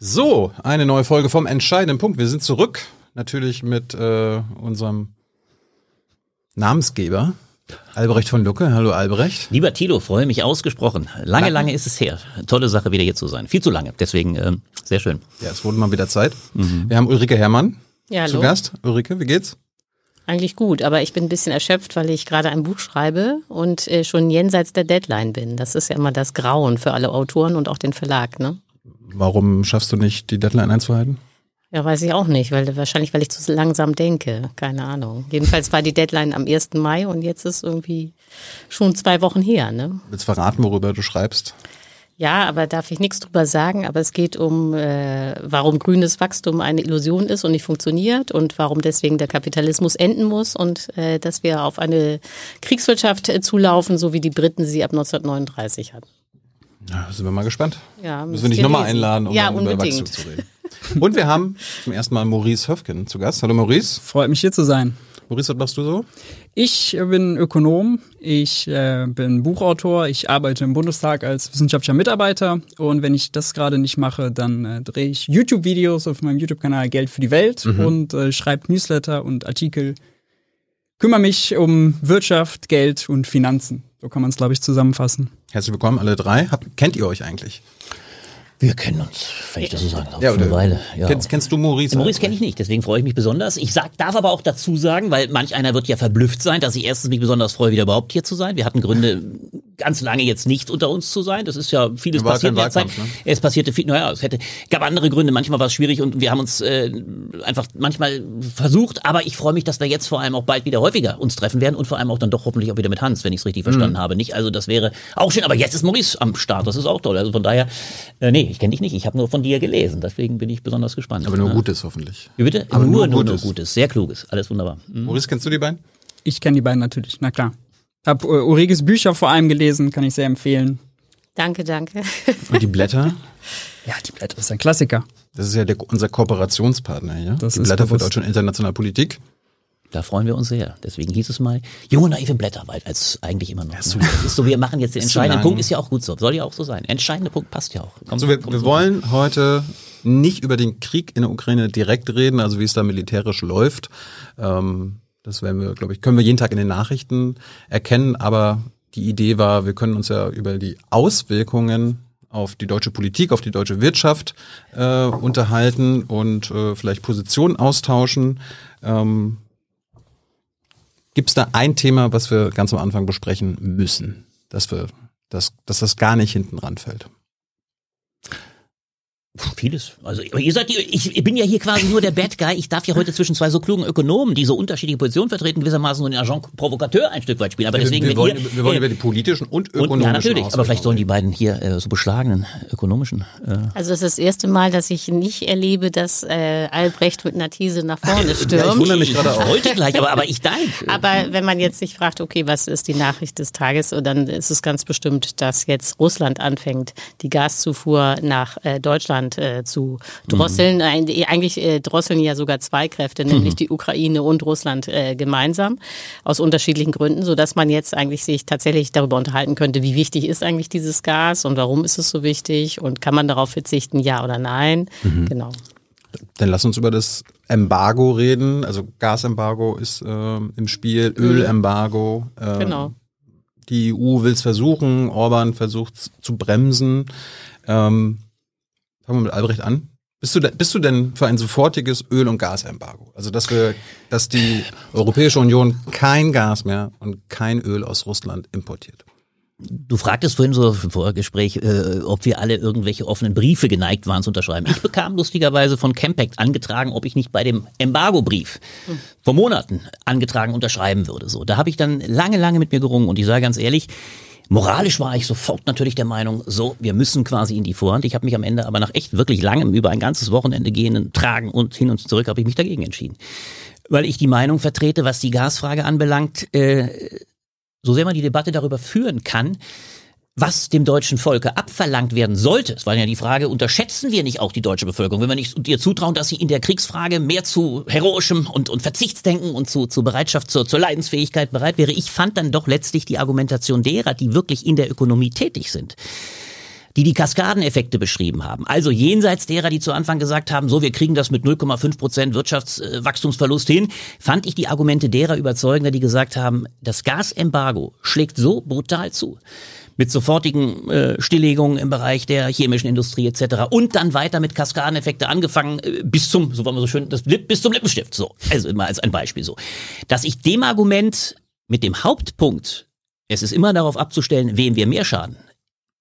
So, eine neue Folge vom entscheidenden Punkt. Wir sind zurück, natürlich mit äh, unserem Namensgeber, Albrecht von Lucke. Hallo Albrecht. Lieber Tilo, freue mich ausgesprochen. Lange, lange ist es her. Tolle Sache, wieder hier zu sein. Viel zu lange, deswegen ähm, sehr schön. Ja, es wurde mal wieder Zeit. Wir haben Ulrike Herrmann Ja, zu hallo. Gast. Ulrike, wie geht's? Eigentlich gut, aber ich bin ein bisschen erschöpft, weil ich gerade ein Buch schreibe und äh, schon jenseits der Deadline bin. Das ist ja immer das Grauen für alle Autoren und auch den Verlag, ne? Warum schaffst du nicht, die Deadline einzuhalten? Ja, weiß ich auch nicht, weil wahrscheinlich, weil ich zu langsam denke. Keine Ahnung. Jedenfalls war die Deadline am 1. Mai und jetzt ist irgendwie schon zwei Wochen her, ne? Willst du verraten, worüber du schreibst? Ja, aber darf ich nichts drüber sagen. Aber es geht um, äh, warum grünes Wachstum eine Illusion ist und nicht funktioniert und warum deswegen der Kapitalismus enden muss und äh, dass wir auf eine Kriegswirtschaft äh, zulaufen, so wie die Briten sie ab 1939 hatten. Ja, sind wir mal gespannt. Ja, Müssen wir dich nochmal einladen, um Ja, über Wachstum zu reden. Und wir haben zum ersten Mal Maurice Höfgen zu Gast. Hallo Maurice. Freut mich hier zu sein. Maurice, was machst du so? Ich äh, bin Ökonom, ich äh, bin Buchautor, ich arbeite im Bundestag als wissenschaftlicher Mitarbeiter und wenn ich das gerade nicht mache, dann äh, drehe ich YouTube-Videos auf meinem YouTube-Kanal Geld für die Welt und äh, schreibe Newsletter und Artikel. Kümmere mich um Wirtschaft, Geld und Finanzen. So kann man es, glaube ich, zusammenfassen. Herzlich willkommen, alle drei. Hab, kennt ihr euch eigentlich? Wir kennen uns, wenn ich das so sagen darf, Ja, schon eine Weile. Ja. Kennst, kennst du Maurice? Den Maurice kenne ich nicht, deswegen freue ich mich besonders. Ich sag, darf aber auch dazu sagen, weil manch einer wird ja verblüfft sein, dass ich erstens mich besonders freue, wieder überhaupt hier zu sein. Wir hatten Gründe, ganz lange jetzt nicht unter uns zu sein. Das ist ja vieles War passiert in kein der Zeit. Ne? Es passierte viel, naja, es hätte, gab andere Gründe, manchmal war es schwierig und wir haben uns äh, einfach manchmal versucht, aber ich freue mich, dass wir jetzt vor allem auch bald wieder häufiger uns treffen werden und vor allem auch dann doch hoffentlich auch wieder mit Hans, wenn ich es richtig verstanden Mhm. habe. Nicht, also das wäre auch schön, aber jetzt ist Maurice am Start, das ist auch toll. Also von daher, äh, nee, ich kenne dich nicht, ich habe nur von dir gelesen, deswegen bin ich besonders gespannt. Aber nur Ja. Gutes hoffentlich. Wie bitte? Aber nur nur, nur, nur Gutes. Gutes. Sehr Kluges. Alles wunderbar. Mhm. Maurice, kennst du die beiden? Ich kenne die beiden natürlich, na klar. Hab äh, Ulriges Bücher vor allem gelesen, kann ich sehr empfehlen. Danke, danke. Und die Blätter? Ja, die Blätter ist ein Klassiker. Das ist ja der, unser Kooperationspartner hier. Das die Blätter für bewusst. Deutsche und internationale Politik. Da freuen wir uns sehr. Deswegen hieß es mal junge naive Blätterwald als eigentlich immer noch. ne? ist so, wir machen jetzt den entscheidenden. Punkt, ist ja auch gut so. Soll ja auch so sein. Entscheidender Punkt passt ja auch. Komm, Also wir, wir so. wollen heute nicht über den Krieg in der Ukraine direkt reden, also wie es da militärisch läuft. Ähm, das werden wir, glaube ich, können wir jeden Tag in den Nachrichten erkennen. Aber die Idee war, wir können uns ja über die Auswirkungen auf die deutsche Politik, auf die deutsche Wirtschaft äh, unterhalten und äh, vielleicht Positionen austauschen. Ähm, Gibt es da ein Thema, was wir ganz am Anfang besprechen müssen, dass wir, dass, dass das gar nicht hinten ranfällt? Vieles. Also ihr seid ich, bin ja hier quasi nur der Bad Guy. Ich darf ja heute zwischen zwei so klugen Ökonomen, die so unterschiedliche Positionen vertreten, gewissermaßen so den Agent Provocateur ein Stück weit spielen. Aber deswegen wir, wollen, ihr, wir wollen äh, über die politischen und ökonomischen und, ja, natürlich. Aber vielleicht sollen die beiden hier äh, so beschlagenen ökonomischen. Äh, Also es ist das erste Mal, dass ich nicht erlebe, dass äh, Albrecht mit einer These nach vorne Ja, ich stürmt. wundere mich gerade auch. heute gleich, aber, aber ich dein. Aber wenn man jetzt sich fragt, okay, was ist die Nachricht des Tages, dann ist es ganz bestimmt, dass jetzt Russland anfängt, die Gaszufuhr nach äh, Deutschland äh, zu drosseln. Ein- Eigentlich äh, drosseln ja sogar zwei Kräfte, nämlich die Ukraine und Russland äh, gemeinsam, aus unterschiedlichen Gründen, so dass man jetzt eigentlich sich tatsächlich darüber unterhalten könnte, wie wichtig ist eigentlich dieses Gas und warum ist es so wichtig und kann man darauf verzichten, ja oder nein? Genau. Dann lass uns über das Embargo reden. Also Gasembargo ist ähm, im Spiel, Ölembargo. Ähm, Genau. Die EU will es versuchen, Orban versucht es zu bremsen. Ähm, fangen wir mit Albrecht an. Bist du, denn, bist du denn für ein sofortiges Öl- und Gasembargo? Also dass wir, dass die Europäische Union kein Gas mehr und kein Öl aus Russland importiert? Du fragtest vorhin so im Vorgespräch, äh, ob wir alle irgendwelche offenen Briefe geneigt waren zu unterschreiben. Ich bekam lustigerweise von Campact angetragen, ob ich nicht bei dem Embargo-Brief vor Monaten angetragen unterschreiben würde. So, da habe ich dann lange, lange mit mir gerungen und ich sage ganz ehrlich, Moralisch war ich sofort natürlich der Meinung, so, wir müssen quasi in die Vorhand. Ich habe mich am Ende aber nach echt wirklich langem, über ein ganzes Wochenende gehenden Tragen und hin und zurück, habe ich mich dagegen entschieden. Weil ich die Meinung vertrete, was die Gasfrage anbelangt, äh, so sehr man die Debatte darüber führen kann, was dem deutschen Volke abverlangt werden sollte. Es war ja die Frage, unterschätzen wir nicht auch die deutsche Bevölkerung, wenn wir nicht ihr zutrauen, dass sie in der Kriegsfrage mehr zu heroischem und, und Verzichtsdenken und zu, zu Bereitschaft zur, zur Leidensfähigkeit bereit wäre. Ich fand dann doch letztlich die Argumentation derer, die wirklich in der Ökonomie tätig sind, die die Kaskadeneffekte beschrieben haben. Also jenseits derer, die zu Anfang gesagt haben, so wir kriegen das mit 0,5 Prozent Wirtschaftswachstumsverlust hin, fand ich die Argumente derer überzeugender, die gesagt haben, das Gasembargo schlägt so brutal zu mit sofortigen äh, Stilllegungen im Bereich der chemischen Industrie etc. Und dann weiter mit Kaskadeneffekte angefangen äh, bis zum, so wollen wir so schön, das bis zum Lippenstift. So, also immer als ein Beispiel so. Dass ich dem Argument mit dem Hauptpunkt, es ist immer darauf abzustellen, wem wir mehr schaden,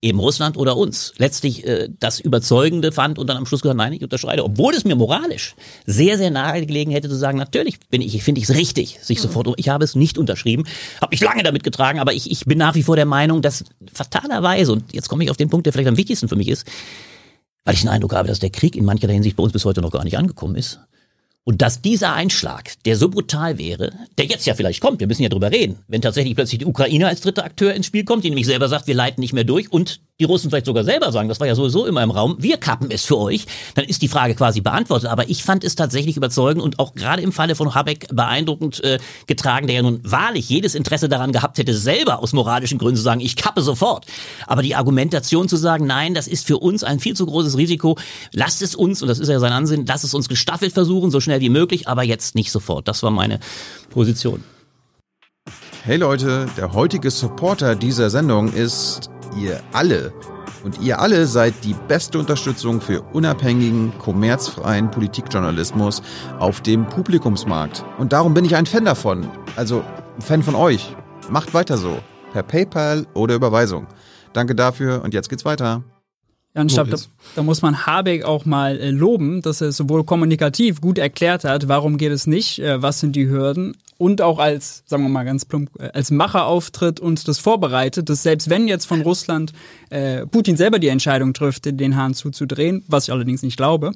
eben Russland oder uns, letztlich äh, das Überzeugende fand und dann am Schluss gesagt, nein, ich unterschreite, obwohl es mir moralisch sehr, sehr nahe gelegen hätte zu sagen, natürlich bin ich, finde ich es richtig, sich sofort, ich habe es nicht unterschrieben, habe mich lange damit getragen, aber ich, ich bin nach wie vor der Meinung, dass fatalerweise, und jetzt komme ich auf den Punkt, der vielleicht am wichtigsten für mich ist, weil ich den Eindruck habe, dass der Krieg in mancher Hinsicht bei uns bis heute noch gar nicht angekommen ist, und dass dieser Einschlag, der so brutal wäre, der jetzt ja vielleicht kommt, wir müssen ja drüber reden, wenn tatsächlich plötzlich die Ukraine als dritter Akteur ins Spiel kommt, die nämlich selber sagt, wir leiten nicht mehr durch und die Russen vielleicht sogar selber sagen, das war ja sowieso immer im Raum, wir kappen es für euch, dann ist die Frage quasi beantwortet. Aber ich fand es tatsächlich überzeugend und auch gerade im Falle von Habeck beeindruckend äh, getragen, der ja nun wahrlich jedes Interesse daran gehabt hätte, selber aus moralischen Gründen zu sagen, ich kappe sofort. Aber die Argumentation zu sagen, nein, das ist für uns ein viel zu großes Risiko, lasst es uns, und das ist ja sein Ansinn, lasst es uns gestaffelt versuchen, so schnell wie möglich, aber jetzt nicht sofort. Das war meine Position. Hey Leute, der heutige Supporter dieser Sendung ist ihr alle. Und ihr alle seid die beste Unterstützung für unabhängigen, kommerzfreien Politikjournalismus auf dem Publikumsmarkt. Und darum bin ich ein Fan davon. Also ein Fan von euch. Macht weiter so. Per PayPal oder Überweisung. Danke dafür und jetzt geht's weiter. Ja, und ich glaube, da, da, muss man Habeck auch mal äh, loben, dass er sowohl kommunikativ gut erklärt hat, warum geht es nicht, äh, was sind die Hürden, und auch als, sagen wir mal ganz plump, äh, als Macher auftritt und das vorbereitet, dass selbst wenn jetzt von Russland äh, Putin selber die Entscheidung trifft, den Hahn zuzudrehen, was ich allerdings nicht glaube,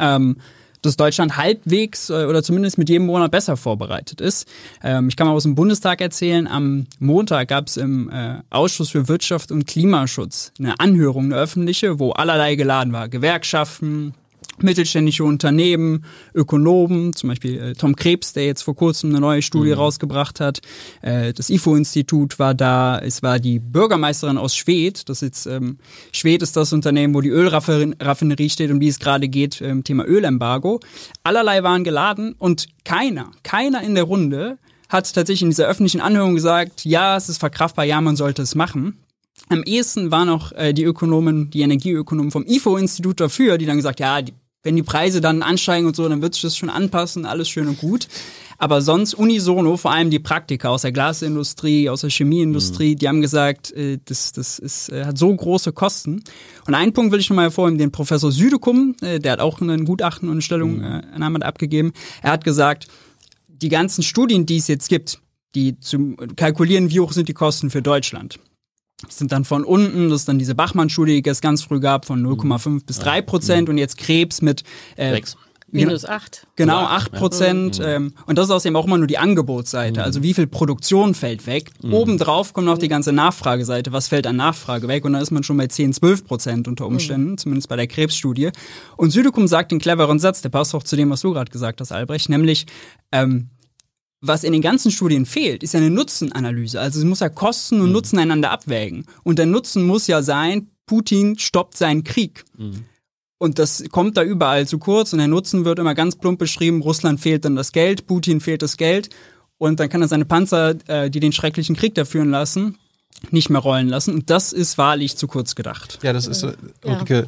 ähm, dass Deutschland halbwegs äh, oder zumindest mit jedem Monat besser vorbereitet ist. Ähm, ich kann mal aus dem Bundestag erzählen, am Montag gab es im äh, Ausschuss für Wirtschaft und Klimaschutz eine Anhörung, eine öffentliche, wo allerlei geladen war. Gewerkschaften, mittelständische Unternehmen, Ökonomen, zum Beispiel äh, Tom Krebs, der jetzt vor kurzem eine neue Studie mhm. rausgebracht hat. Äh, das IFO-Institut war da, es war die Bürgermeisterin aus Schwedt. Das ist ähm, Schwedt ist das Unternehmen, wo die Ölraffinerie steht, um die es gerade geht, ähm, Thema Ölembargo. Allerlei waren geladen und keiner, keiner in der Runde hat tatsächlich in dieser öffentlichen Anhörung gesagt, ja, es ist verkraftbar, ja, man sollte es machen. Am ehesten waren auch äh, die Ökonomen, die Energieökonomen vom IFO-Institut dafür, die dann gesagt, ja, die wenn die Preise dann ansteigen und so, dann wird sich das schon anpassen, alles schön und gut. Aber sonst unisono, vor allem die Praktiker aus der Glasindustrie, aus der Chemieindustrie, mhm. die haben gesagt, äh, das, das ist, äh, hat so große Kosten. Und einen Punkt will ich nochmal hervorheben, den Professor Südekum, äh, der hat auch ein Gutachten und eine Stellungnahme mhm. abgegeben. Er hat gesagt, die ganzen Studien, die es jetzt gibt, die zu kalkulieren, wie hoch sind die Kosten für Deutschland. Das sind dann von unten, das ist dann diese Bachmann-Studie, die es ganz früh gab, von 0,5 mhm. bis 3 Prozent und jetzt Krebs mit äh, 6. Minus 8. Genau, 8 Prozent. Ja. Ähm, und das ist außerdem auch immer nur die Angebotsseite. Mhm. Also wie viel Produktion fällt weg. Mhm. Obendrauf kommt noch die ganze Nachfrageseite. Was fällt an Nachfrage weg? Und da ist man schon bei 10, 12 Prozent unter Umständen, mhm. zumindest bei der Krebsstudie. Und Südekum sagt den cleveren Satz, der passt auch zu dem, was du gerade gesagt hast, Albrecht, nämlich ähm, was in den ganzen Studien fehlt, ist ja eine Nutzenanalyse. Also es muss ja Kosten und mhm. Nutzen einander abwägen. Und der Nutzen muss ja sein, Putin stoppt seinen Krieg. Mhm. Und das kommt da überall zu kurz und der Nutzen wird immer ganz plump beschrieben, Russland fehlt dann das Geld, Putin fehlt das Geld und dann kann er seine Panzer, äh, die den schrecklichen Krieg da führen lassen, nicht mehr rollen lassen. Und das ist wahrlich zu kurz gedacht. Ja, das ist, äh, Ulrike, ja.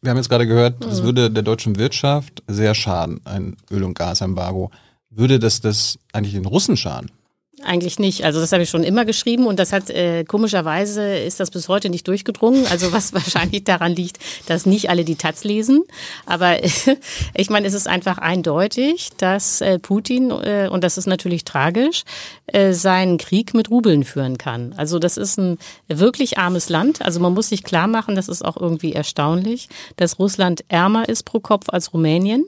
wir haben jetzt gerade gehört, das mhm. würde der deutschen Wirtschaft sehr schaden, ein Öl- und Gasembargo würde das das eigentlich den Russen schaden? Eigentlich nicht. Also das habe ich schon immer geschrieben und das hat äh, komischerweise ist das bis heute nicht durchgedrungen. Also was wahrscheinlich daran liegt, dass nicht alle die Taz lesen. Aber ich meine, es ist einfach eindeutig, dass äh, Putin äh, und das ist natürlich tragisch äh, seinen Krieg mit Rubeln führen kann. Also das ist ein wirklich armes Land. Also man muss sich klar machen, das ist auch irgendwie erstaunlich, dass Russland ärmer ist pro Kopf als Rumänien.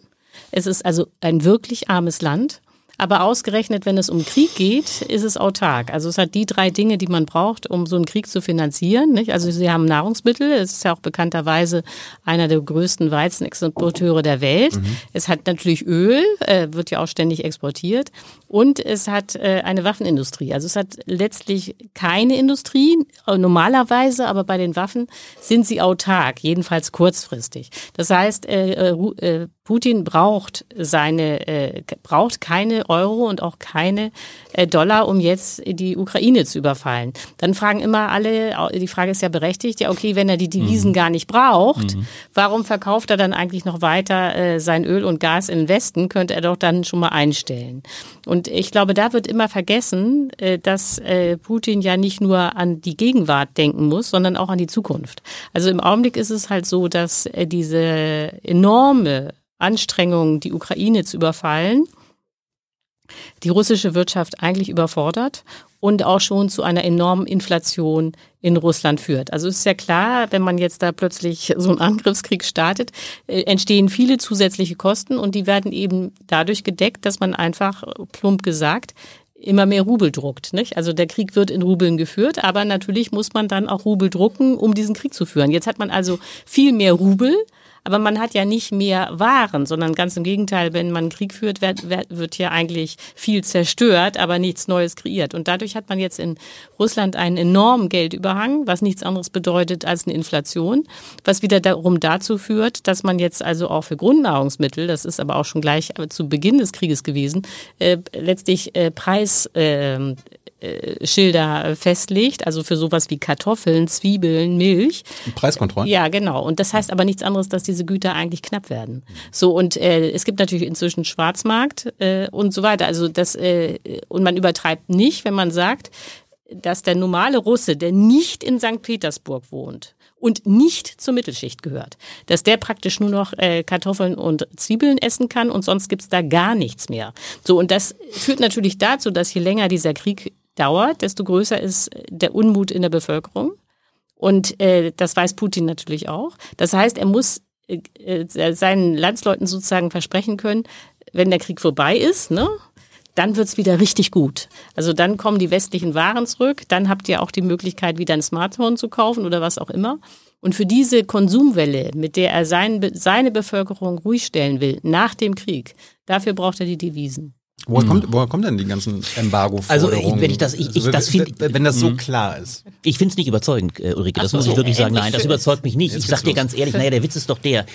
Es ist also ein wirklich armes Land. Aber ausgerechnet, wenn es um Krieg geht, ist es autark. Also es hat die drei Dinge, die man braucht, um so einen Krieg zu finanzieren. Nicht? Also sie haben Nahrungsmittel. Es ist ja auch bekannterweise einer der größten Weizenexporteure der Welt. Mhm. Es hat natürlich Öl, äh, wird ja auch ständig exportiert. Und es hat äh, eine Waffenindustrie. Also es hat letztlich keine Industrie, äh, normalerweise, aber bei den Waffen sind sie autark, jedenfalls kurzfristig. Das heißt, äh, äh, äh Putin braucht seine, äh, braucht keine Euro und auch keine äh, Dollar, um jetzt die Ukraine zu überfallen. Dann fragen immer alle, die Frage ist ja berechtigt, ja okay, wenn er die Devisen mhm. gar nicht braucht, mhm. warum verkauft er dann eigentlich noch weiter äh, sein Öl und Gas in den Westen? Könnte er doch dann schon mal einstellen. Und ich glaube, da wird immer vergessen, äh, dass äh, Putin ja nicht nur an die Gegenwart denken muss, sondern auch an die Zukunft. Also im Augenblick ist es halt so, dass äh, diese enorme Anstrengungen, die Ukraine zu überfallen, die russische Wirtschaft eigentlich überfordert und auch schon zu einer enormen Inflation in Russland führt. Also es ist ja klar, wenn man jetzt da plötzlich so einen Angriffskrieg startet, äh, entstehen viele zusätzliche Kosten und die werden eben dadurch gedeckt, dass man einfach plump gesagt immer mehr Rubel druckt. Nicht? Also der Krieg wird in Rubeln geführt, aber natürlich muss man dann auch Rubel drucken, um diesen Krieg zu führen. Jetzt hat man also viel mehr Rubel aber man hat ja nicht mehr Waren, sondern ganz im Gegenteil, wenn man Krieg führt, wird, wird ja eigentlich viel zerstört, aber nichts Neues kreiert. Und dadurch hat man jetzt in Russland einen enormen Geldüberhang, was nichts anderes bedeutet als eine Inflation, was wieder darum dazu führt, dass man jetzt also auch für Grundnahrungsmittel, das ist aber auch schon gleich zu Beginn des Krieges gewesen, äh, letztlich äh, Preis äh, äh, Schilder festlegt, also für sowas wie Kartoffeln, Zwiebeln, Milch. Preiskontrollen? Ja, genau. Und das heißt aber nichts anderes, dass diese Güter eigentlich knapp werden. So, und äh, es gibt natürlich inzwischen Schwarzmarkt äh, und so weiter. Also das, äh, und man übertreibt nicht, wenn man sagt, dass der normale Russe, der nicht in St. Petersburg wohnt, und nicht zur Mittelschicht gehört. Dass der praktisch nur noch äh, Kartoffeln und Zwiebeln essen kann und sonst gibt's da gar nichts mehr. So, und das führt natürlich dazu, dass je länger dieser Krieg dauert, desto größer ist der Unmut in der Bevölkerung. Und äh, das weiß Putin natürlich auch. Das heißt, er muss äh, äh, seinen Landsleuten sozusagen versprechen können, wenn der Krieg vorbei ist, ne, dann wird's wieder richtig gut. Also dann kommen die westlichen Waren zurück, dann habt ihr auch die Möglichkeit, wieder ein Smartphone zu kaufen oder was auch immer. Und für diese Konsumwelle, mit der er sein, seine Bevölkerung ruhig stellen will, nach dem Krieg, dafür braucht er die Devisen. Woher, hm. kommt, woher kommen denn die ganzen Embargo-Forderungen? Also wenn ich das, ich, ich das finde, wenn das so hm. klar ist. Ich finde es nicht überzeugend, äh, Ulrike. Das so, muss ich wirklich sagen. Nein, das überzeugt mich nicht. Ich sag dir ganz ehrlich, naja, der Witz ist doch der.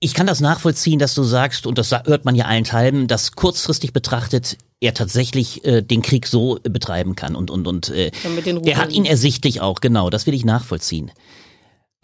Ich kann das nachvollziehen, dass du sagst, und das hört man ja allenthalben, dass kurzfristig betrachtet er tatsächlich äh, den Krieg so betreiben kann und und und äh, der hat ihn ersichtlich auch genau. Das will ich nachvollziehen.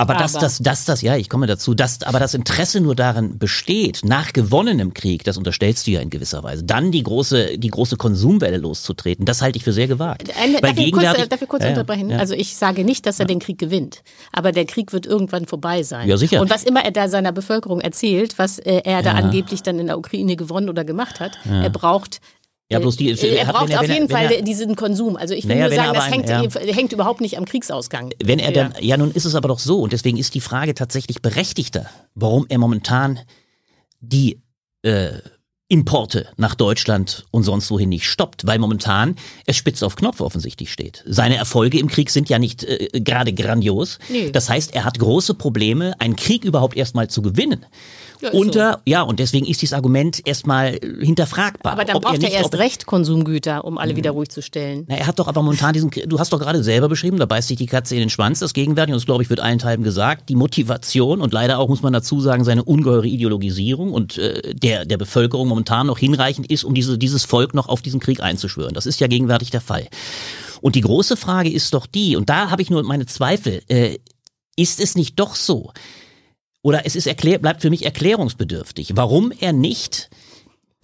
Aber, aber dass das, dass das, ja, ich komme dazu, dass aber das Interesse nur darin besteht, nach gewonnenem Krieg, das unterstellst du ja in gewisser Weise, dann die große, die große Konsumwelle loszutreten, das halte ich für sehr gewagt. Eine, darf, ich kurz, darf ich kurz ja, unterbrechen? Ja. Also ich sage nicht, dass er den Krieg gewinnt, aber der Krieg wird irgendwann vorbei sein. Ja, sicher. Und was immer er da seiner Bevölkerung erzählt, was äh, er da angeblich dann in der Ukraine gewonnen oder gemacht hat, er braucht ja, bloß die, er braucht er, auf jeden Fall er, diesen Konsum. Also ich will naja, nur sagen, das hängt, ja. hängt, überhaupt nicht am Kriegsausgang. Wenn er dann, ja, nun ist es aber doch so und deswegen ist die Frage tatsächlich berechtigter, warum er momentan die äh, Importe nach Deutschland und sonst wohin nicht stoppt, weil momentan es spitz auf Knopf offensichtlich steht. Seine Erfolge im Krieg sind ja nicht äh, gerade grandios. Nee. Das heißt, er hat große Probleme, einen Krieg überhaupt erstmal zu gewinnen. Ja, unter, so. ja, und deswegen ist dieses Argument erstmal hinterfragbar. Aber dann braucht er, erst recht Konsumgüter, um alle wieder ruhig zu stellen. Na, er hat doch aber momentan diesen, du hast doch gerade selber beschrieben, da beißt sich die Katze in den Schwanz, das Gegenwärtige, und das glaube ich wird allen Teilen gesagt, die Motivation und leider auch, muss man dazu sagen, seine ungeheure Ideologisierung und äh, der, der Bevölkerung momentan noch hinreichend ist, um diese, dieses Volk noch auf diesen Krieg einzuschwören. Das ist ja gegenwärtig der Fall. Und die große Frage ist doch die, und da habe ich nur meine Zweifel, äh, ist es nicht doch so, oder es ist erklär, bleibt für mich erklärungsbedürftig, warum er nicht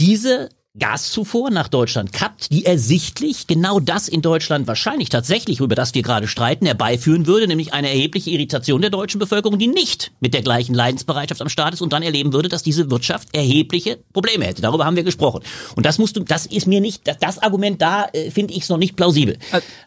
diese Gaszufuhr nach Deutschland kappt, die ersichtlich genau das in Deutschland wahrscheinlich tatsächlich, über das wir gerade streiten, herbeiführen würde, nämlich eine erhebliche Irritation der deutschen Bevölkerung, die nicht mit der gleichen Leidensbereitschaft am Start ist und dann erleben würde, dass diese Wirtschaft erhebliche Probleme hätte. Darüber haben wir gesprochen. Und das musst du, das ist mir nicht, das, das Argument da äh, finde ich es noch nicht plausibel.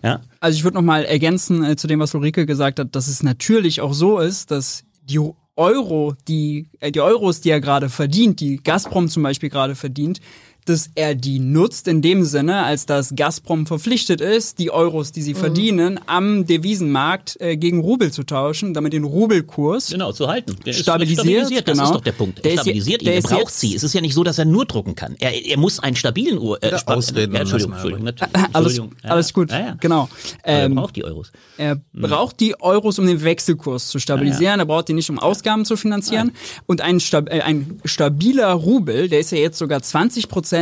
Ja? Also ich würde noch mal ergänzen äh, zu dem, was Ulrike gesagt hat, dass es natürlich auch so ist, dass die Euro, die, äh, die Euros, die er gerade verdient, die Gazprom zum Beispiel gerade verdient, dass er die nutzt in dem Sinne, als dass Gazprom verpflichtet ist, die Euros, die sie mhm. verdienen, am Devisenmarkt äh, gegen Rubel zu tauschen, damit den Rubelkurs genau zu halten. Der stabilisiert. stabilisiert. Das genau. ist doch der Punkt. Er stabilisiert ihn. Er braucht sie. Es ist ja nicht so, dass er nur drucken kann. Er, er muss einen stabilen Uhr. Äh, Ausreden. Ja, Entschuldigung, Entschuldigung, Entschuldigung. Alles, alles gut. Ja, ja. Genau. Ähm, er braucht die Euros. Er hm. braucht die Euros, um den Wechselkurs zu stabilisieren. Er braucht die nicht, um Ausgaben zu finanzieren. Und ein, stab äh, ein stabiler Rubel, der ist ja jetzt sogar 20 Prozent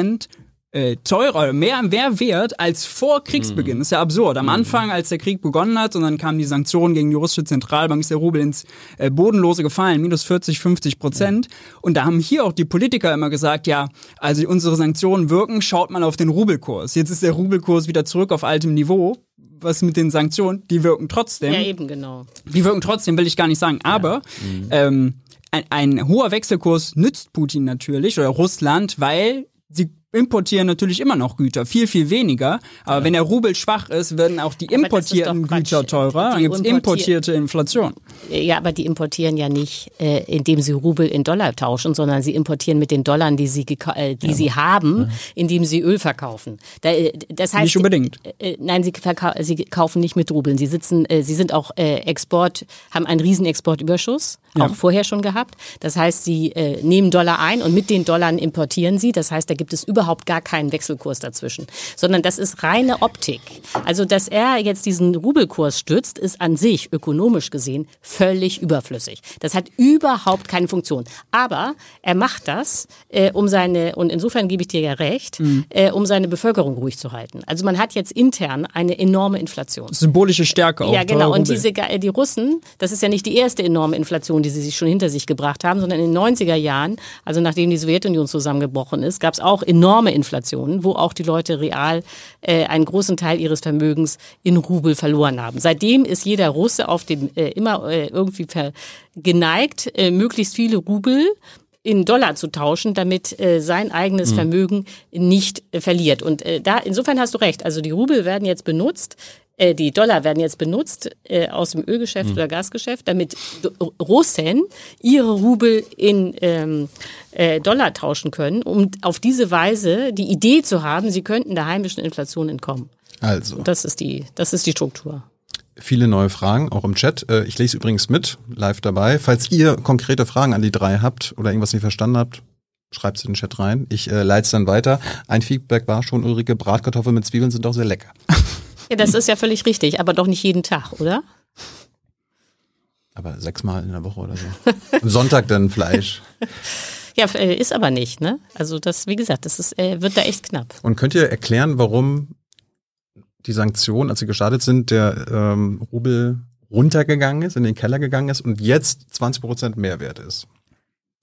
äh, teurer, mehr, mehr wert als vor Kriegsbeginn. Das ist ja absurd. Am Anfang, als der Krieg begonnen hat und dann kamen die Sanktionen gegen die russische Zentralbank, ist der Rubel ins äh, Bodenlose gefallen, minus 40, 50 Prozent. Und da haben hier auch die Politiker immer gesagt, ja, also unsere Sanktionen wirken, schaut mal auf den Rubelkurs. Jetzt ist der Rubelkurs wieder zurück auf altem Niveau was mit den Sanktionen, die wirken trotzdem. Ja, eben, genau. Die wirken trotzdem, will ich gar nicht sagen. Aber mhm. ähm, ein, ein hoher Wechselkurs nützt Putin natürlich oder Russland, weil sie importieren natürlich immer noch Güter, viel, viel weniger. Aber ja. wenn der Rubel schwach ist, werden auch die importierten Güter teurer. Dann gibt es importierte Inflation. Ja, aber die importieren ja nicht, äh, indem sie Rubel in Dollar tauschen, sondern sie importieren mit den Dollar, die sie, äh, die ja. sie haben, ja. indem sie Öl verkaufen. Da, äh, das heißt, nicht unbedingt. Äh, äh nein, sie, sie kaufen nicht mit Rubeln. Sie sitzen, äh, sie sind auch Export, haben einen riesen Exportüberschuss, auch vorher schon gehabt. Das heißt, sie äh, nehmen Dollar ein und mit den Dollar importieren sie. Das heißt, da gibt es überhaupt überhaupt gar keinen Wechselkurs dazwischen, sondern das ist reine Optik. Also, dass er jetzt diesen Rubelkurs stützt, ist an sich ökonomisch gesehen völlig überflüssig. Das hat überhaupt keine Funktion. Aber er macht das, äh, um seine, und insofern gebe ich dir ja recht, mhm. äh, um seine Bevölkerung ruhig zu halten. Also man hat jetzt intern eine enorme Inflation. Symbolische Stärke auch. Ja, genau. Und diese, die Russen, das ist ja nicht die erste enorme Inflation, die sie sich schon hinter sich gebracht haben, sondern in den 90er Jahren, also nachdem die Sowjetunion zusammengebrochen ist, gab es auch enorme enorme Inflation, wo auch die Leute real äh, einen großen Teil ihres Vermögens in Rubel verloren haben. Seitdem ist jeder Russe auf dem äh, immer äh, irgendwie geneigt, äh, möglichst viele Rubel in Dollar zu tauschen, damit äh, sein eigenes mhm. Vermögen nicht äh, verliert. Und äh, da insofern hast du recht. Also die Rubel werden jetzt benutzt äh, die Dollar werden jetzt benutzt äh, aus dem Ölgeschäft mhm. oder Gasgeschäft, damit Russen ihre Rubel in ähm, äh, Dollar tauschen können, um auf diese Weise die Idee zu haben, sie könnten der heimischen Inflation entkommen. Also. Das ist die, das ist die Struktur. Viele neue Fragen, auch im Chat. Äh, ich lese übrigens mit, live dabei. Falls ihr konkrete Fragen an die drei habt oder irgendwas nicht verstanden habt, schreibt es in den Chat rein. Ich äh, leite es dann weiter. Ein Feedback war schon, Ulrike, Bratkartoffeln mit Zwiebeln sind doch sehr lecker. Ja, das ist ja völlig richtig, aber doch nicht jeden Tag, oder? Aber sechsmal in der Woche oder so. Am Sonntag dann Fleisch. Ja, äh, ist aber nicht, ne? Also das, wie gesagt, das ist, äh, wird da echt knapp. Und könnt ihr erklären, warum die Sanktionen, als sie gestartet sind, der ähm, Rubel runtergegangen ist, in den Keller gegangen ist und jetzt 20 Prozent Mehrwert ist?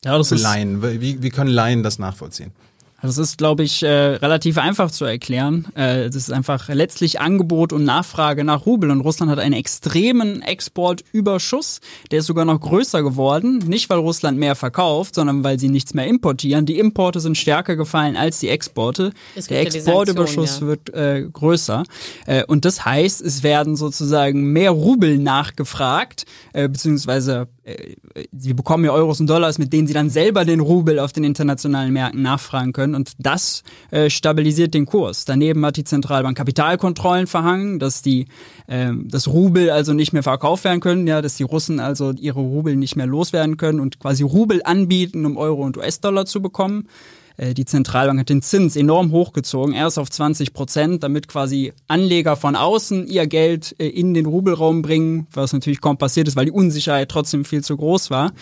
Ja, das ist Laien. Wie, wie können Laien das nachvollziehen? Das ist, glaube ich, äh, relativ einfach zu erklären. Äh, das ist einfach letztlich Angebot und Nachfrage nach Rubel. Und Russland hat einen extremen Exportüberschuss. Der ist sogar noch größer geworden. Nicht, weil Russland mehr verkauft, sondern weil sie nichts mehr importieren. Die Importe sind stärker gefallen als die Exporte. Der Exportüberschuss ja. wird äh, größer. Äh, und das heißt, es werden sozusagen mehr Rubel nachgefragt, äh, beziehungsweise äh, sie bekommen ja Euros und Dollars, mit denen sie dann selber den Rubel auf den internationalen Märkten nachfragen können. Und das äh, stabilisiert den Kurs. Daneben hat die Zentralbank Kapitalkontrollen verhangen, dass die äh, das Rubel also nicht mehr verkauft werden können, ja, dass die Russen also ihre Rubel nicht mehr loswerden können und quasi Rubel anbieten, um Euro und US-Dollar zu bekommen. Äh, die Zentralbank hat den Zins enorm hochgezogen, erst auf 20 Prozent, damit quasi Anleger von außen ihr Geld äh, in den Rubelraum bringen, was natürlich kaum passiert ist, weil die Unsicherheit trotzdem viel zu groß war.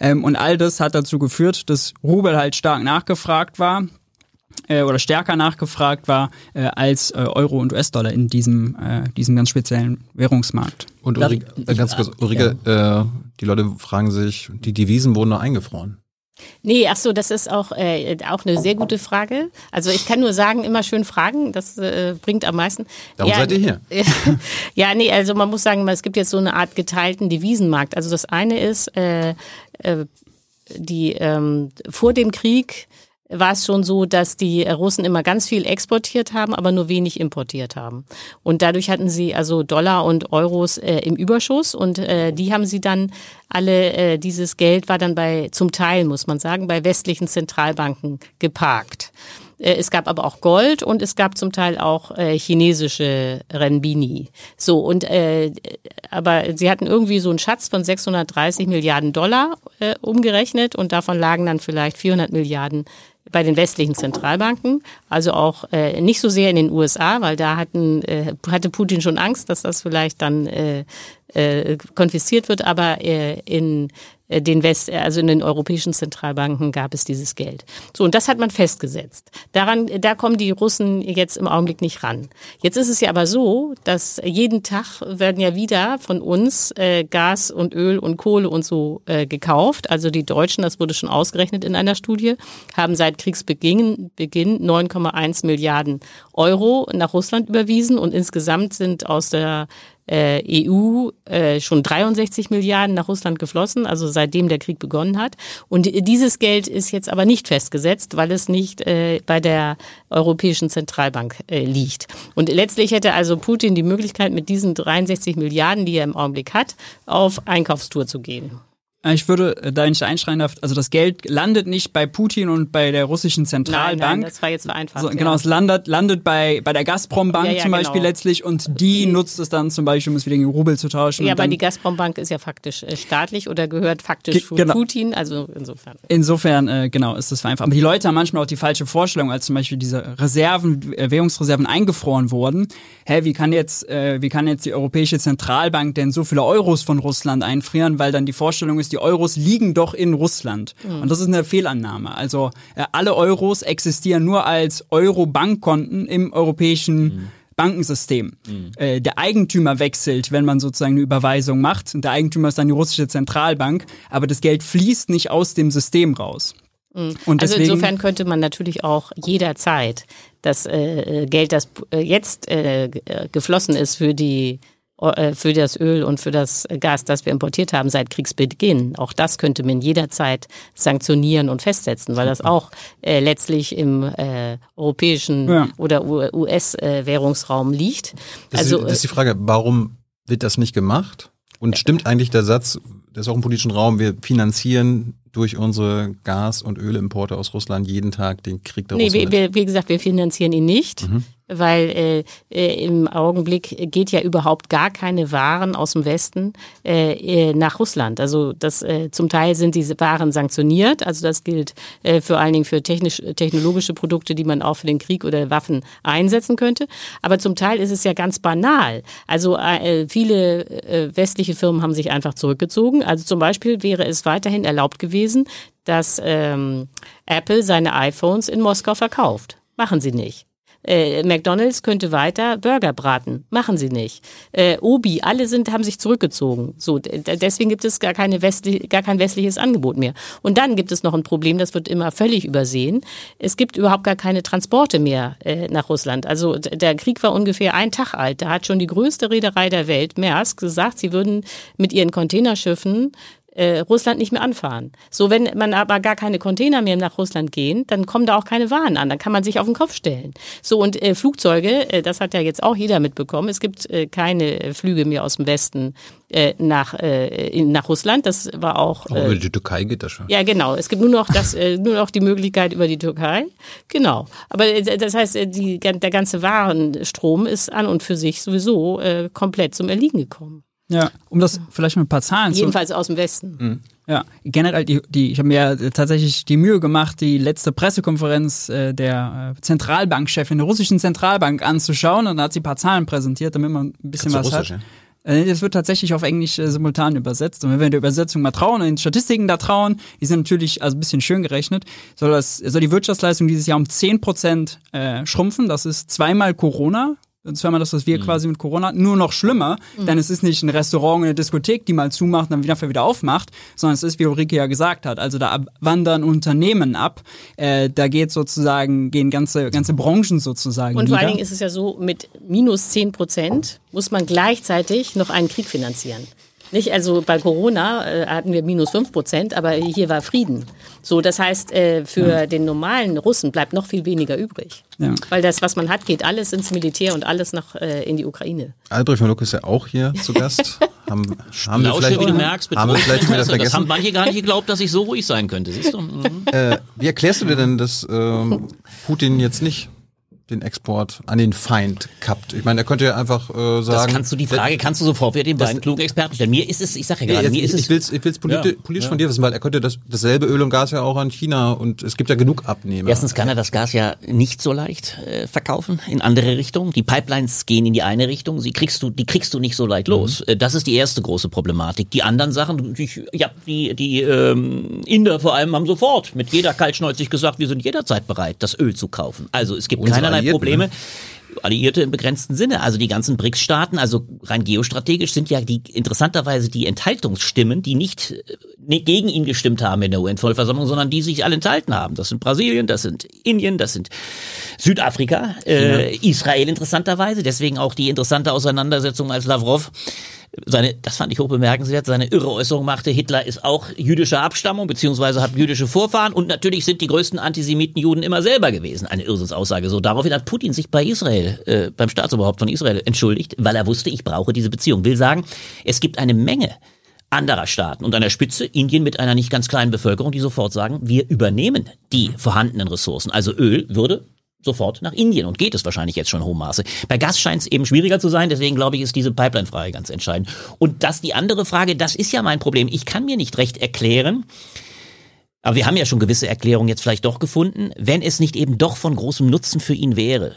Ähm, und all das hat dazu geführt, dass Rubel halt stark nachgefragt war äh, oder stärker nachgefragt war als Euro und US-Dollar in diesem, diesem ganz speziellen Währungsmarkt. Und Ulrike, ganz kurz, Ulrike, ja. die Leute fragen sich, die Devisen wurden noch eingefroren. Nee, ach so, das ist auch, äh, auch eine sehr gute Frage. Also ich kann nur sagen, immer schön fragen, das äh, bringt am meisten. Darum ja, seid ihr hier. ja, nee, also man muss sagen, es gibt jetzt so eine Art geteilten Devisenmarkt. Also das eine ist, äh, äh, die ähm, vor dem Krieg war es schon so, dass die Russen immer ganz viel exportiert haben, aber nur wenig importiert haben. Und dadurch hatten sie also Dollar und Euros äh, im Überschuss und äh, die haben sie dann alle, äh, dieses Geld war dann bei, zum Teil muss man sagen, bei westlichen Zentralbanken geparkt. Äh, es gab aber auch Gold und es gab zum Teil auch äh, chinesische Renbini. So und äh, aber sie hatten irgendwie so einen Schatz von 630 Milliarden Dollar äh, umgerechnet und davon lagen dann vielleicht 400 Milliarden bei den westlichen Zentralbanken, also auch äh, nicht so sehr in den USA, weil da hatten, äh, hatte Putin schon Angst, dass das vielleicht dann äh, äh, konfisziert wird, aber äh, in den West, also in den europäischen Zentralbanken gab es dieses Geld. So, und das hat man festgesetzt. Daran, da kommen die Russen jetzt im Augenblick nicht ran. Jetzt ist es ja aber so, dass jeden Tag werden ja wieder von uns äh, Gas und Öl und Kohle und so äh, gekauft. Also die Deutschen, das wurde schon ausgerechnet in einer Studie, haben seit Kriegsbeginn Beginn 9,1 Milliarden Euro nach Russland überwiesen und insgesamt sind aus der äh, EU äh, schon 63 Milliarden nach Russland geflossen, also seitdem der Krieg begonnen hat. Und dieses Geld ist jetzt aber nicht festgesetzt, weil es nicht äh, bei der Europäischen Zentralbank äh, liegt. Und letztlich hätte also Putin die Möglichkeit, mit diesen 63 Milliarden, die er im Augenblick hat, auf Einkaufstour zu gehen. Äh, ich würde äh, da nicht einschreien darf, also das Geld landet nicht bei Putin und bei der russischen Zentralbank. Nein, nein das war jetzt vereinfacht. So, genau, ja. es landet, landet bei, bei der Gazprom-Bank ja, ja, zum Beispiel genau. letztlich und die nutzt es dann zum Beispiel, um es wieder gegen Rubel zu tauschen. Ja, aber die Gazprom-Bank ist ja faktisch äh, staatlich oder gehört faktisch zu genau. Putin, also insofern. Insofern, äh, genau, ist das vereinfacht. Aber die Leute haben manchmal auch die falsche Vorstellung, als zum Beispiel diese Reserven, Währungsreserven eingefroren wurden. Hä, wie kann jetzt, äh, wie kann jetzt die Europäische Zentralbank denn so viele Euros von Russland einfrieren? Weil dann die Vorstellung ist, die Euros liegen doch in Russland. Mhm. Und das ist eine Fehlannahme. Also äh, alle Euros existieren nur als Euro-Bankkonten im europäischen mhm. Bankensystem. Mhm. Äh, der Eigentümer wechselt, wenn man sozusagen eine Überweisung macht. Und der Eigentümer ist dann die russische Zentralbank. Aber das Geld fließt nicht aus dem System raus. Mhm. Und also deswegen, insofern könnte man natürlich auch jederzeit das äh, Geld, das äh, jetzt äh, geflossen ist für die äh, für das Öl und für das Gas, das wir importiert haben seit Kriegsbeginn. Auch das könnte man jederzeit sanktionieren und festsetzen, weil das auch äh, letztlich im äh, europäischen ja. oder US-Währungsraum liegt. Das also, ist, das ist die Frage, warum wird das nicht gemacht? Und stimmt eigentlich der Satz, das ist auch im politischen Raum, wir finanzieren durch unsere Gas- und Ölimporte aus Russland jeden Tag den Krieg der nee, Russen? Nee, wie gesagt, wir finanzieren ihn nicht. Mhm weil äh, äh, im Augenblick geht ja überhaupt gar keine Waren aus dem Westen äh, äh, nach Russland. Also das äh, zum Teil sind diese Waren sanktioniert. Also das gilt äh, vor allen Dingen für technisch, technologische Produkte, die man auch für den Krieg oder Waffen einsetzen könnte. Aber zum Teil ist es ja ganz banal. Also äh, viele äh, westliche Firmen haben sich einfach zurückgezogen. Also zum Beispiel wäre es weiterhin erlaubt gewesen, dass ähm, Apple seine iPhones in Moskau verkauft. Machen sie nicht. Äh, McDonalds könnte weiter Burger braten. Machen sie nicht. Äh, Obi, alle sind, haben sich zurückgezogen. So, deswegen gibt es gar, keine westlich, gar kein westliches Angebot mehr. Und dann gibt es noch ein Problem, das wird immer völlig übersehen. Es gibt überhaupt gar keine Transporte mehr äh, nach Russland. Also der Krieg war ungefähr ein Tag alt. Da hat schon die größte Reederei der Welt, Maersk, gesagt, sie würden mit ihren Containerschiffen äh, Russland nicht mehr anfahren. So, wenn man aber gar keine Container mehr nach Russland gehen, dann kommen da auch keine Waren an. Dann kann man sich auf den Kopf stellen. So, und äh, Flugzeuge, äh, das hat ja jetzt auch jeder mitbekommen. Es gibt äh, keine Flüge mehr aus dem Westen äh, nach, äh, in, nach Russland. Das war auch. Äh, über die Türkei geht das schon. Ja, genau. Es gibt nur noch das, äh, nur noch die Möglichkeit über die Türkei. Genau. Aber äh, das heißt, äh, die, der ganze Warenstrom ist an und für sich sowieso äh, komplett zum Erliegen gekommen. Ja, um das vielleicht mit ein paar Zahlen zu. Jedenfalls aus dem Westen. Mhm. Ja, generell, die, die, ich habe mir tatsächlich die Mühe gemacht, die letzte Pressekonferenz äh, der äh, Zentralbankchefin der russischen Zentralbank anzuschauen und da hat sie ein paar Zahlen präsentiert, damit man ein bisschen Kannst was Russisch, hat. Ja? Äh, das wird tatsächlich auf Englisch äh, simultan übersetzt. Und wenn wir der Übersetzung mal trauen und den Statistiken da trauen, die sind natürlich also ein bisschen schön gerechnet, soll, das, soll die Wirtschaftsleistung dieses Jahr um 10 Prozent äh, schrumpfen. Das ist zweimal Corona zweimal das, was wir mhm. quasi mit Corona hatten, nur noch schlimmer, mhm. denn es ist nicht ein Restaurant, eine Diskothek, die mal zumacht und dann wieder, wieder aufmacht, sondern es ist, wie Ulrike ja gesagt hat, also da wandern Unternehmen ab, äh, da geht sozusagen, gehen ganze, ganze Branchen sozusagen Und vor allen Dingen ist es ja so, mit minus 10 Prozent muss man gleichzeitig noch einen Krieg finanzieren. Nicht, also bei Corona äh, hatten wir minus fünf Prozent, aber hier war Frieden. So, das heißt, äh, für ja. den normalen Russen bleibt noch viel weniger übrig. Ja. Weil das, was man hat, geht alles ins Militär und alles nach äh, in die Ukraine. Albrecht von Luck ist ja auch hier zu Gast. haben, haben wir vielleicht, wie du merkst, haben wir vielleicht wieder Interesse. Das haben vergessen. manche gar nicht geglaubt, dass ich so ruhig sein könnte. Siehst du? Mhm. Äh, wie erklärst du dir denn, dass ähm, Putin jetzt nicht den Export an den Feind kappt? Ich meine, er könnte ja einfach äh, sagen. Das kannst du die Frage kannst du sofort wieder den beiden klugen Experten stellen. Mir ist es, ich sage ja gerade, mir ist ich, es ich will's, ich will's politi Ja, politisch von dir wissen, weil er könnte das, dasselbe Öl und Gas ja auch an China und es gibt ja genug Abnehmer. Erstens kann er das Gas ja nicht so leicht äh, verkaufen in andere Richtungen. Die Pipelines gehen in die eine Richtung, sie kriegst du, die kriegst du nicht so leicht los. Äh, Das ist die erste große Problematik. Die anderen Sachen, die, ja, die, die ähm, Inder vor allem haben sofort mit jeder kaltschnäuzig gesagt, wir sind jederzeit bereit, das Öl zu kaufen. Also es gibt Unsere keinerlei Alliierten, Probleme. ne? Alliierte im begrenzten Sinne. Also die ganzen BRICS-Staaten, also rein geostrategisch sind ja die interessanterweise die Enthaltungsstimmen, die nicht äh, gegen ihn gestimmt haben in der UN-Vollversammlung, sondern die sich alle enthalten haben. Das sind Brasilien, das sind Indien, das sind Südafrika, äh, Israel interessanterweise. Deswegen auch die interessante Auseinandersetzung als Lavrov seine, das fand ich hoch bemerkenswert, seine irre Äußerung machte, Hitler ist auch jüdischer Abstammung, beziehungsweise hat jüdische Vorfahren und natürlich sind die größten Antisemiten Juden immer selber gewesen. Eine Irrsinnsaussage. So, daraufhin hat Putin sich bei Israel, äh, beim Staatsoberhaupt von Israel entschuldigt, weil er wusste, ich brauche diese Beziehung. Will sagen, es gibt eine Menge anderer Staaten und an der Spitze Indien mit einer nicht ganz kleinen Bevölkerung, die sofort sagen, wir übernehmen die vorhandenen Ressourcen. Also Öl würde sofort nach Indien und geht es wahrscheinlich jetzt schon in hohem Maße. Bei Gas scheint es eben schwieriger zu sein, deswegen glaube ich, ist diese Pipeline-Frage ganz entscheidend. Und das die andere Frage, das ist ja mein Problem. Ich kann mir nicht recht erklären, aber wir haben ja schon gewisse Erklärungen jetzt vielleicht doch gefunden, wenn es nicht eben doch von großem Nutzen für ihn wäre,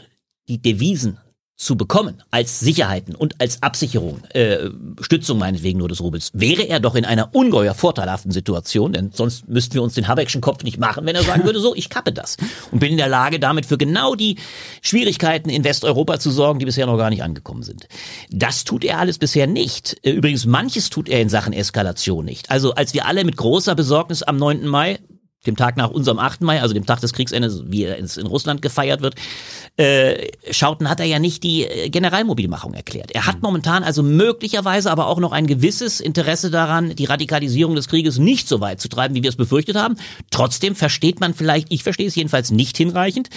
die Devisen zu bekommen als Sicherheiten und als Absicherung, äh, Stützung meinetwegen nur des Rubels, wäre er doch in einer ungeheuer vorteilhaften Situation, denn sonst müssten wir uns den Habeckschen Kopf nicht machen, wenn er sagen würde, so, ich kappe das und bin in der Lage, damit für genau die Schwierigkeiten in Westeuropa zu sorgen, die bisher noch gar nicht angekommen sind. Das tut er alles bisher nicht. Äh, Übrigens, manches tut er in Sachen Eskalation nicht. Also als wir alle mit großer Besorgnis am 9. Mai dem Tag nach unserem 8. Mai, also dem Tag des Kriegsendes, wie er in Russland gefeiert wird, äh, schauten, hat er ja nicht die äh, Generalmobilmachung erklärt. Er hat momentan also möglicherweise aber auch noch ein gewisses Interesse daran, die Radikalisierung des Krieges nicht so weit zu treiben, wie wir es befürchtet haben. Trotzdem versteht man vielleicht, ich verstehe es jedenfalls nicht hinreichend,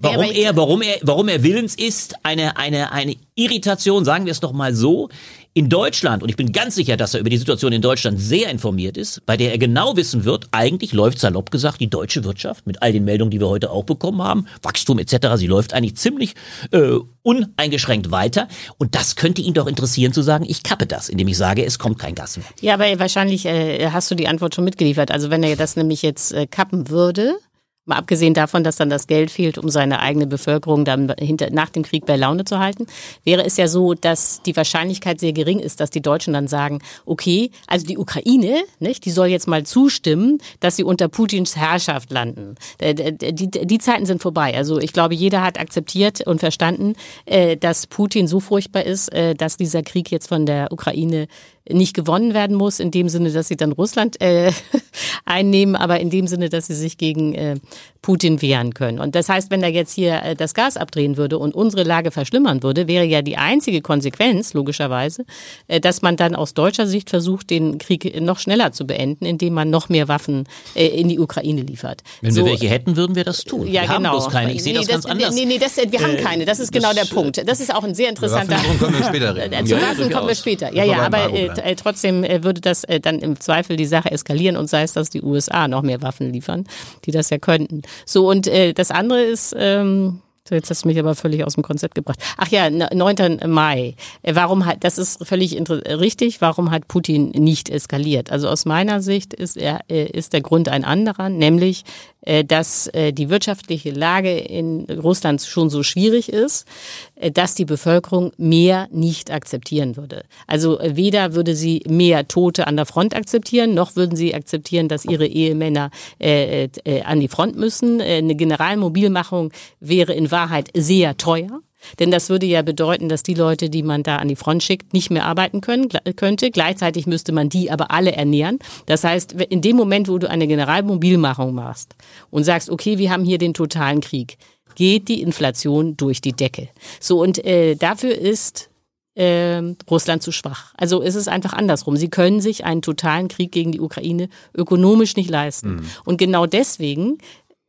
Warum ich- er, warum er, warum er willens ist, eine, eine, eine Irritation, sagen wir es doch mal so, in Deutschland, und ich bin ganz sicher, dass er über die Situation in Deutschland sehr informiert ist, bei der er genau wissen wird, eigentlich läuft salopp gesagt die deutsche Wirtschaft mit all den Meldungen, die wir heute auch bekommen haben, Wachstum etc., sie läuft eigentlich ziemlich äh, uneingeschränkt weiter. Und das könnte ihn doch interessieren zu sagen, ich kappe das, indem ich sage, es kommt kein Gas mehr. Ja, aber wahrscheinlich äh, hast du die Antwort schon mitgeliefert. Also wenn er das nämlich jetzt äh, kappen würde, mal abgesehen davon, dass dann das Geld fehlt, um seine eigene Bevölkerung dann hinter, nach dem Krieg bei Laune zu halten, wäre es ja so, dass die Wahrscheinlichkeit sehr gering ist, dass die Deutschen dann sagen, okay, also die Ukraine, nicht, die soll jetzt mal zustimmen, dass sie unter Putins Herrschaft landen. Äh, Die, die, die Zeiten sind vorbei. Also ich glaube, jeder hat akzeptiert und verstanden, äh, dass Putin so furchtbar ist, äh, dass dieser Krieg jetzt von der Ukraine nicht gewonnen werden muss, in dem Sinne, dass sie dann Russland äh, einnehmen, aber in dem Sinne, dass sie sich gegen äh, Putin wehren können. Und das heißt, wenn er jetzt hier äh, das Gas abdrehen würde und unsere Lage verschlimmern würde, wäre ja die einzige Konsequenz, logischerweise, äh, dass man dann aus deutscher Sicht versucht, den Krieg noch schneller zu beenden, indem man noch mehr Waffen äh, in die Ukraine liefert. Wenn So, wir welche hätten, würden wir das tun. ja, wir haben genau. bloß keine. Ich sehe nee, das ganz anders. Nee, nee, das, wir haben Äh, keine. Das ist genau das, der Punkt. Das ist auch ein sehr interessanter. Waffenlieferung können wir später reden. Äh, Zu Waffen kommen wir später. Ja, ja, aber äh, trotzdem äh, würde das äh, dann im Zweifel die Sache eskalieren und sei es, dass die USA noch mehr Waffen liefern, die das ja könnten. So, und äh, das andere ist, ähm, so, jetzt hast du mich aber völlig aus dem Konzept gebracht. Ach ja, n- 9. Mai. Äh, Warum hat, das ist völlig richtig, warum hat Putin nicht eskaliert? Also aus meiner Sicht ist, er, äh, ist der Grund ein anderer, nämlich, dass äh, die wirtschaftliche Lage in Russland schon so schwierig ist, äh, dass die Bevölkerung mehr nicht akzeptieren würde. Also äh, weder würde sie mehr Tote an der Front akzeptieren, noch würden sie akzeptieren, dass ihre Ehemänner äh, äh, an die Front müssen. Äh, eine Generalmobilmachung wäre in Wahrheit sehr teuer. Denn das würde ja bedeuten, dass die Leute, die man da an die Front schickt, nicht mehr arbeiten können, könnte. Gleichzeitig müsste man die aber alle ernähren. Das heißt, in dem Moment, wo du eine Generalmobilmachung machst und sagst, okay, wir haben hier den totalen Krieg, geht die Inflation durch die Decke. So, und äh, dafür ist ähm, Russland zu schwach. Also es ist einfach andersrum. Sie können sich einen totalen Krieg gegen die Ukraine ökonomisch nicht leisten. Und genau deswegen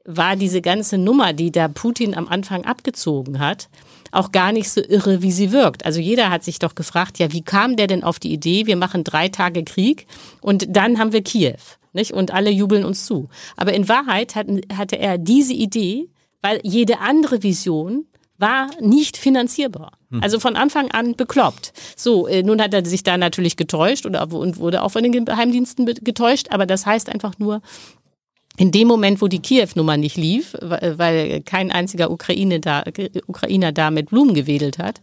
war diese ganze Nummer, die da Putin am Anfang abgezogen hat, auch gar nicht so irre, wie sie wirkt. Also jeder hat sich doch gefragt, ja, wie kam der denn auf die Idee, wir machen drei Tage Krieg und dann haben wir Kiew, nicht? Und alle jubeln uns zu. Aber in Wahrheit hatten, hatte er diese Idee, weil jede andere Vision war nicht finanzierbar. Also von Anfang an bekloppt. So, äh, nun hat er sich da natürlich getäuscht oder, und wurde auch von den Geheimdiensten getäuscht, aber das heißt einfach nur, in dem Moment, wo die Kiew-Nummer nicht lief, weil kein einziger Ukraine da, Ukrainer da mit Blumen gewedelt hat,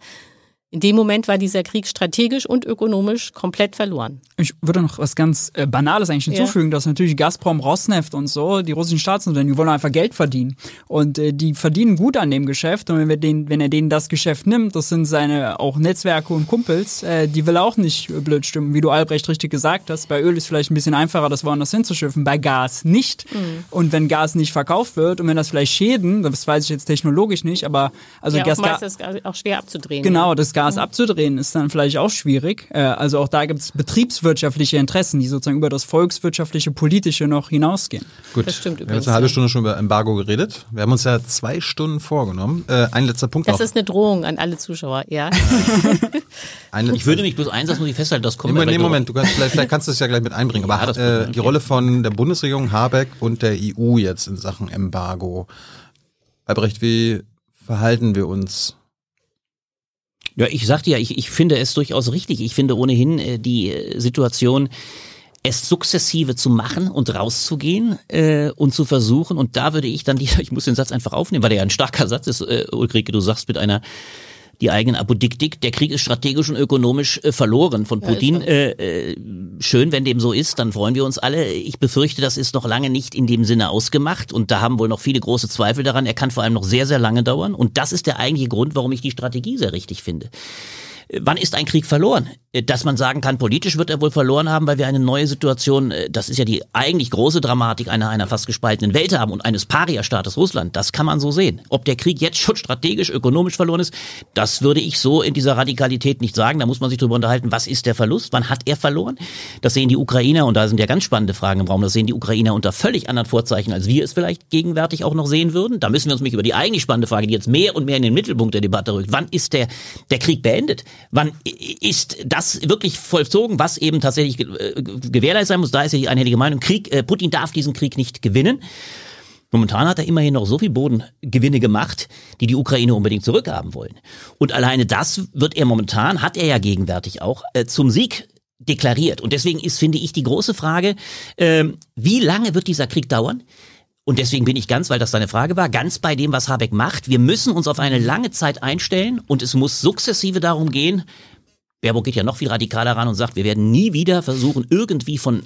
in dem Moment war dieser Krieg strategisch und ökonomisch komplett verloren. Ich würde noch was ganz äh, Banales eigentlich hinzufügen, ja. dass natürlich Gazprom, Rosneft und so, die russischen Staatsunternehmen, die wollen einfach Geld verdienen. Und äh, die verdienen gut an dem Geschäft. Und wenn, wir den, wenn er denen das Geschäft nimmt, das sind seine auch Netzwerke und Kumpels, äh, die will er auch nicht blöd stimmen. Wie du Albrecht richtig gesagt hast, bei Öl ist vielleicht ein bisschen einfacher, das woanders hinzuschiffen, bei Gas nicht. Mhm. Und wenn Gas nicht verkauft wird und wenn das vielleicht Schäden, das weiß ich jetzt technologisch nicht, aber also ja, Gas... Auch, ist auch schwer abzudrehen. Genau, das Gas mhm. abzudrehen, ist dann vielleicht auch schwierig. Äh, also auch da gibt es betriebswirtschaftliche Interessen, die sozusagen über das volkswirtschaftliche, politische noch hinausgehen. Gut, das stimmt wir haben jetzt eine halbe Stunde schon über Embargo geredet. Wir haben uns ja zwei Stunden vorgenommen. Äh, ein letzter Punkt Das noch. ist eine Drohung an alle Zuschauer, ja. Ich würde mich bloß eins, das muss ich festhalten, das kommt Nee, mir nee, Moment, du kannst, vielleicht, vielleicht kannst du es ja gleich mit einbringen. Aber Ja, das äh, die okay. Rolle von der Bundesregierung Habeck und der EU jetzt in Sachen Embargo. Albrecht, wie verhalten wir uns? Ja, ich sagte ja, ich, ich finde es durchaus richtig. Ich finde ohnehin äh, die äh, Situation, es sukzessive zu machen und rauszugehen äh, und zu versuchen. Und da würde ich dann, die, ich muss den Satz einfach aufnehmen, weil der ja ein starker Satz ist, äh, Ulrike, du sagst mit einer die eigenen Apodiktik, der Krieg ist strategisch und ökonomisch äh, verloren von Ja, Putin. so. äh, äh, schön, wenn dem so ist, dann freuen wir uns alle. Ich befürchte, das ist noch lange nicht in dem Sinne ausgemacht und da haben wohl noch viele große Zweifel daran. Er kann vor allem noch sehr, sehr lange dauern und das ist der eigentliche Grund, warum ich die Strategie sehr richtig finde. Wann ist ein Krieg verloren? Äh, Dass man sagen kann, politisch wird er wohl verloren haben, weil wir eine neue Situation, äh, das ist ja die eigentlich große Dramatik einer, einer fast gespaltenen Welt haben und eines Paria-Staates Russland. Das kann man so sehen. Ob der Krieg jetzt schon strategisch, ökonomisch verloren ist, das würde ich so in dieser Radikalität nicht sagen. Da muss man sich darüber unterhalten, was ist der Verlust? Wann hat er verloren? Das sehen die Ukrainer, und da sind ja ganz spannende Fragen im Raum, das sehen die Ukrainer unter völlig anderen Vorzeichen, als wir es vielleicht gegenwärtig auch noch sehen würden. Da müssen wir uns nämlich über die eigentlich spannende Frage, die jetzt mehr und mehr in den Mittelpunkt der Debatte rückt. Wann ist der, der Krieg beendet? Wann ist das wirklich vollzogen, was eben tatsächlich äh, gewährleistet sein muss? Da ist ja die einhellige Meinung, Krieg, äh, Putin darf diesen Krieg nicht gewinnen. Momentan hat er immerhin noch so viel Bodengewinne gemacht, die die Ukraine unbedingt zurückhaben wollen. Und alleine das wird er momentan, hat er ja gegenwärtig auch, äh, zum Sieg deklariert. Und deswegen ist, finde ich, die große Frage, ähm, wie lange wird dieser Krieg dauern? Und deswegen bin ich ganz, weil das deine Frage war, ganz bei dem, was Habeck macht. Wir müssen uns auf eine lange Zeit einstellen und es muss sukzessive darum gehen, Baerbock geht ja noch viel radikaler ran und sagt, wir werden nie wieder versuchen, irgendwie von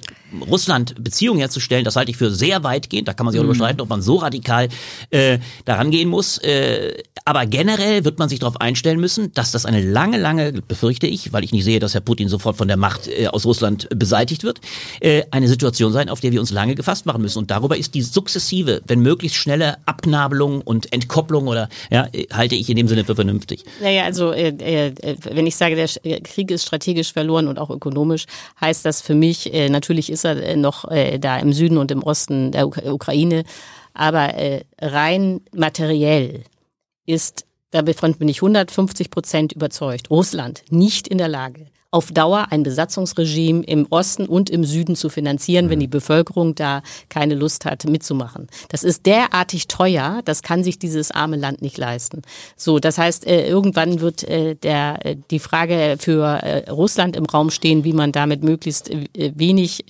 Russland Beziehungen herzustellen. Das halte ich für sehr weitgehend. Da kann man sich auch überstreiten, ob man so radikal äh, daran gehen muss. Äh, aber generell wird man sich darauf einstellen müssen, dass das eine lange, lange, befürchte ich, weil ich nicht sehe, dass Herr Putin sofort von der Macht äh, aus Russland beseitigt wird, äh, eine Situation sein, auf der wir uns lange gefasst machen müssen. Und darüber ist die sukzessive, wenn möglichst schnelle Abnabelung und Entkopplung oder ja, äh, halte ich in dem Sinne für vernünftig. Naja, also äh, äh, wenn ich sage, der der Krieg ist strategisch verloren und auch ökonomisch, heißt das für mich, äh, natürlich ist er äh, noch äh, da im Süden und im Osten der Uk Ukraine, aber äh, rein materiell ist, davon bin ich 150 Prozent überzeugt, Russland nicht in der Lage, auf Dauer ein Besatzungsregime im Osten und im Süden zu finanzieren, wenn die Bevölkerung da keine Lust hat, mitzumachen. Das ist derartig teuer, das kann sich dieses arme Land nicht leisten. So, das heißt, äh, irgendwann wird äh, der, äh, die Frage für Russland im Raum stehen, wie man damit möglichst wenig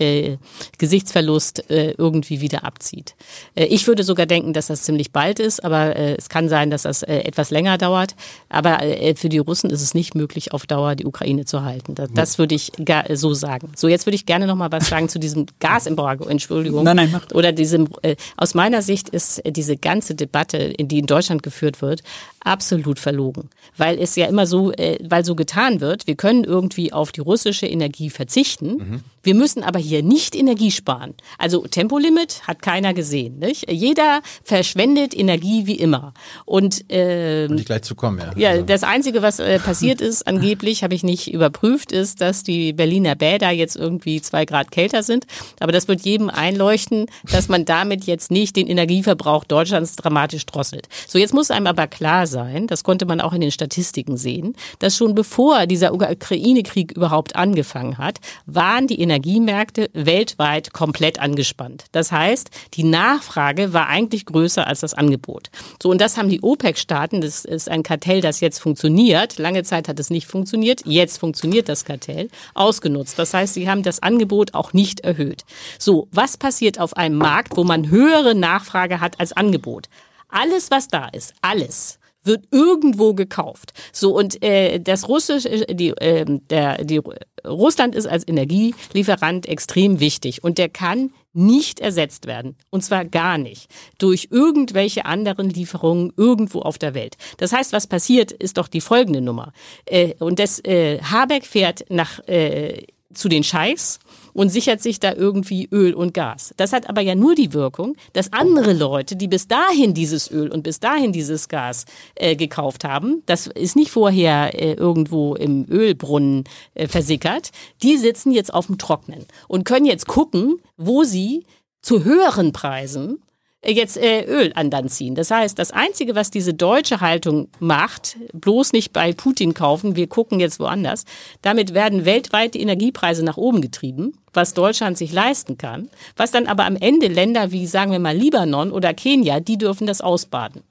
Gesichtsverlust irgendwie wieder abzieht. Ich würde sogar denken, dass das ziemlich bald ist, aber es kann sein, dass das etwas länger dauert. Aber für die Russen ist es nicht möglich, auf Dauer die Ukraine zu halten. Das, das würde ich so sagen. So, jetzt würde ich gerne noch mal was sagen zu diesem Gasembargo. Entschuldigung. Nein, nein, mach. Oder diesem. Äh, aus meiner Sicht ist diese ganze Debatte, in die in Deutschland geführt wird, absolut verlogen, weil es ja immer so, äh, weil so getan wird, wir können irgendwie auf die russische Energie verzichten. Wir müssen aber hier nicht Energie sparen. Also Tempolimit hat keiner gesehen. Nicht? Jeder verschwendet Energie wie immer. Und, äh, Und ich gleich zu kommen, ja. ja, Also, das Einzige, was äh, passiert ist, angeblich habe ich nicht überprüft, ist, dass die Berliner Bäder jetzt irgendwie zwei Grad kälter sind. Aber das wird jedem einleuchten, dass man damit jetzt nicht den Energieverbrauch Deutschlands dramatisch drosselt. So, jetzt muss einem aber klar sein, das konnte man auch in den Statistiken sehen, dass schon bevor dieser Ukraine-Krieg überhaupt angefangen hat, waren die Energiemärkte weltweit komplett angespannt. Das heißt, die Nachfrage war eigentlich größer als das Angebot. So, und das haben die OPEC-Staaten, das ist ein Kartell, das jetzt funktioniert. Lange Zeit hat es nicht funktioniert. Jetzt funktioniert das Kartell. Ausgenutzt. Das heißt, sie haben das Angebot auch nicht erhöht. So, was passiert auf einem Markt, wo man höhere Nachfrage hat als Angebot? Alles, was da ist, alles wird irgendwo gekauft. So und äh, das russische, die, äh, der, die Russland ist als Energielieferant extrem wichtig und der kann nicht ersetzt werden und zwar gar nicht durch irgendwelche anderen Lieferungen irgendwo auf der Welt. Das heißt, was passiert, ist doch die folgende Nummer äh, und das äh, Habeck fährt nach äh, zu den Scheichs und sichert sich da irgendwie Öl und Gas. Das hat aber ja nur die Wirkung, dass andere Leute, die bis dahin dieses Öl und bis dahin dieses Gas äh, gekauft haben, das ist nicht vorher äh, irgendwo im Ölbrunnen äh, versickert, die sitzen jetzt auf dem Trocknen und können jetzt gucken, wo sie zu höheren Preisen jetzt äh, Öl an Land ziehen. Das heißt, das Einzige, was diese deutsche Haltung macht, bloß nicht bei Putin kaufen, wir gucken jetzt woanders, damit werden weltweit die Energiepreise nach oben getrieben, was Deutschland sich leisten kann, was dann aber am Ende Länder wie, sagen wir mal, Libanon oder Kenia, die dürfen das ausbaden.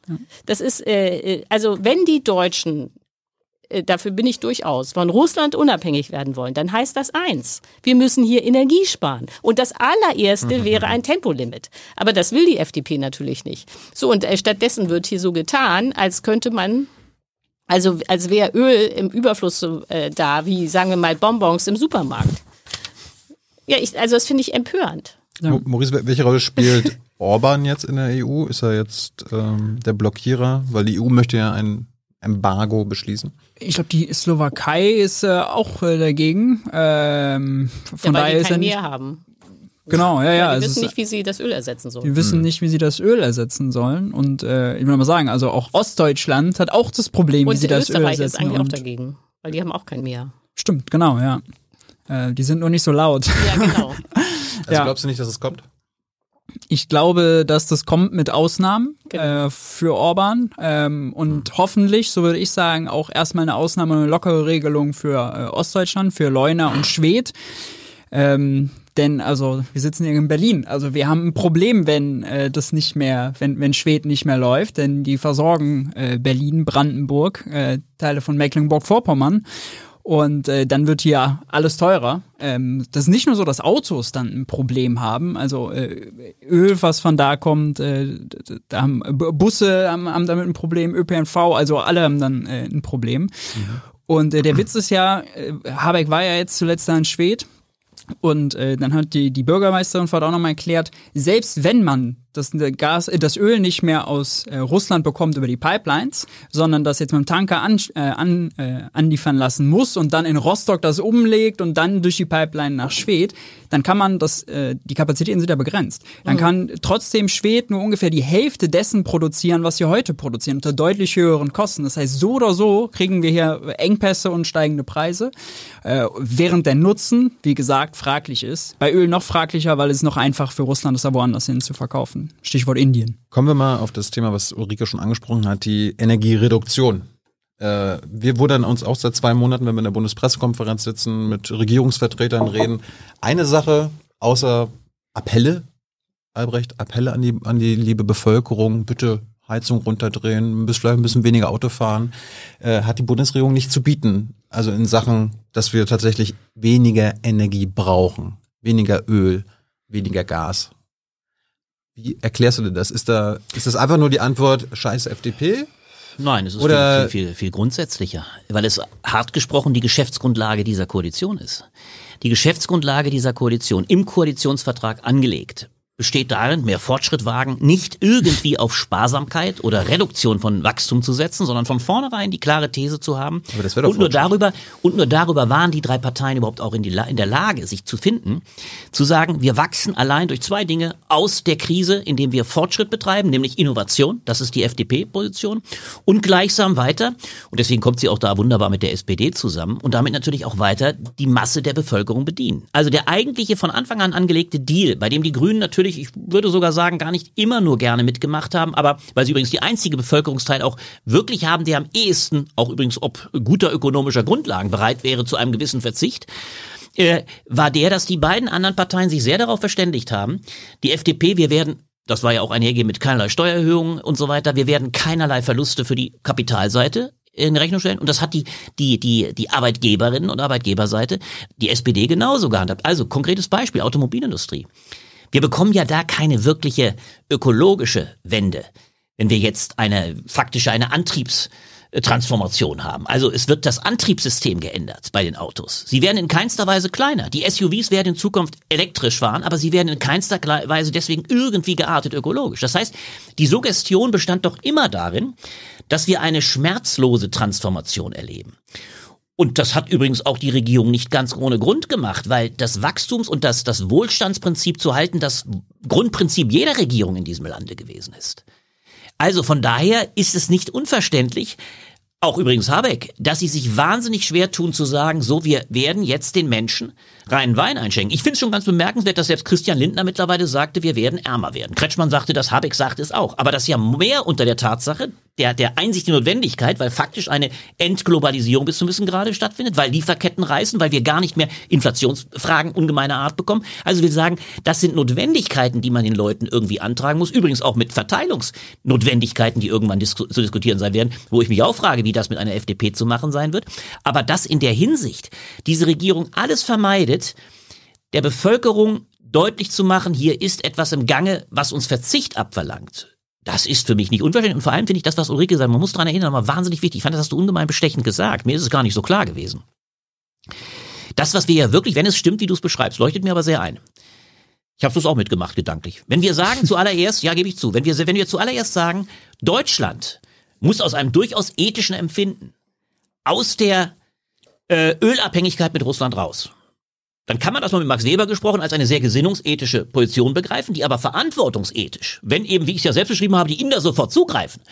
Das ist, äh, also wenn die Deutschen äh, dafür bin ich durchaus, von Russland unabhängig werden wollen, dann heißt das eins. Wir müssen hier Energie sparen. Und das allererste wäre ein Tempolimit. Aber das will die FDP natürlich nicht. So, und äh, stattdessen wird hier so getan, als könnte man also als wäre Öl im Überfluss so, äh, da, wie sagen wir mal Bonbons im Supermarkt. Ja, ich, also das finde ich empörend. Mo- Maurice, welche Rolle spielt Orban jetzt in der EU? Ist er jetzt ähm, der Blockierer? Weil die EU möchte ja ein Embargo beschließen. Ich glaube, die Slowakei ist äh, auch äh, dagegen. Ähm, von Ja, weil daher die ist kein nicht. Meer haben. Genau, ja, ja. Ja, die wissen ist, nicht, wie sie das Öl ersetzen sollen. die wissen nicht, wie sie das Öl ersetzen sollen. Und äh, ich will mal sagen, also auch Ostdeutschland hat auch das Problem, wie Und sie das Öl Österreich ist ersetzen. eigentlich auch dagegen, weil die haben auch kein Meer. stimmt, genau, ja. Äh, die sind nur nicht so laut. Ja, genau. Also Ja. glaubst du nicht, dass es kommt? Ich glaube, dass das kommt mit Ausnahmen Genau. äh, für Orban. Ähm, und hoffentlich, so würde ich sagen, auch erstmal eine Ausnahme, eine lockere Regelung für äh, Ostdeutschland, für Leuna und Schwedt. Ähm, denn also wir sitzen hier in Berlin, also wir haben ein Problem, wenn äh, das nicht mehr, wenn wenn Schwed nicht mehr läuft, denn die versorgen äh, Berlin, Brandenburg, äh, Teile von Mecklenburg-Vorpommern und äh, dann wird hier alles teurer. Ähm, das ist nicht nur so, dass Autos dann ein Problem haben, also äh, Öl, was von da kommt, äh, da haben B- Busse haben, haben damit ein Problem, ÖPNV, also alle haben dann äh, ein Problem. Und äh, der Witz ist ja, äh, Habeck war ja jetzt zuletzt da in Schwedt und äh, dann hat die, die Bürgermeisterin vor Ort auch nochmal erklärt, selbst wenn man das Gas, äh, das Öl nicht mehr aus äh, Russland bekommt über die Pipelines, sondern das jetzt mit dem Tanker an, äh, an, äh, anliefern lassen muss und dann in Rostock das umlegt und dann durch die Pipeline nach Schwedt, dann kann man das, äh, die Kapazitäten sind ja begrenzt. Dann kann trotzdem Schwedt nur ungefähr die Hälfte dessen produzieren, was sie heute produzieren, unter deutlich höheren Kosten. Das heißt, so oder so kriegen wir hier Engpässe und steigende Preise, äh, während der Nutzen, wie gesagt, fraglich ist. Bei Öl noch fraglicher, weil es noch einfach für Russland ist, da woanders hin zu verkaufen. Stichwort Indien. Kommen wir mal auf das Thema, was Ulrike schon angesprochen hat, die Energiereduktion. Äh, wir wundern uns auch seit zwei Monaten, wenn wir in der Bundespressekonferenz sitzen, mit Regierungsvertretern reden. Eine Sache, außer Appelle, Albrecht, Appelle an die, an die liebe Bevölkerung, bitte Heizung runterdrehen, vielleicht ein bisschen weniger Auto fahren, äh, hat die Bundesregierung nicht zu bieten. Also in Sachen, dass wir tatsächlich weniger Energie brauchen, weniger Öl, weniger Gas. Wie erklärst du dir das? Ist da, ist das einfach nur die Antwort, scheiß FDP? Nein, es ist Oder- viel, viel, viel, viel grundsätzlicher, weil es hart gesprochen die Geschäftsgrundlage dieser Koalition ist. Die Geschäftsgrundlage dieser Koalition im Koalitionsvertrag angelegt besteht darin, mehr Fortschritt wagen, nicht irgendwie auf Sparsamkeit oder Reduktion von Wachstum zu setzen, sondern von vornherein die klare These zu haben. Aber das und nur darüber und nur darüber waren die drei Parteien überhaupt auch in, die, in der Lage, sich zu finden, zu sagen, wir wachsen allein durch zwei Dinge aus der Krise, indem wir Fortschritt betreiben, nämlich Innovation, das ist die FDP-Position, und gleichsam weiter, und deswegen kommt sie auch da wunderbar mit der SPD zusammen, und damit natürlich auch weiter die Masse der Bevölkerung bedienen. Also der eigentliche von Anfang an angelegte Deal, bei dem die Grünen natürlich, ich würde sogar sagen, gar nicht immer nur gerne mitgemacht haben, aber weil sie übrigens die einzige Bevölkerungsteil auch wirklich haben, der am ehesten, auch übrigens ob guter ökonomischer Grundlagen, bereit wäre zu einem gewissen Verzicht, äh, war der, dass die beiden anderen Parteien sich sehr darauf verständigt haben, die FDP, wir werden das war ja auch einhergehend mit keinerlei Steuererhöhungen und so weiter. Wir werden keinerlei Verluste für die Kapitalseite in Rechnung stellen. Und das hat die, die, die, die Arbeitgeberinnen und Arbeitgeberseite, die SPD genauso gehandhabt. Also konkretes Beispiel, Automobilindustrie. Wir bekommen ja da keine wirkliche ökologische Wende, wenn wir jetzt eine faktische eine Antriebstransformation haben. Also es wird das Antriebssystem geändert bei den Autos. Sie werden in keinster Weise kleiner. Die SUVs werden in Zukunft elektrisch fahren, aber sie werden in keinster Weise deswegen irgendwie geartet ökologisch. Das heißt, die Suggestion bestand doch immer darin, dass wir eine schmerzlose Transformation erleben. Und das hat übrigens auch die Regierung nicht ganz ohne Grund gemacht, weil das Wachstums- und das, das Wohlstandsprinzip zu halten das Grundprinzip jeder Regierung in diesem Lande gewesen ist. Also von daher ist es nicht unverständlich, auch übrigens Habeck, dass sie sich wahnsinnig schwer tun zu sagen, so wir werden jetzt den Menschen reinen Wein einschenken. Ich finde es schon ganz bemerkenswert, dass selbst Christian Lindner mittlerweile sagte, wir werden ärmer werden. Kretschmann sagte das, Habeck sagte es auch. Aber das ist ja mehr unter der Tatsache, der, der Einsicht in Notwendigkeit, weil faktisch eine Entglobalisierung bis zum Wissen gerade stattfindet, weil Lieferketten reißen, weil wir gar nicht mehr Inflationsfragen ungemeiner Art bekommen. Also wir sagen, das sind Notwendigkeiten, die man den Leuten irgendwie antragen muss. Übrigens auch mit Verteilungsnotwendigkeiten, die irgendwann disku zu diskutieren sein werden, wo ich mich auch frage, wie das mit einer FDP zu machen sein wird. Aber dass in der Hinsicht diese Regierung alles vermeidet, der Bevölkerung deutlich zu machen, hier ist etwas im Gange, was uns Verzicht abverlangt. Das ist für mich nicht unverständlich. Und vor allem finde ich das, was Ulrike sagt, man muss daran erinnern, war wahnsinnig wichtig. Ich fand, das hast du ungemein bestechend gesagt. Mir ist es gar nicht so klar gewesen. Das, was wir ja wirklich, wenn es stimmt, wie du es beschreibst, leuchtet mir aber sehr ein. Ich habe es auch mitgemacht, gedanklich. Wenn wir sagen zuallererst, ja, gebe ich zu, wenn wir, wenn wir zuallererst sagen, Deutschland muss aus einem durchaus ethischen Empfinden aus der äh, Ölabhängigkeit mit Russland raus. Dann kann man das mal mit Max Weber gesprochen als eine sehr gesinnungsethische Position begreifen, die aber verantwortungsethisch, wenn eben, wie ich es ja selbst beschrieben habe, die Inder sofort zugreifen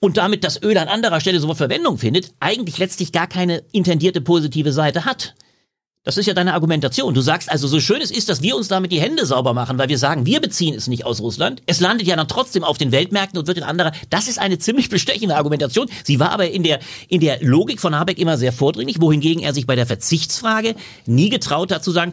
und damit das Öl an anderer Stelle sofort Verwendung findet, eigentlich letztlich gar keine intendierte positive Seite hat. Das ist ja deine Argumentation. Du sagst also, so schön es ist, dass wir uns damit die Hände sauber machen, weil wir sagen, wir beziehen es nicht aus Russland. Es landet ja dann trotzdem auf den Weltmärkten und wird in anderer. Das ist eine ziemlich bestechende Argumentation. Sie war aber in der, in der Logik von Habeck immer sehr vordringlich, wohingegen er sich bei der Verzichtsfrage nie getraut hat zu sagen,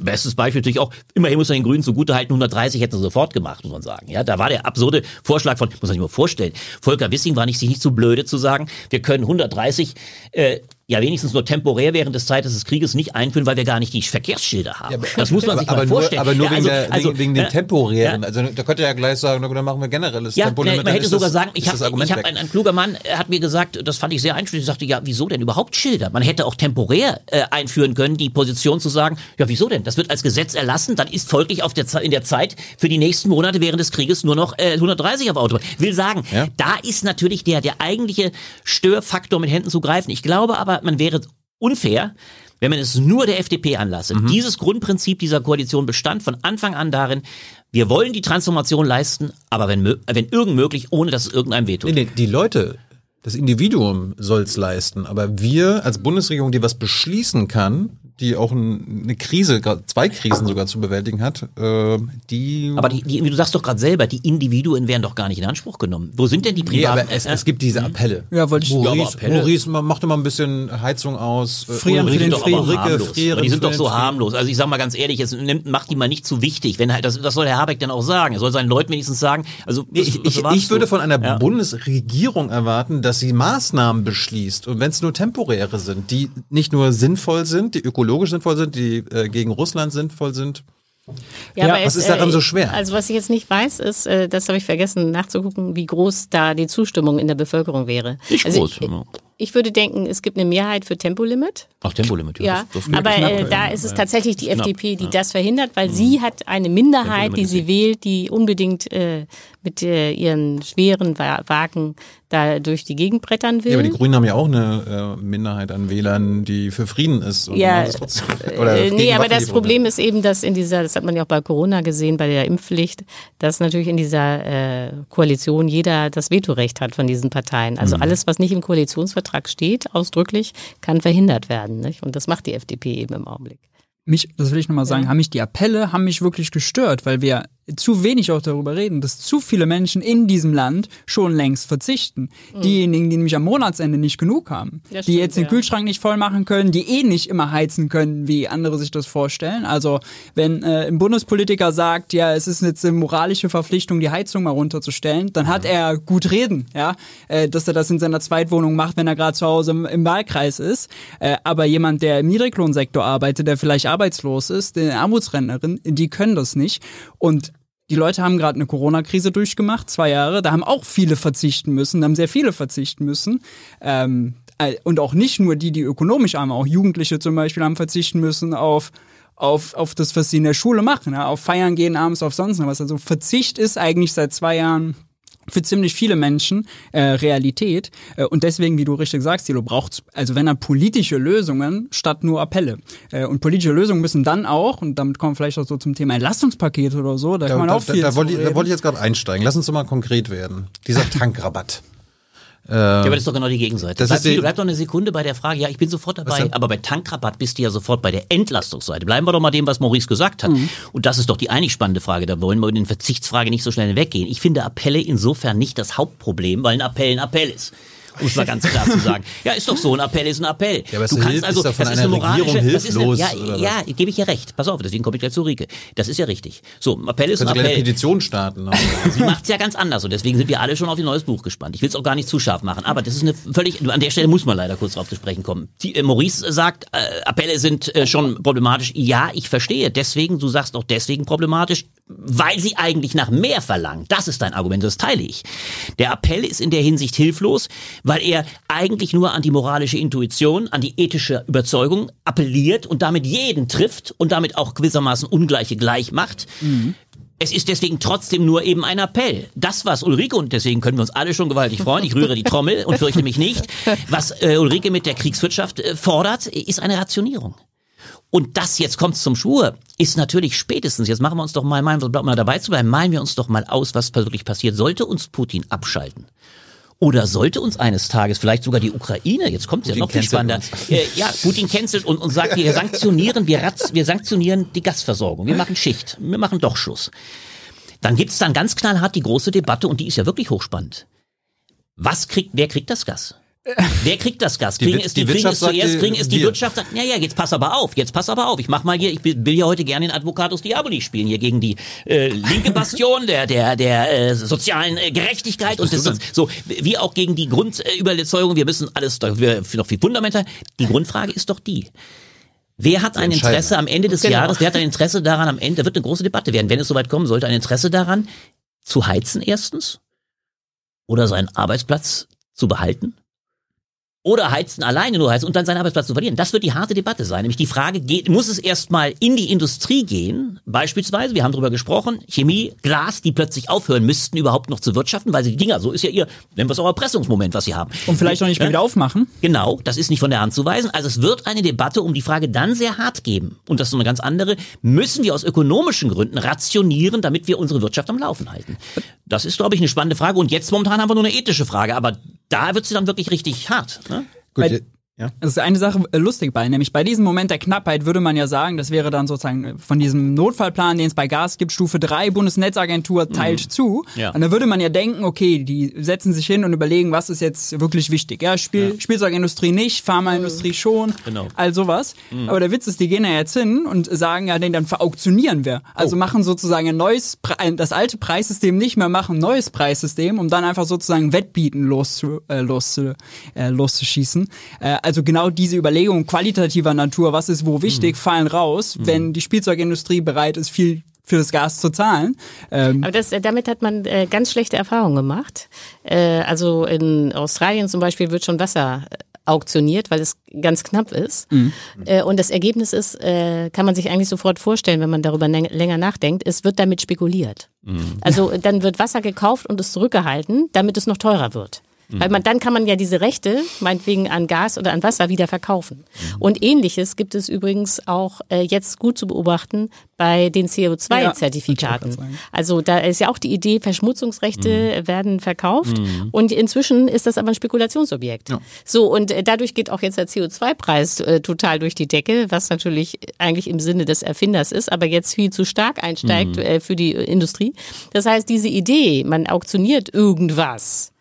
Bestes Beispiel natürlich auch, immerhin muss man den Grünen zugutehalten, 130 hätten sie sofort gemacht, muss man sagen. Ja, da war der absurde Vorschlag von, muss man sich mal vorstellen, Volker Wissing war nicht, sich nicht so blöde zu sagen, wir können 130 äh, ja wenigstens nur temporär während des Zeites des Krieges nicht einführen, weil wir gar nicht die Verkehrsschilder haben. aber- das muss man sich aber mal nur, vorstellen. Aber nur Ja, wegen, also- der, also, wegen, wegen dem ja, temporären. ja. Also da könnte er ja gleich sagen, na gut, dann machen wir generelles Ja, Tempolimit. man hätte sogar das- sagen, ich habe hab ein, ein kluger Mann äh, hat mir gesagt, das fand ich sehr einschließlich, sagte, ja, wieso denn überhaupt Schilder? Man hätte auch temporär äh, einführen können, die Position zu sagen, ja, wieso denn? Das wird als Gesetz erlassen, dann ist folglich auf der, in der Zeit für die nächsten Monate während des Krieges nur noch äh, 130 auf Autobahn. Will sagen, Ja. da ist natürlich der, der eigentliche Störfaktor mit Händen zu greifen. Ich glaube aber, man wäre unfair, wenn man es nur der FDP anlasse. Mhm. Dieses Grundprinzip dieser Koalition bestand von Anfang an darin, wir wollen die Transformation leisten, aber wenn, wenn irgend möglich, ohne dass es irgendeinem wehtut. Nee, nee, die Leute, das Individuum soll es leisten. Aber wir als Bundesregierung, die was beschließen kann, die auch ein, eine Krise, grad zwei Krisen sogar zu bewältigen hat, äh, die. Aber die, die, wie du sagst doch gerade selber, die Individuen werden doch gar nicht in Anspruch genommen. Wo sind denn die Nee, privaten? aber es, es gibt diese Appelle. Ja, wollte ich- Maurice, Appelle- Maurice ma- macht doch mal ein bisschen Heizung aus. Äh, Frieren für Ulrike- den Ulrike harmlos. frieren die sind doch so harmlos. Also ich sag mal ganz ehrlich, es nimmt, macht die mal nicht zu wichtig. Wenn halt, das, das soll Herr Habeck dann auch sagen. Er soll seinen Leuten wenigstens sagen, also Nee, was- ich, was ich, würde von einer Ja. Bundesregierung erwarten, dass sie Maßnahmen beschließt. Und wenn es nur temporäre sind, die nicht nur sinnvoll sind, die ökologisch sinnvoll sind, die äh, gegen Russland sinnvoll sind. Ja, Ja, aber was es, ist daran äh, so schwer? Also was ich jetzt nicht weiß, ist, äh, das habe ich vergessen nachzugucken, wie groß da die Zustimmung in der Bevölkerung wäre. Nicht also groß, Ich. Ich würde denken, es gibt eine Mehrheit für Tempolimit. Ach, Tempolimit. Ja, das, das aber knapp, äh, da ist es tatsächlich die Knapp, FDP, die das verhindert, weil sie hat eine Minderheit, die sie wählt, die unbedingt äh, mit äh, ihren schweren Wa- Wagen da durch die Gegend brettern will. Ja, aber die Grünen haben ja auch eine äh, Minderheit an Wählern, die für Frieden ist. Ja, trotzdem. Äh, nee, aber das. Problem ist eben, dass in dieser, das hat man ja auch bei Corona gesehen, bei der Impfpflicht, dass natürlich in dieser äh, Koalition jeder das Vetorecht hat von diesen Parteien. Also Mhm. alles, was nicht im Koalitionsvertrag steht, ausdrücklich, kann verhindert werden. Nicht? Und das macht die FDP eben im Augenblick. mich, das will ich nochmal sagen, haben mich die Appelle, haben mich wirklich gestört, weil wir zu wenig auch darüber reden, dass zu viele Menschen in diesem Land schon längst verzichten. Diejenigen, die nämlich am Monatsende nicht genug haben, Ja, die stimmt, jetzt den ja. Kühlschrank nicht voll machen können, die eh nicht immer heizen können, wie andere sich das vorstellen. Also wenn äh, ein Bundespolitiker sagt, ja, es ist jetzt eine moralische Verpflichtung, die Heizung mal runterzustellen, dann hat er gut reden, ja, äh, dass er das in seiner Zweitwohnung macht, wenn er gerade zu Hause im, im Wahlkreis ist. Äh, aber jemand, der im Niedriglohnsektor arbeitet, der vielleicht arbeitslos ist, eine Armutsrentnerin, die können das nicht. Und die Leute haben gerade eine Corona-Krise durchgemacht, zwei Jahre. Da haben auch viele verzichten müssen, da haben sehr viele verzichten müssen. Ähm, äh, und auch nicht nur die, die ökonomisch arm, auch Jugendliche zum Beispiel haben verzichten müssen auf auf, auf das, was sie in der Schule machen, ja, auf Feiern gehen abends, auf sonst noch was. Also Verzicht ist eigentlich seit zwei Jahren für ziemlich viele Menschen äh, Realität. Äh, und deswegen, wie du richtig sagst, Thilo, braucht also wenn er politische Lösungen statt nur Appelle. Äh, und politische Lösungen müssen dann auch, und damit kommen wir vielleicht auch so zum Thema Entlastungspaket oder so, da, Da, kann man da, auch viel da, da, wollte ich, da wollte ich jetzt gerade einsteigen. Lass uns doch mal konkret werden. Dieser Tankrabatt. Ja, aber das ist doch genau die Gegenseite. Das bleib, ist die- bleib doch eine Sekunde bei der Frage, ja, ich bin sofort dabei, aber bei Tankrabatt bist du ja sofort bei der Entlastungsseite. Bleiben wir doch mal dem, was Maurice gesagt hat. Mhm. Und das ist doch die eigentlich spannende Frage. Da wollen wir in den Verzichtsfrage nicht so schnell weggehen. Ich finde Appelle insofern nicht das Hauptproblem, weil ein Appell ein Appell ist. Um es mal ganz klar zu sagen. Ja, ist doch so, ein Appell ist ein Appell. Ja, aber es du kannst also, das ist eine moralische, das ist eine, ja, ja, gebe ich ja recht. Pass auf, deswegen komme ich gleich zu Rike. Das ist ja richtig. So, ein Appell ist ein gleich eine Appell. Petition starten. Sie macht's ja ganz anders und deswegen sind wir alle schon auf ihr neues Buch gespannt. Ich will es auch gar nicht zu scharf machen, aber das ist eine völlig, an der Stelle muss man leider kurz drauf zu sprechen kommen. Die, äh, Maurice sagt, äh, Appelle sind äh, schon problematisch. Ja, ich verstehe. Deswegen, du sagst auch deswegen problematisch, weil sie eigentlich nach mehr verlangen. Das ist dein Argument, das teile ich. Der Appell ist in der Hinsicht hilflos, weil er eigentlich nur an die moralische Intuition, an die ethische Überzeugung appelliert und damit jeden trifft und damit auch gewissermaßen Ungleiche gleich macht. Es ist deswegen trotzdem nur eben ein Appell. Das, was Ulrike, und deswegen können wir uns alle schon gewaltig freuen, ich rühre die Trommel und fürchte mich nicht, was äh, Ulrike mit der Kriegswirtschaft äh, fordert, ist eine Rationierung. Und das, jetzt kommt's zum Schwur, ist natürlich spätestens, jetzt machen wir uns doch mal, malen wir, bleiben wir dabei zu bleiben, malen wir uns doch mal aus, was wirklich passiert. Sollte uns Putin abschalten? Oder sollte uns eines Tages vielleicht sogar die Ukraine, jetzt kommt ja noch viel spannender, äh, ja, Putin cancelt und, und sagt, wir sanktionieren, wir, ratz, wir sanktionieren die Gasversorgung, wir machen Schicht, wir machen doch Schluss. Dann gibt's dann ganz knallhart die große Debatte und die ist ja wirklich hochspannend. Was kriegt, wer kriegt das Gas? Wer kriegt das Gas? Die Kriegen Wir- es die, die kriegen Wirtschaft es zuerst, die- kriegen es die wir. Wirtschaft sagt, ja, ja, jetzt pass aber auf, jetzt pass aber auf. Ich mach mal hier, ich will ja heute gerne den Advocatus Diaboli spielen, hier gegen die äh, linke Bastion der, der, der äh, sozialen äh, Gerechtigkeit und das, so, wie auch gegen die Grundüberzeugung, wir müssen alles, wir, noch viel fundamentaler. Die Grundfrage ist doch die. Wer hat ein. Interesse am Ende des Genau. Jahres, wer hat ein Interesse daran am Ende, da wird eine große Debatte werden, wenn es soweit kommen sollte, ein Interesse daran, zu heizen erstens oder seinen Arbeitsplatz zu behalten oder heizen alleine nur heizen und dann seinen Arbeitsplatz zu verlieren. Das wird die harte Debatte sein. Nämlich die Frage, geht, muss es erstmal in die Industrie gehen? Beispielsweise, wir haben darüber gesprochen, Chemie, Glas, die plötzlich aufhören müssten, überhaupt noch zu wirtschaften, weil sie die Dinger, so ist ja ihr, nennen wir es auch Erpressungsmoment, was sie haben. Und vielleicht noch nicht mehr wieder aufmachen. Genau, das ist nicht von der Hand zu weisen. Also es wird eine Debatte um die Frage dann sehr hart geben. Und das ist so eine ganz andere. Müssen wir aus ökonomischen Gründen rationieren, damit wir unsere Wirtschaft am Laufen halten? Das ist, glaube ich, eine spannende Frage. Und jetzt momentan haben wir nur eine ethische Frage. Aber da wird sie dann wirklich richtig hart. Ne? Ja. Das ist eine Sache äh, lustig bei, nämlich bei diesem Moment der Knappheit würde man ja sagen, das wäre dann sozusagen äh, von diesem Notfallplan, den es bei Gas gibt, Stufe 3, Bundesnetzagentur teilt zu. Ja. Und da würde man ja denken, okay, die setzen sich hin und überlegen, was ist jetzt wirklich wichtig. Ja, Spiel, Spielzeugindustrie nicht, Pharmaindustrie schon, Genau. all sowas. Aber der Witz ist, die gehen ja jetzt hin und sagen, ja, den dann verauktionieren wir. Also machen sozusagen ein neues, das alte Preissystem nicht mehr, machen ein neues Preissystem, um dann einfach sozusagen Wettbieten loszu, äh, loszu, äh, loszuschießen. Äh, also genau diese Überlegungen qualitativer Natur, was ist wo wichtig, fallen raus, wenn die Spielzeugindustrie bereit ist, viel für das Gas zu zahlen. Ähm, Aber das, damit hat man äh, ganz schlechte Erfahrungen gemacht. Äh, also in Australien zum Beispiel wird schon Wasser äh, auktioniert, weil es ganz knapp ist. Mhm. Äh, und das Ergebnis ist, äh, kann man sich eigentlich sofort vorstellen, wenn man darüber länger nachdenkt, es wird damit spekuliert. Mhm. Also dann wird Wasser gekauft und es zurückgehalten, damit es noch teurer wird. Weil man, dann kann man ja diese Rechte, meinetwegen an Gas oder an Wasser, wieder verkaufen. Mhm. Und ähnliches gibt es übrigens auch äh, jetzt gut zu beobachten bei den CO2-Zertifikaten. Ja, also da ist ja auch die Idee, Verschmutzungsrechte mhm. werden verkauft. Mhm. Und inzwischen ist das aber ein Spekulationsobjekt. Ja. So, und äh, dadurch geht auch jetzt der CO2-Preis äh, total durch die Decke, was natürlich eigentlich im Sinne des Erfinders ist, aber jetzt viel zu stark einsteigt mhm. äh, für die Industrie. Das heißt, diese Idee, man auktioniert irgendwas,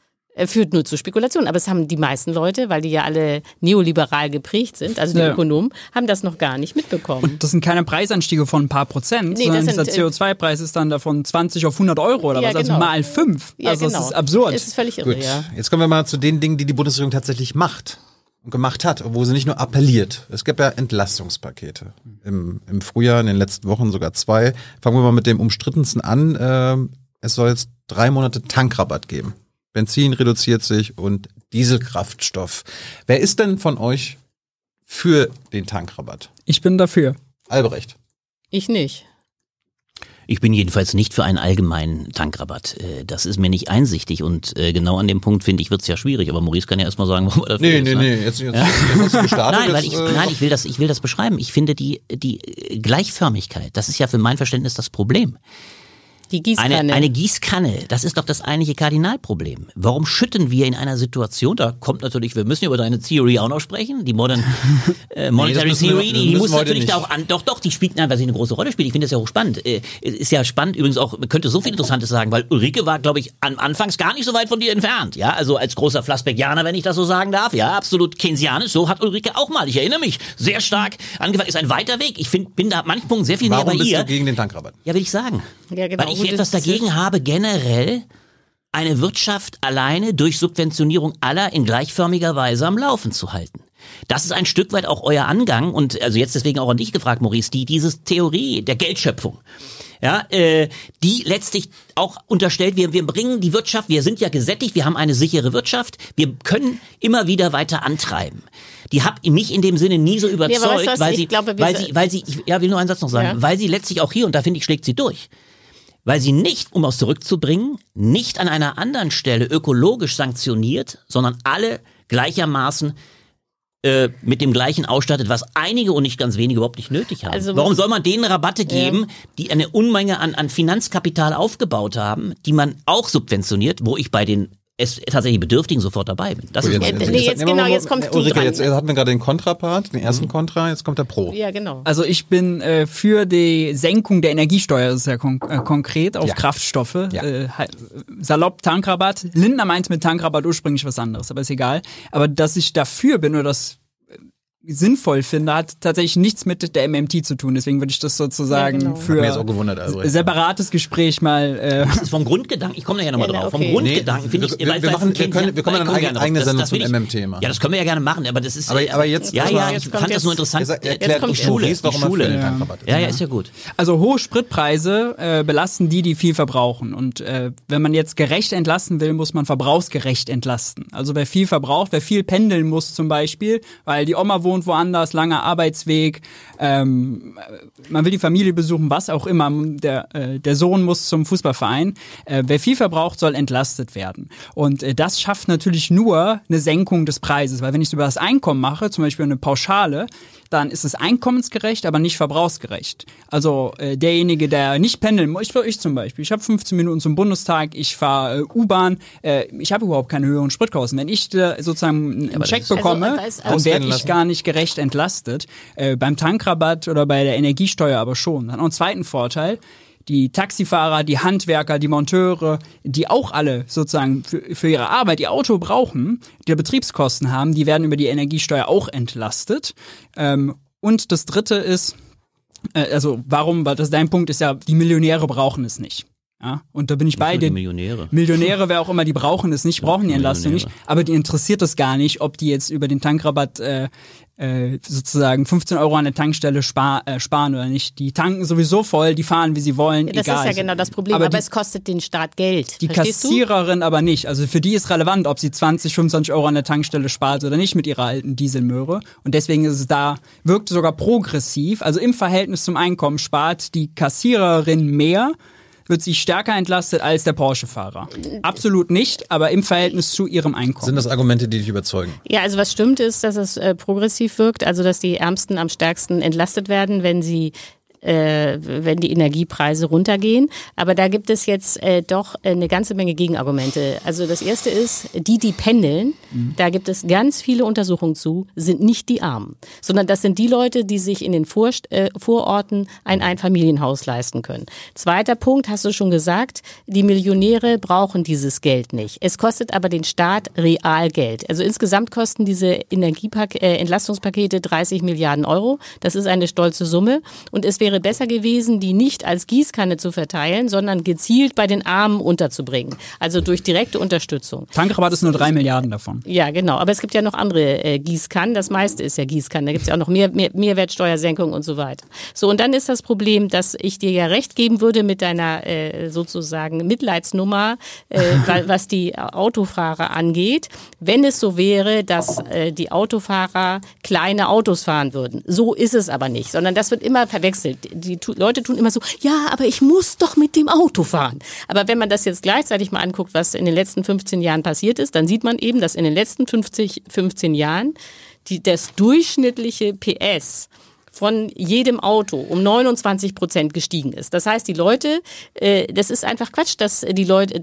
führt nur zu Spekulationen. Aber es haben die meisten Leute, weil die ja alle neoliberal geprägt sind, also die ja. Ökonomen, haben das noch gar nicht mitbekommen. Und das sind keine Preisanstiege von ein paar Prozent, nee, sondern dieser äh, CO2-Preis ist dann davon 20 auf 100 Euro oder ja, was, also genau. mal fünf. Ja, also genau. das ist absurd. Das ist völlig irre, Gut. ja. Jetzt kommen wir mal zu den Dingen, die die Bundesregierung tatsächlich macht und gemacht hat, wo sie nicht nur appelliert. Es gibt ja Entlastungspakete. Im, Im Frühjahr, in den letzten Wochen sogar zwei. Fangen wir mal mit dem umstrittensten an. Ähm, es soll jetzt drei Monate Tankrabatt geben. Benzin reduziert sich und Dieselkraftstoff. Wer ist denn von euch für den Tankrabatt? Ich bin dafür. Albrecht. Ich nicht. Ich bin jedenfalls nicht für einen allgemeinen Tankrabatt. Äh, das ist mir nicht einsichtig und äh, genau an dem Punkt finde ich wird es ja schwierig. Aber Maurice kann ja erstmal sagen, warum er dafür nee, ist. Nee, nee, nee, jetzt, jetzt, ja? jetzt gestartet. nein, weil ich, äh, nein, ich will das, ich will das beschreiben. Ich finde die, die Gleichförmigkeit, das ist ja für mein Verständnis das Problem. Die Gießkanne. Eine, eine Gießkanne, das ist doch das eigentliche Kardinalproblem. Warum schütten wir in einer Situation, da kommt natürlich, wir müssen über deine Theory auch noch sprechen, die Modern äh, Monetary nee, Theory, wir, die, die muss natürlich da auch an, doch, doch, die spielt, nein, weil sie eine große Rolle spielt. Ich finde das ja hochspannend. Äh, ist ja spannend, übrigens auch, man könnte so viel Interessantes sagen, weil Ulrike war, glaube ich, an, anfangs gar nicht so weit von dir entfernt, ja, also als großer Flassbeckianer, wenn ich das so sagen darf, ja, absolut keynesianisch, so hat Ulrike auch mal, ich erinnere mich, sehr stark angefangen, ist ein weiter Weg. Ich find, bin da manchen Punkten sehr viel Warum näher bei bist ihr. Du gegen den Tankrabatt? Ja, will ich sagen. Ja, genau. Weil ich ich etwas dagegen habe, generell eine Wirtschaft alleine durch Subventionierung aller in gleichförmiger Weise am Laufen zu halten. Das ist ein Stück weit auch euer Angang und also jetzt deswegen auch an dich gefragt, Maurice, die diese Theorie der Geldschöpfung, ja, äh, die letztlich auch unterstellt, wir, wir bringen die Wirtschaft, wir sind ja gesättigt, wir haben eine sichere Wirtschaft, wir können immer wieder weiter antreiben. Die hat mich in dem Sinne nie so überzeugt, nee, weißt du, weil, sie, glaube, weil sie, weil sie, ja, will nur einen Satz noch sagen, ja. weil sie letztlich auch hier und da finde ich schlägt sie durch weil sie nicht, um aus zurückzubringen, nicht an einer anderen Stelle ökologisch sanktioniert, sondern alle gleichermaßen äh, mit dem gleichen ausstattet, was einige und nicht ganz wenige überhaupt nicht nötig haben. Also, Warum soll man denen Rabatte geben, ja. die eine Unmenge an, an Finanzkapital aufgebaut haben, die man auch subventioniert, wo ich bei den es tatsächlich Bedürftigen sofort dabei bin. Das oh, jetzt, ist jetzt, nee, jetzt, genau, jetzt kommt Ulrike, dran. jetzt hatten wir gerade den Kontrapart, den ersten mhm. Kontra, jetzt kommt der Pro. Ja, genau. Also ich bin äh, für die Senkung der Energiesteuer, das ist ja kon äh, konkret, auf ja. Kraftstoffe. Ja. Äh, salopp Tankrabatt. Lindner meint mit Tankrabatt ursprünglich was anderes, aber ist egal. Aber dass ich dafür bin oder das sinnvoll finde, hat tatsächlich nichts mit der MMT zu tun. Deswegen würde ich das sozusagen ja, genau. für also, separates Gespräch mal. Äh das ist vom Grundgedanken. Ich komme da ja nochmal ja, drauf. Okay. Vom Grundgedanken nee, finde ich. Wir, wir, machen, wir können, wir können eine eigene, Sendung zum MMT machen. Ja, das können wir ja gerne machen. Aber das ist. Aber, aber jetzt. Ja, ja. Ich fand das nur interessant. Jetzt, erklärt die Schule. Die Schule. Ja, ja, ist ja gut. Also hohe Spritpreise äh, belasten die, die viel verbrauchen. Und äh, wenn man jetzt gerecht entlasten will, muss man verbrauchsgerecht entlasten. Also wer viel verbraucht, wer viel pendeln muss zum Beispiel, weil die Oma wohnt woanders, lange langer Arbeitsweg, ähm, man will die Familie besuchen, was auch immer. Der, äh, der Sohn muss zum Fußballverein. Äh, wer viel verbraucht, soll entlastet werden. Und äh, das schafft natürlich nur eine Senkung des Preises, weil wenn ich es über das Einkommen mache, zum Beispiel eine Pauschale, dann ist es einkommensgerecht, aber nicht verbrauchsgerecht. Also äh, derjenige, der nicht pendeln muss, ich, ich zum Beispiel, ich habe 15 Minuten zum Bundestag, ich fahre äh, U-Bahn, äh, ich habe überhaupt keine höheren Spritkosten. Wenn ich äh, sozusagen einen Check bekomme, also, dann werde ich gar nicht gerecht entlastet. Äh, beim Tankrabatt oder bei der Energiesteuer aber schon. Dann noch einen zweiten Vorteil die Taxifahrer, die Handwerker, die Monteure, die auch alle sozusagen für, für ihre Arbeit ihr Auto brauchen, die Betriebskosten haben, die werden über die Energiesteuer auch entlastet. Ähm, und das Dritte ist, äh, also warum, weil das dein Punkt ist ja, die Millionäre brauchen es nicht. Ja, und da bin ich bei den Millionäre. Millionäre, wer auch immer, die brauchen es nicht, brauchen die Entlastung nicht, aber die interessiert es gar nicht, ob die jetzt über den Tankrabatt äh, äh, sozusagen 15 Euro an der Tankstelle spar, äh, sparen oder nicht. Die tanken sowieso voll, die fahren, wie sie wollen, Das egal. ist ja genau das Problem, Aber aber, die- es kostet den Staat Geld. Die Verstehst du? Kassiererin aber nicht. Also für die ist relevant, ob sie 20, 25 Euro an der Tankstelle spart oder nicht mit ihrer alten Dieselmöhre. Und deswegen ist es da, wirkt sogar progressiv. Also im Verhältnis zum Einkommen spart die Kassiererin mehr, wird sie stärker entlastet als der Porsche-Fahrer. Absolut nicht, aber im Verhältnis zu ihrem Einkommen. Sind das Argumente, die dich überzeugen? Ja, also was stimmt ist, dass es äh, progressiv wirkt, also dass die Ärmsten am stärksten entlastet werden, wenn sie äh, wenn die Energiepreise runtergehen. Aber da gibt es jetzt äh, doch eine ganze Menge Gegenargumente. Also das erste ist, die, die pendeln, da gibt es ganz viele Untersuchungen zu, sind nicht die Armen, sondern das sind die Leute, die sich in den Vorst äh, Vororten ein Einfamilienhaus leisten können. Zweiter Punkt, hast du schon gesagt, die Millionäre brauchen dieses Geld nicht. Es kostet aber den Staat real Geld. Also insgesamt kosten diese Energiepak äh, Entlastungspakete 30 Milliarden Euro. Das ist eine stolze Summe. Und es wäre besser gewesen, die nicht als Gießkanne zu verteilen, sondern gezielt bei den Armen unterzubringen. Also durch direkte Unterstützung. Tankrabatt ist nur drei Milliarden davon. Ja, genau. Aber es gibt ja noch andere äh, Gießkannen. Das meiste ist ja Gießkannen. Da gibt es ja auch noch mehr, mehr Mehrwertsteuersenkung und so weiter. So, und dann ist das Problem, dass ich dir ja recht geben würde mit deiner äh, sozusagen Mitleidsnummer, äh, wa- was die Autofahrer angeht, wenn es so wäre, dass äh, die Autofahrer kleine Autos fahren würden. So ist es aber nicht, sondern das wird immer verwechselt. Die Leute tun immer so, ja, aber ich muss doch mit dem Auto fahren. Aber wenn man das jetzt gleichzeitig mal anguckt, was in den letzten 15 Jahren passiert ist, dann sieht man eben, dass in den letzten 50, 15 Jahren die, das durchschnittliche PS von jedem Auto um 29 Prozent gestiegen ist. Das heißt, die Leute, äh, das ist einfach Quatsch, dass die Leute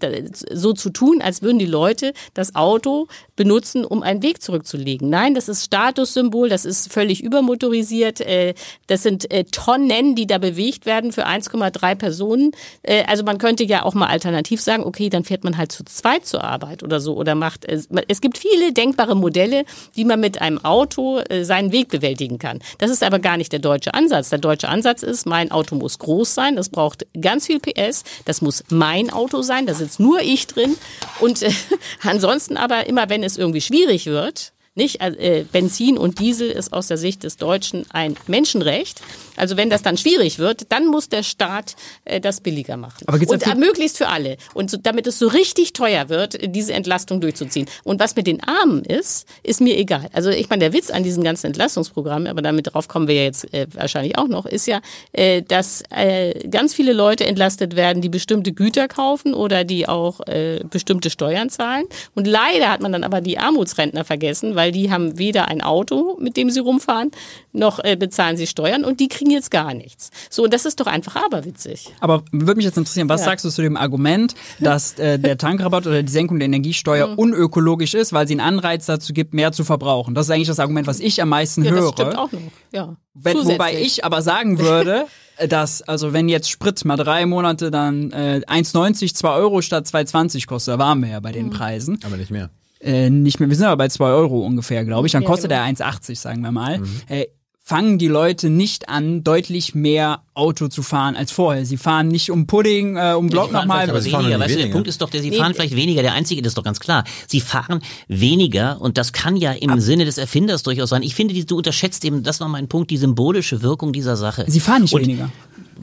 so zu tun, als würden die Leute das Auto benutzen, um einen Weg zurückzulegen. Nein, das ist Statussymbol, das ist völlig übermotorisiert, äh, das sind äh, Tonnen, die da bewegt werden für 1,3 Personen. Äh, also man könnte ja auch mal alternativ sagen, okay, dann fährt man halt zu zweit zur Arbeit oder so oder macht es. Es gibt viele denkbare Modelle, wie man mit einem Auto äh, seinen Weg bewältigen kann. Das ist aber gar nicht der deutsche Ansatz. Der deutsche Ansatz ist, mein Auto muss groß sein, das braucht ganz viel PS, das muss mein Auto sein, da sitzt nur ich drin und äh, ansonsten aber immer, wenn es irgendwie schwierig wird, nicht? Äh, Benzin und Diesel ist aus der Sicht des Deutschen ein Menschenrecht. Also wenn das dann schwierig wird, dann muss der Staat äh, das billiger machen. Aber gibt's und da äh, möglichst für alle. Und so, damit es so richtig teuer wird, äh, diese Entlastung durchzuziehen. Und was mit den Armen ist, ist mir egal. Also ich meine, der Witz an diesen ganzen Entlastungsprogrammen, aber damit drauf kommen wir ja jetzt äh, wahrscheinlich auch noch, ist ja, äh, dass äh, ganz viele Leute entlastet werden, die bestimmte Güter kaufen oder die auch äh, bestimmte Steuern zahlen. Und leider hat man dann aber die Armutsrentner vergessen, weil die haben weder ein Auto, mit dem sie rumfahren, noch äh, bezahlen sie Steuern und die kriegen jetzt gar nichts. So, und das ist doch einfach aberwitzig. Aber würde mich jetzt interessieren, was Ja. sagst du zu dem Argument, dass äh, der Tankrabatt oder die Senkung der Energiesteuer Mhm. unökologisch ist, weil sie einen Anreiz dazu gibt, mehr zu verbrauchen? Das ist eigentlich das Argument, was ich am meisten Ja, höre. das stimmt auch noch. Ja. Wenn, wobei ich aber sagen würde, äh, dass, also wenn jetzt Sprit mal drei Monate dann äh, 1,90, 2 Euro statt 2,20 kostet, da waren wir ja bei Mhm. den Preisen. Aber nicht mehr. Äh, nicht mehr, wir sind aber bei 2 Euro ungefähr, glaube ich. Dann Ja, kostet genau. er 1,80, sagen wir mal. Äh, fangen die Leute nicht an, deutlich mehr Auto zu fahren als vorher. Sie fahren nicht um Pudding, äh, um Block fahren nochmal. aber sie fahren weniger. Weißt du, der. Punkt ist doch, der, sie Nee, fahren vielleicht weniger. Der einzige, das ist doch ganz klar. Sie fahren weniger und das kann ja im Sinne des Erfinders durchaus sein. Ich finde, du unterschätzt eben, das war mein Punkt, die symbolische Wirkung dieser Sache. Sie fahren nicht Und weniger.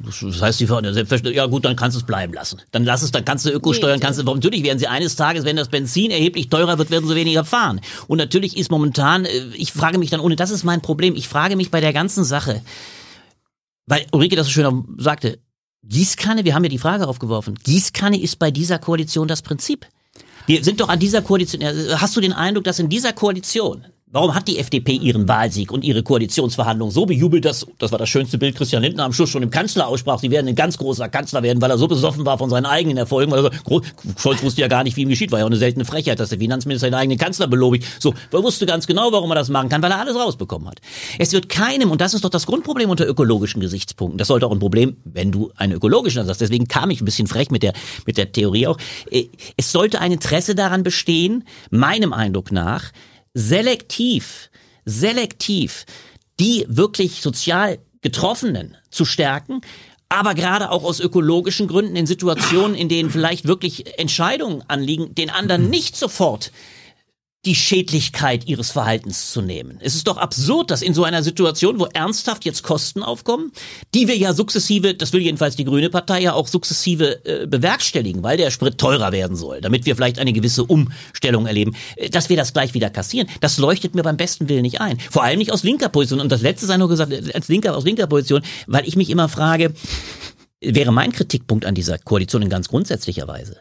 Das heißt, sie fahren ja selbstverständlich, ja gut, dann kannst du es bleiben lassen. Dann lass es, dann kannst du Ökosteuern, kannst du, natürlich werden sie eines Tages, wenn das Benzin erheblich teurer wird, werden sie weniger fahren. Und natürlich ist momentan, äh, ich frage mich dann, ohne das ist mein Problem, ich frage mich bei der ganzen Sache, weil Ulrike das so schön sagte, Gießkanne, wir haben ja die Frage aufgeworfen, Gießkanne ist bei dieser Koalition das Prinzip. Wir sind doch an dieser Koalition, ja, hast du den Eindruck, dass in dieser Koalition, warum hat die FDP ihren Wahlsieg und ihre Koalitionsverhandlungen so bejubelt, dass, das war das schönste Bild, Christian Lindner am Schluss schon im Kanzler aussprach, sie werden ein ganz großer Kanzler werden, weil er so besoffen war von seinen eigenen Erfolgen, weil er so, Scholz wusste ja gar nicht, wie ihm geschieht, war ja auch eine seltene Frechheit, dass der Finanzminister seinen eigenen Kanzler belobigt. So, er wusste ganz genau, warum er das machen kann, weil er alles rausbekommen hat. Es wird keinem, und das ist doch das Grundproblem unter ökologischen Gesichtspunkten, das sollte auch ein Problem, wenn du einen ökologischen Ansatz, deswegen kam ich ein bisschen frech mit der, mit der Theorie auch, äh, es sollte ein Interesse daran bestehen, meinem Eindruck nach, selektiv, selektiv die wirklich sozial Getroffenen zu stärken, aber gerade auch aus ökologischen Gründen in Situationen, in denen vielleicht wirklich Entscheidungen anliegen, den anderen nicht sofort die Schädlichkeit ihres Verhaltens zu nehmen. Es ist doch absurd, dass in so einer Situation, wo ernsthaft jetzt Kosten aufkommen, die wir ja sukzessive, das will jedenfalls die Grüne Partei ja auch sukzessive äh, bewerkstelligen, weil der Sprit teurer werden soll, damit wir vielleicht eine gewisse Umstellung erleben, äh, dass wir das gleich wieder kassieren. Das leuchtet mir beim besten Willen nicht ein. Vor allem nicht aus linker Position. Und das letzte sei nur gesagt, äh, als linker, aus linker Position, weil ich mich immer frage, wäre mein Kritikpunkt an dieser Koalition in ganz grundsätzlicher Weise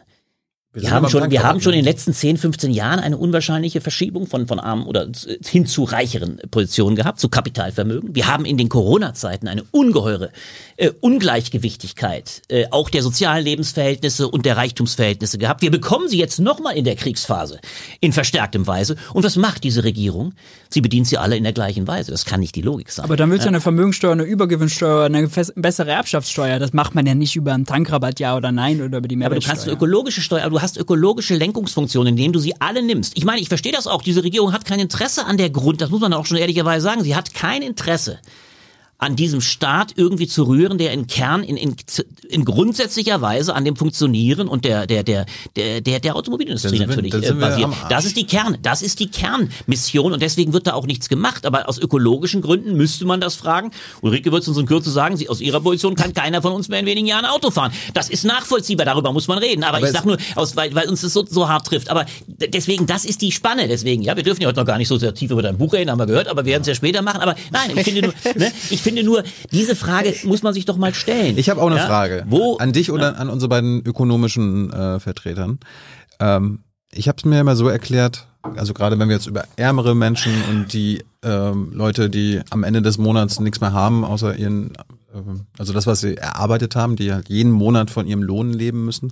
wir, haben schon, wir haben schon in den letzten 10, 15 Jahren eine unwahrscheinliche Verschiebung von, von armen oder hin zu reicheren Positionen gehabt, zu Kapitalvermögen. Wir haben in den Corona-Zeiten eine ungeheure äh, Ungleichgewichtigkeit äh, auch der sozialen Lebensverhältnisse und der Reichtumsverhältnisse gehabt. Wir bekommen sie jetzt nochmal in der Kriegsphase in verstärktem Weise. Und was macht diese Regierung? Sie bedient sie alle in der gleichen Weise. Das kann nicht die Logik sein. Aber dann willst du eine Vermögenssteuer, eine Übergewinnsteuer, eine bessere Erbschaftssteuer. Das macht man ja nicht über einen Tankrabatt, ja oder nein, oder über die Mehrwertsteuer. Aber du kannst eine ökologische Steuer, hast ökologische Lenkungsfunktionen, indem du sie alle nimmst. Ich meine, ich verstehe das auch. Diese Regierung hat kein Interesse an der Grund, das muss man auch schon ehrlicherweise sagen. Sie hat kein Interesse an diesem Staat irgendwie zu rühren, der in Kern, in, in, in grundsätzlicher Weise an dem Funktionieren und der, der, der, der, der, der Automobilindustrie wir, natürlich äh, basiert. Das ist die Kern, das ist die Kernmission und deswegen wird da auch nichts gemacht. Aber aus ökologischen Gründen müsste man das fragen. Ulrike wird es uns in Kürze sagen, sie, aus ihrer Position kann keiner von uns mehr in wenigen Jahren Auto fahren. Das ist nachvollziehbar, darüber muss man reden. Aber, Aber ich sag nur, aus, weil, weil uns das so, so hart trifft. Aber deswegen, das ist die Spanne. Deswegen, ja, wir dürfen ja heute noch gar nicht so sehr tief über dein Buch reden, haben wir gehört, aber wir werden es ja später machen. Aber nein, ich finde nur, ne, ich finde nur, diese Frage muss man sich doch mal stellen. Ich habe auch eine ja? Frage. Wo? An dich oder ja. an unsere beiden ökonomischen äh, Vertretern. Ähm, ich habe es mir immer so erklärt, also gerade wenn wir jetzt über ärmere Menschen und die ähm, Leute, die am Ende des Monats nichts mehr haben, außer ihren, äh, also das, was sie erarbeitet haben, die halt jeden Monat von ihrem Lohn leben müssen,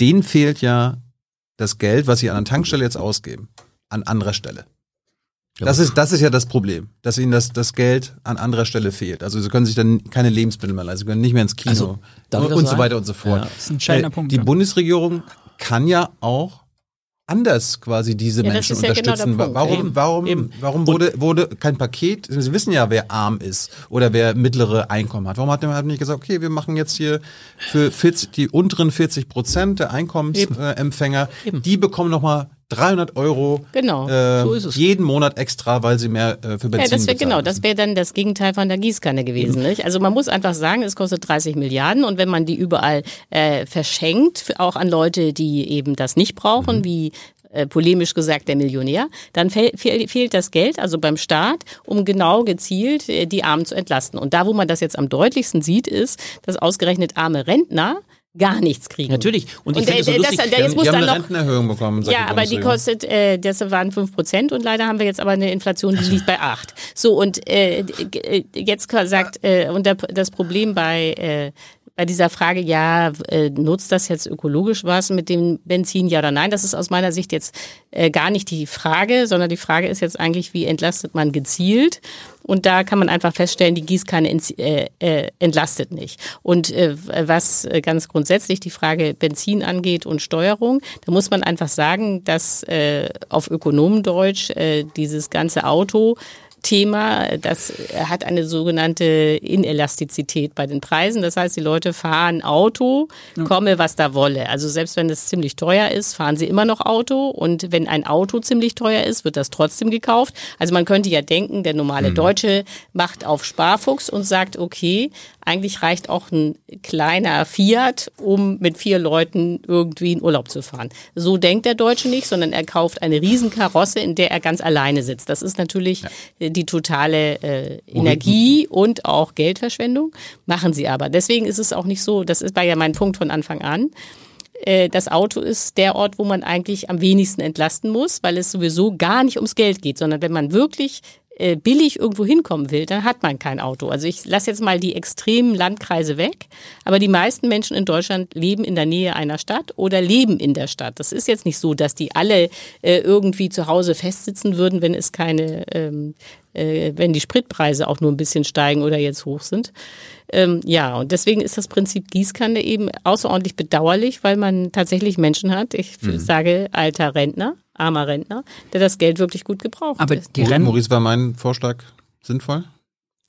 denen fehlt ja das Geld, was sie an der Tankstelle jetzt ausgeben, an anderer Stelle. Das ist, das ist ja das Problem, dass ihnen das, das Geld an anderer Stelle fehlt. Also sie können sich dann keine Lebensmittel mehr leisten, sie können nicht mehr ins Kino also, und, und so weiter und so fort. Ja, das ist ein entscheidender äh, Punkt. Die ja. Bundesregierung kann ja auch anders quasi diese ja, Menschen genau unterstützen. Genau warum, Eben. warum, Eben. warum wurde, wurde kein Paket? Sie wissen ja, wer arm ist oder wer mittlere Einkommen hat. Warum hat man nicht gesagt, okay, wir machen jetzt hier für 40, die unteren 40 Prozent der Einkommensempfänger, die bekommen nochmal 300 Euro genau, äh, so ist es. jeden Monat extra, weil sie mehr äh, für Benzin Ja, das wäre genau, das wäre dann das Gegenteil von der Gießkanne gewesen. Mhm. Nicht? Also man muss einfach sagen, es kostet 30 Milliarden und wenn man die überall äh, verschenkt, auch an Leute, die eben das nicht brauchen, mhm. wie äh, polemisch gesagt der Millionär, dann fehl, fehlt das Geld, also beim Staat, um genau gezielt äh, die Armen zu entlasten. Und da, wo man das jetzt am deutlichsten sieht, ist, dass ausgerechnet arme Rentner gar nichts kriegen. Natürlich. Und ich und finde das, das, jetzt muss die dann haben eine noch, Rentenerhöhung bekommen. Ja, aber die kostet, äh, das waren fünf Prozent und leider haben wir jetzt aber eine Inflation, die liegt bei acht. So und äh, äh jetzt sagt äh, und das Problem bei äh, bei dieser Frage, ja, äh, nutzt das jetzt ökologisch was mit dem Benzin, ja oder nein? Das ist aus meiner Sicht jetzt äh, gar nicht die Frage, sondern die Frage ist jetzt eigentlich, wie entlastet man gezielt? Und da kann man einfach feststellen, die Gießkanne äh, äh, entlastet nicht. Und äh, was äh, ganz grundsätzlich die Frage Benzin angeht und Steuerung, da muss man einfach sagen, dass äh, auf Ökonomendeutsch dieses ganze Auto Thema. Das hat eine sogenannte Inelastizität bei den Preisen. Das heißt, die Leute fahren Auto, komme was da wolle. Also selbst wenn es ziemlich teuer ist, fahren sie immer noch Auto. Und wenn ein Auto ziemlich teuer ist, wird das trotzdem gekauft. Also man könnte ja denken, der normale mhm. Deutsche macht auf Sparfuchs und sagt, okay, eigentlich reicht auch ein kleiner Fiat, um mit vier Leuten irgendwie in Urlaub zu fahren. So denkt der Deutsche nicht, sondern er kauft eine Riesenkarosse, in der er ganz alleine sitzt. Das ist natürlich ja. Die totale äh, Energie und auch Geldverschwendung. Machen sie aber. Deswegen ist es auch nicht so, das war ja mein Punkt von Anfang an äh, das Auto ist der Ort, wo man eigentlich am wenigsten entlasten muss, weil es sowieso gar nicht ums Geld geht, sondern wenn man wirklich äh, billig irgendwo hinkommen will, dann hat man kein Auto. Also ich lasse jetzt mal die extremen Landkreise weg, aber die meisten Menschen in Deutschland leben in der Nähe einer Stadt oder leben in der Stadt. Das ist jetzt nicht so, dass die alle äh, irgendwie zu Hause festsitzen würden, wenn es keine, ähm, äh, wenn die Spritpreise auch nur ein bisschen steigen oder jetzt hoch sind. Ähm, ja, und deswegen ist das Prinzip Gießkanne eben außerordentlich bedauerlich, weil man tatsächlich Menschen hat, ich mhm. sage alter Rentner, armer Rentner, der das Geld wirklich gut gebraucht. Aber die Renten Maurice war mein Vorschlag sinnvoll?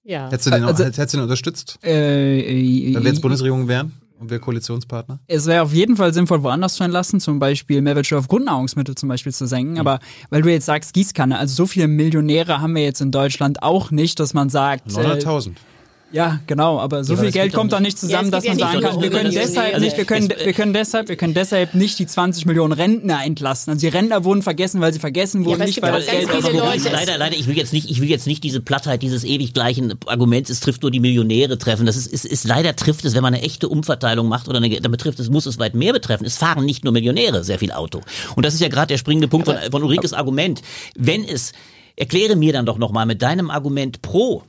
Ja. Hättest du den, Also- hättest du den unterstützt, Äh, äh, wenn wir jetzt Bundesregierung wären und wir Koalitionspartner? es wäre auf jeden Fall sinnvoll, woanders zu entlassen, zum Beispiel Mehrwertsteuer auf Grundnahrungsmittel zum Beispiel zu senken. Aber weil du jetzt sagst Gießkanne, also so viele Millionäre haben wir jetzt in Deutschland auch nicht, dass man sagt, äh, 900.000. ja, genau, aber so Ja, aber viel Geld kommt doch nicht. zusammen, Ja, dass man ja sagen kann, wir können deshalb nicht, wir können, wir können deshalb, wir können deshalb nicht die 20 Millionen Rentner entlassen. Also die Rentner wurden vergessen, weil sie vergessen wurden, aber es nicht weil das Geld leider, leider, ich will jetzt nicht, ich will jetzt nicht diese Plattheit, dieses ewig gleichen Arguments, es trifft nur die Millionäre treffen. Das ist, ist, ist leider trifft es, wenn man eine echte Umverteilung macht oder eine, dann betrifft es, muss es weit mehr betreffen. Es fahren nicht nur Millionäre sehr viel Auto. Und das ist ja gerade der springende Punkt von, von Ulrikes Argument. Wenn es, erkläre mir dann doch nochmal mit deinem Argument pro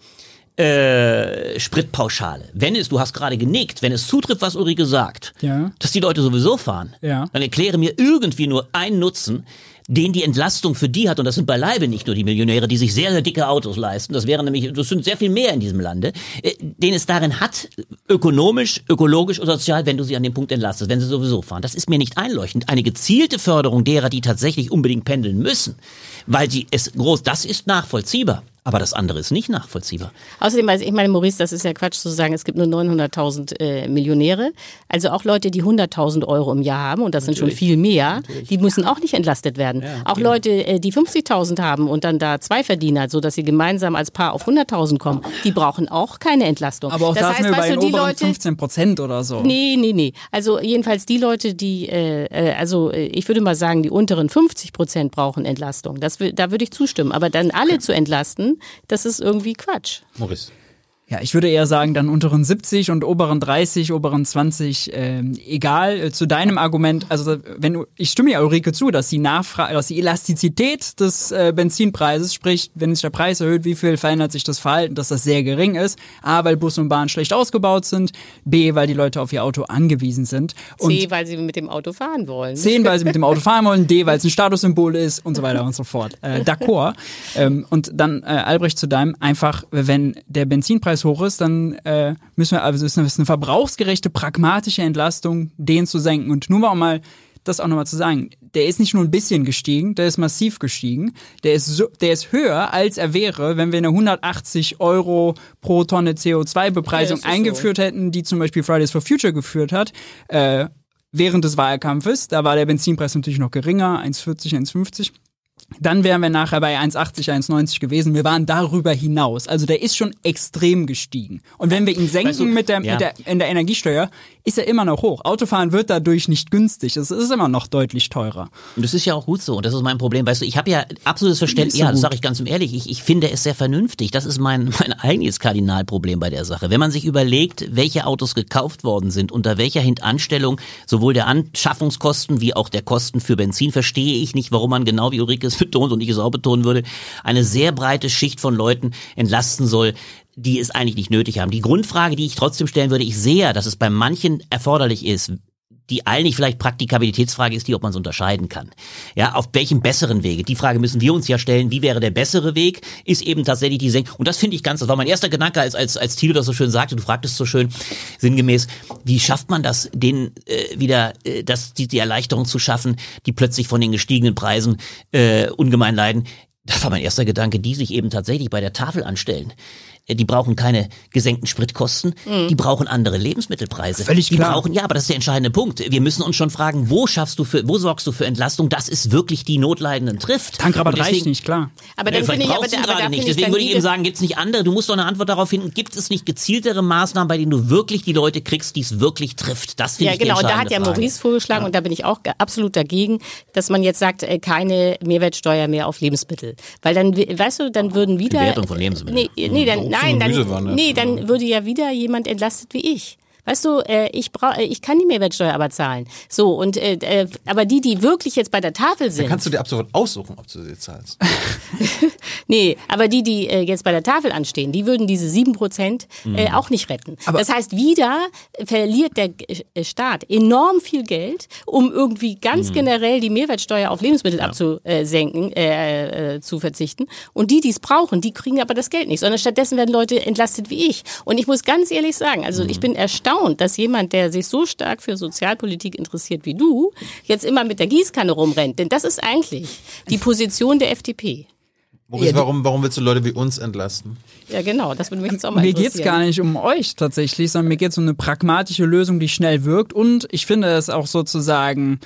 äh, Spritpauschale. Wenn es, du hast gerade genickt, wenn es zutrifft, was Ulrike sagt, Ja. dass die Leute sowieso fahren, Ja. dann erkläre mir irgendwie nur einen Nutzen, den die Entlastung für die hat, und das sind beileibe nicht nur die Millionäre, die sich sehr, sehr dicke Autos leisten, das wären nämlich, das sind sehr viel mehr in diesem Lande, äh, den es darin hat, ökonomisch, ökologisch und sozial, wenn du sie an dem Punkt entlastest, wenn sie sowieso fahren. Das ist mir nicht einleuchtend. Eine gezielte Förderung derer, die tatsächlich unbedingt pendeln müssen, weil sie es groß, das ist nachvollziehbar. Aber das andere ist nicht nachvollziehbar. Außerdem, also ich meine, Maurice, das ist ja Quatsch zu sagen, es gibt nur 900.000 äh, Millionäre. Also auch Leute, die 100.000 Euro im Jahr haben, und das sind schon viel mehr, die müssen auch nicht entlastet werden. auch Leute, äh, die 50.000 haben und dann da zwei Verdiener, so dass sie gemeinsam als Paar auf 100.000 kommen, die brauchen auch keine Entlastung. Aber auch das da sind wir bei den du, die oberen Leute, 15 Prozent oder so. Nee, nee, nee. Also jedenfalls die Leute, die, äh, äh, also äh, ich würde mal sagen, die unteren 50 Prozent brauchen Entlastung. Das, da würde ich zustimmen. Aber dann alle zu entlasten, das ist irgendwie Quatsch. Maurice. Ja, ich würde eher sagen, dann unteren 70 und oberen 30, oberen 20, ähm, egal. Äh, zu deinem Argument, also wenn ich stimme ja Ulrike zu, dass die Nachfrage, dass die Elastizität des äh, Benzinpreises, sprich, wenn sich der Preis erhöht, wie viel verändert sich das Verhalten, dass das sehr gering ist. A, weil Bus und Bahn schlecht ausgebaut sind, B, weil die Leute auf ihr Auto angewiesen sind. Und C, weil sie mit dem Auto fahren wollen. C, weil sie mit dem Auto fahren wollen, D, weil es ein Statussymbol ist und so weiter und so fort. Äh, D'accord. Ähm, und dann, äh, Albrecht, zu deinem, einfach, wenn der Benzinpreis hoch ist, dann äh, müssen wir, also es ist eine, es ist eine verbrauchsgerechte, pragmatische Entlastung, den zu senken. Und nur mal, mal das auch nochmal zu sagen, der ist nicht nur ein bisschen gestiegen, der ist massiv gestiegen. Der ist, so, der ist höher, als er wäre, wenn wir eine 180 Euro pro Tonne CO2-Bepreisung Ja, ist so. eingeführt hätten, die zum Beispiel Fridays for Future geführt hat. Äh, während des Wahlkampfes. Da war der Benzinpreis natürlich noch geringer, 1,40, 1,50. Dann wären wir nachher bei 1,80, 1,90 gewesen. Wir waren darüber hinaus. Also der ist schon extrem gestiegen. Und wenn wir ihn senken Weißt du, mit, der, ja. mit der, in der Energiesteuer, ist er immer noch hoch. Autofahren wird dadurch nicht günstig. Es ist immer noch deutlich teurer. Und das ist ja auch gut so. Und das ist mein Problem. Weißt du, ich habe ja absolutes Verständnis. So ja, das sage ich ganz ehrlich. Ich, ich finde es sehr vernünftig. Das ist mein, mein eigentliches Kardinalproblem bei der Sache. Wenn man sich überlegt, welche Autos gekauft worden sind, unter welcher Hintanstellung sowohl der Anschaffungskosten wie auch der Kosten für Benzin, verstehe ich nicht, warum man genau wie Ulrike es betont und ich es auch betonen würde, eine sehr breite Schicht von Leuten entlasten soll, die es eigentlich nicht nötig haben. Die Grundfrage, die ich trotzdem stellen würde, ich sehe ja, dass es bei manchen erforderlich ist, die eigentlich vielleicht Praktikabilitätsfrage ist die, ob man es unterscheiden kann. Ja, auf welchem besseren Wege? Die Frage müssen wir uns ja stellen. Wie wäre der bessere Weg? Ist eben tatsächlich die Senkung. Und das finde ich ganz, das war mein erster Gedanke, als, als, als Thilo das so schön sagte. Du fragtest so schön sinngemäß, wie schafft man das, denen äh, wieder, äh, das, die, die Erleichterung zu schaffen, die plötzlich von den gestiegenen Preisen äh, ungemein leiden? Das war mein erster Gedanke, die sich eben tatsächlich bei der Tafel anstellen. Äh, Die brauchen keine gesenkten Spritkosten, die brauchen andere Lebensmittelpreise. Völlig die klar. brauchen, ja, aber das ist der entscheidende Punkt. Wir müssen uns schon fragen, wo schaffst du für, wo sorgst du für Entlastung, dass es wirklich die Notleidenden trifft. Tankrabatt Und reicht deswegen- nicht, klar. Aber ja, dann vielleicht finde ich, aber, ihn aber da nicht. ich Deswegen würde ich eben sagen, gibt es nicht andere, du musst doch eine Antwort darauf finden, gibt es nicht gezieltere Maßnahmen, bei denen du wirklich die Leute kriegst, die es wirklich trifft? Das finde Ja, ich die genau. Und da hat entscheidende ja. Maurice vorgeschlagen, und da bin ich auch absolut dagegen, dass man jetzt sagt, äh, keine Mehrwertsteuer mehr auf Lebensmittel. Weil dann, we- weißt du, dann würden wieder. Bewertung von Lebensmitteln. Nee, nee, dann, nein, dann, nee, dann würde ja wieder jemand entlastet wie ich. Weißt du, äh, ich brauch, äh, ich kann die Mehrwertsteuer aber zahlen. So, und äh, äh, aber die, die wirklich jetzt bei der Tafel sind. Kannst du dir ab sofort aussuchen, ob du sie zahlst. Nee, aber die, die äh, jetzt bei der Tafel anstehen, die würden diese sieben Prozent äh, auch nicht retten. das heißt, wieder verliert der äh, Staat enorm viel Geld, um irgendwie ganz generell die Mehrwertsteuer auf Lebensmittel abzusenken, äh, äh, zu verzichten. Und die, die es brauchen, die kriegen aber das Geld nicht, sondern stattdessen werden Leute entlastet wie ich. Und ich muss ganz ehrlich sagen, also ich bin erstaunt, dass jemand, der sich so stark für Sozialpolitik interessiert wie du, jetzt immer mit der Gießkanne rumrennt. Denn das ist eigentlich die Position der FDP. Maurice, warum, warum willst du Leute wie uns entlasten? Ja, genau, das würde mich jetzt auch mal Mir geht's interessieren. gar nicht um euch tatsächlich, sondern mir geht's um eine pragmatische Lösung, die schnell wirkt. Und ich finde es auch sozusagen,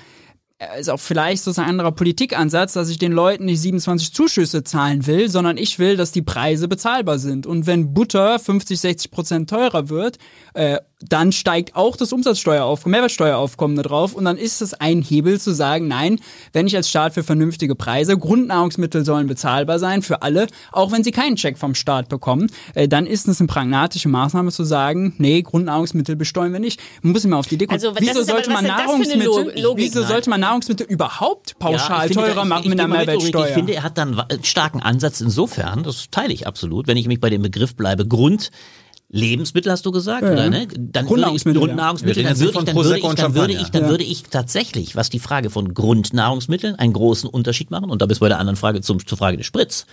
äh, ist auch vielleicht sozusagen ein anderer Politikansatz, dass ich den Leuten nicht 27 Zuschüsse zahlen will, sondern ich will, dass die Preise bezahlbar sind. Und wenn Butter 50, 60 Prozent teurer wird, äh, dann steigt auch das Umsatzsteueraufkommen, Mehrwertsteueraufkommen da drauf und dann ist es ein Hebel zu sagen, nein, wenn ich als Staat für vernünftige Preise, Grundnahrungsmittel sollen bezahlbar sein für alle, auch wenn sie keinen Check vom Staat bekommen, äh, dann ist es eine pragmatische Maßnahme zu sagen, nee, Grundnahrungsmittel besteuern wir nicht. Man muss immer auf die Idee kommen. Also, wieso sollte man Nahrungsmittel, Logik? wieso Nein. sollte man Nahrungsmittel überhaupt pauschal finde, teurer ich- machen ich, mit ich einer mit, Ulrike. Mehrwertsteuer? Ich finde, er hat dann einen starken Ansatz insofern, das teile ich absolut, wenn ich mich bei dem Begriff bleibe, Grund. Lebensmittel hast du gesagt, oder ne? Dann Grundnahrungsmittel, würde ich, ja. Grundnahrungsmittel, reden dann würde ich, dann würde ich, und dann würde ich, dann Ja. würde ich tatsächlich, was die Frage von Grundnahrungsmitteln, einen großen Unterschied machen. Und da bist du bei der anderen Frage zum, zur Frage des Spritz.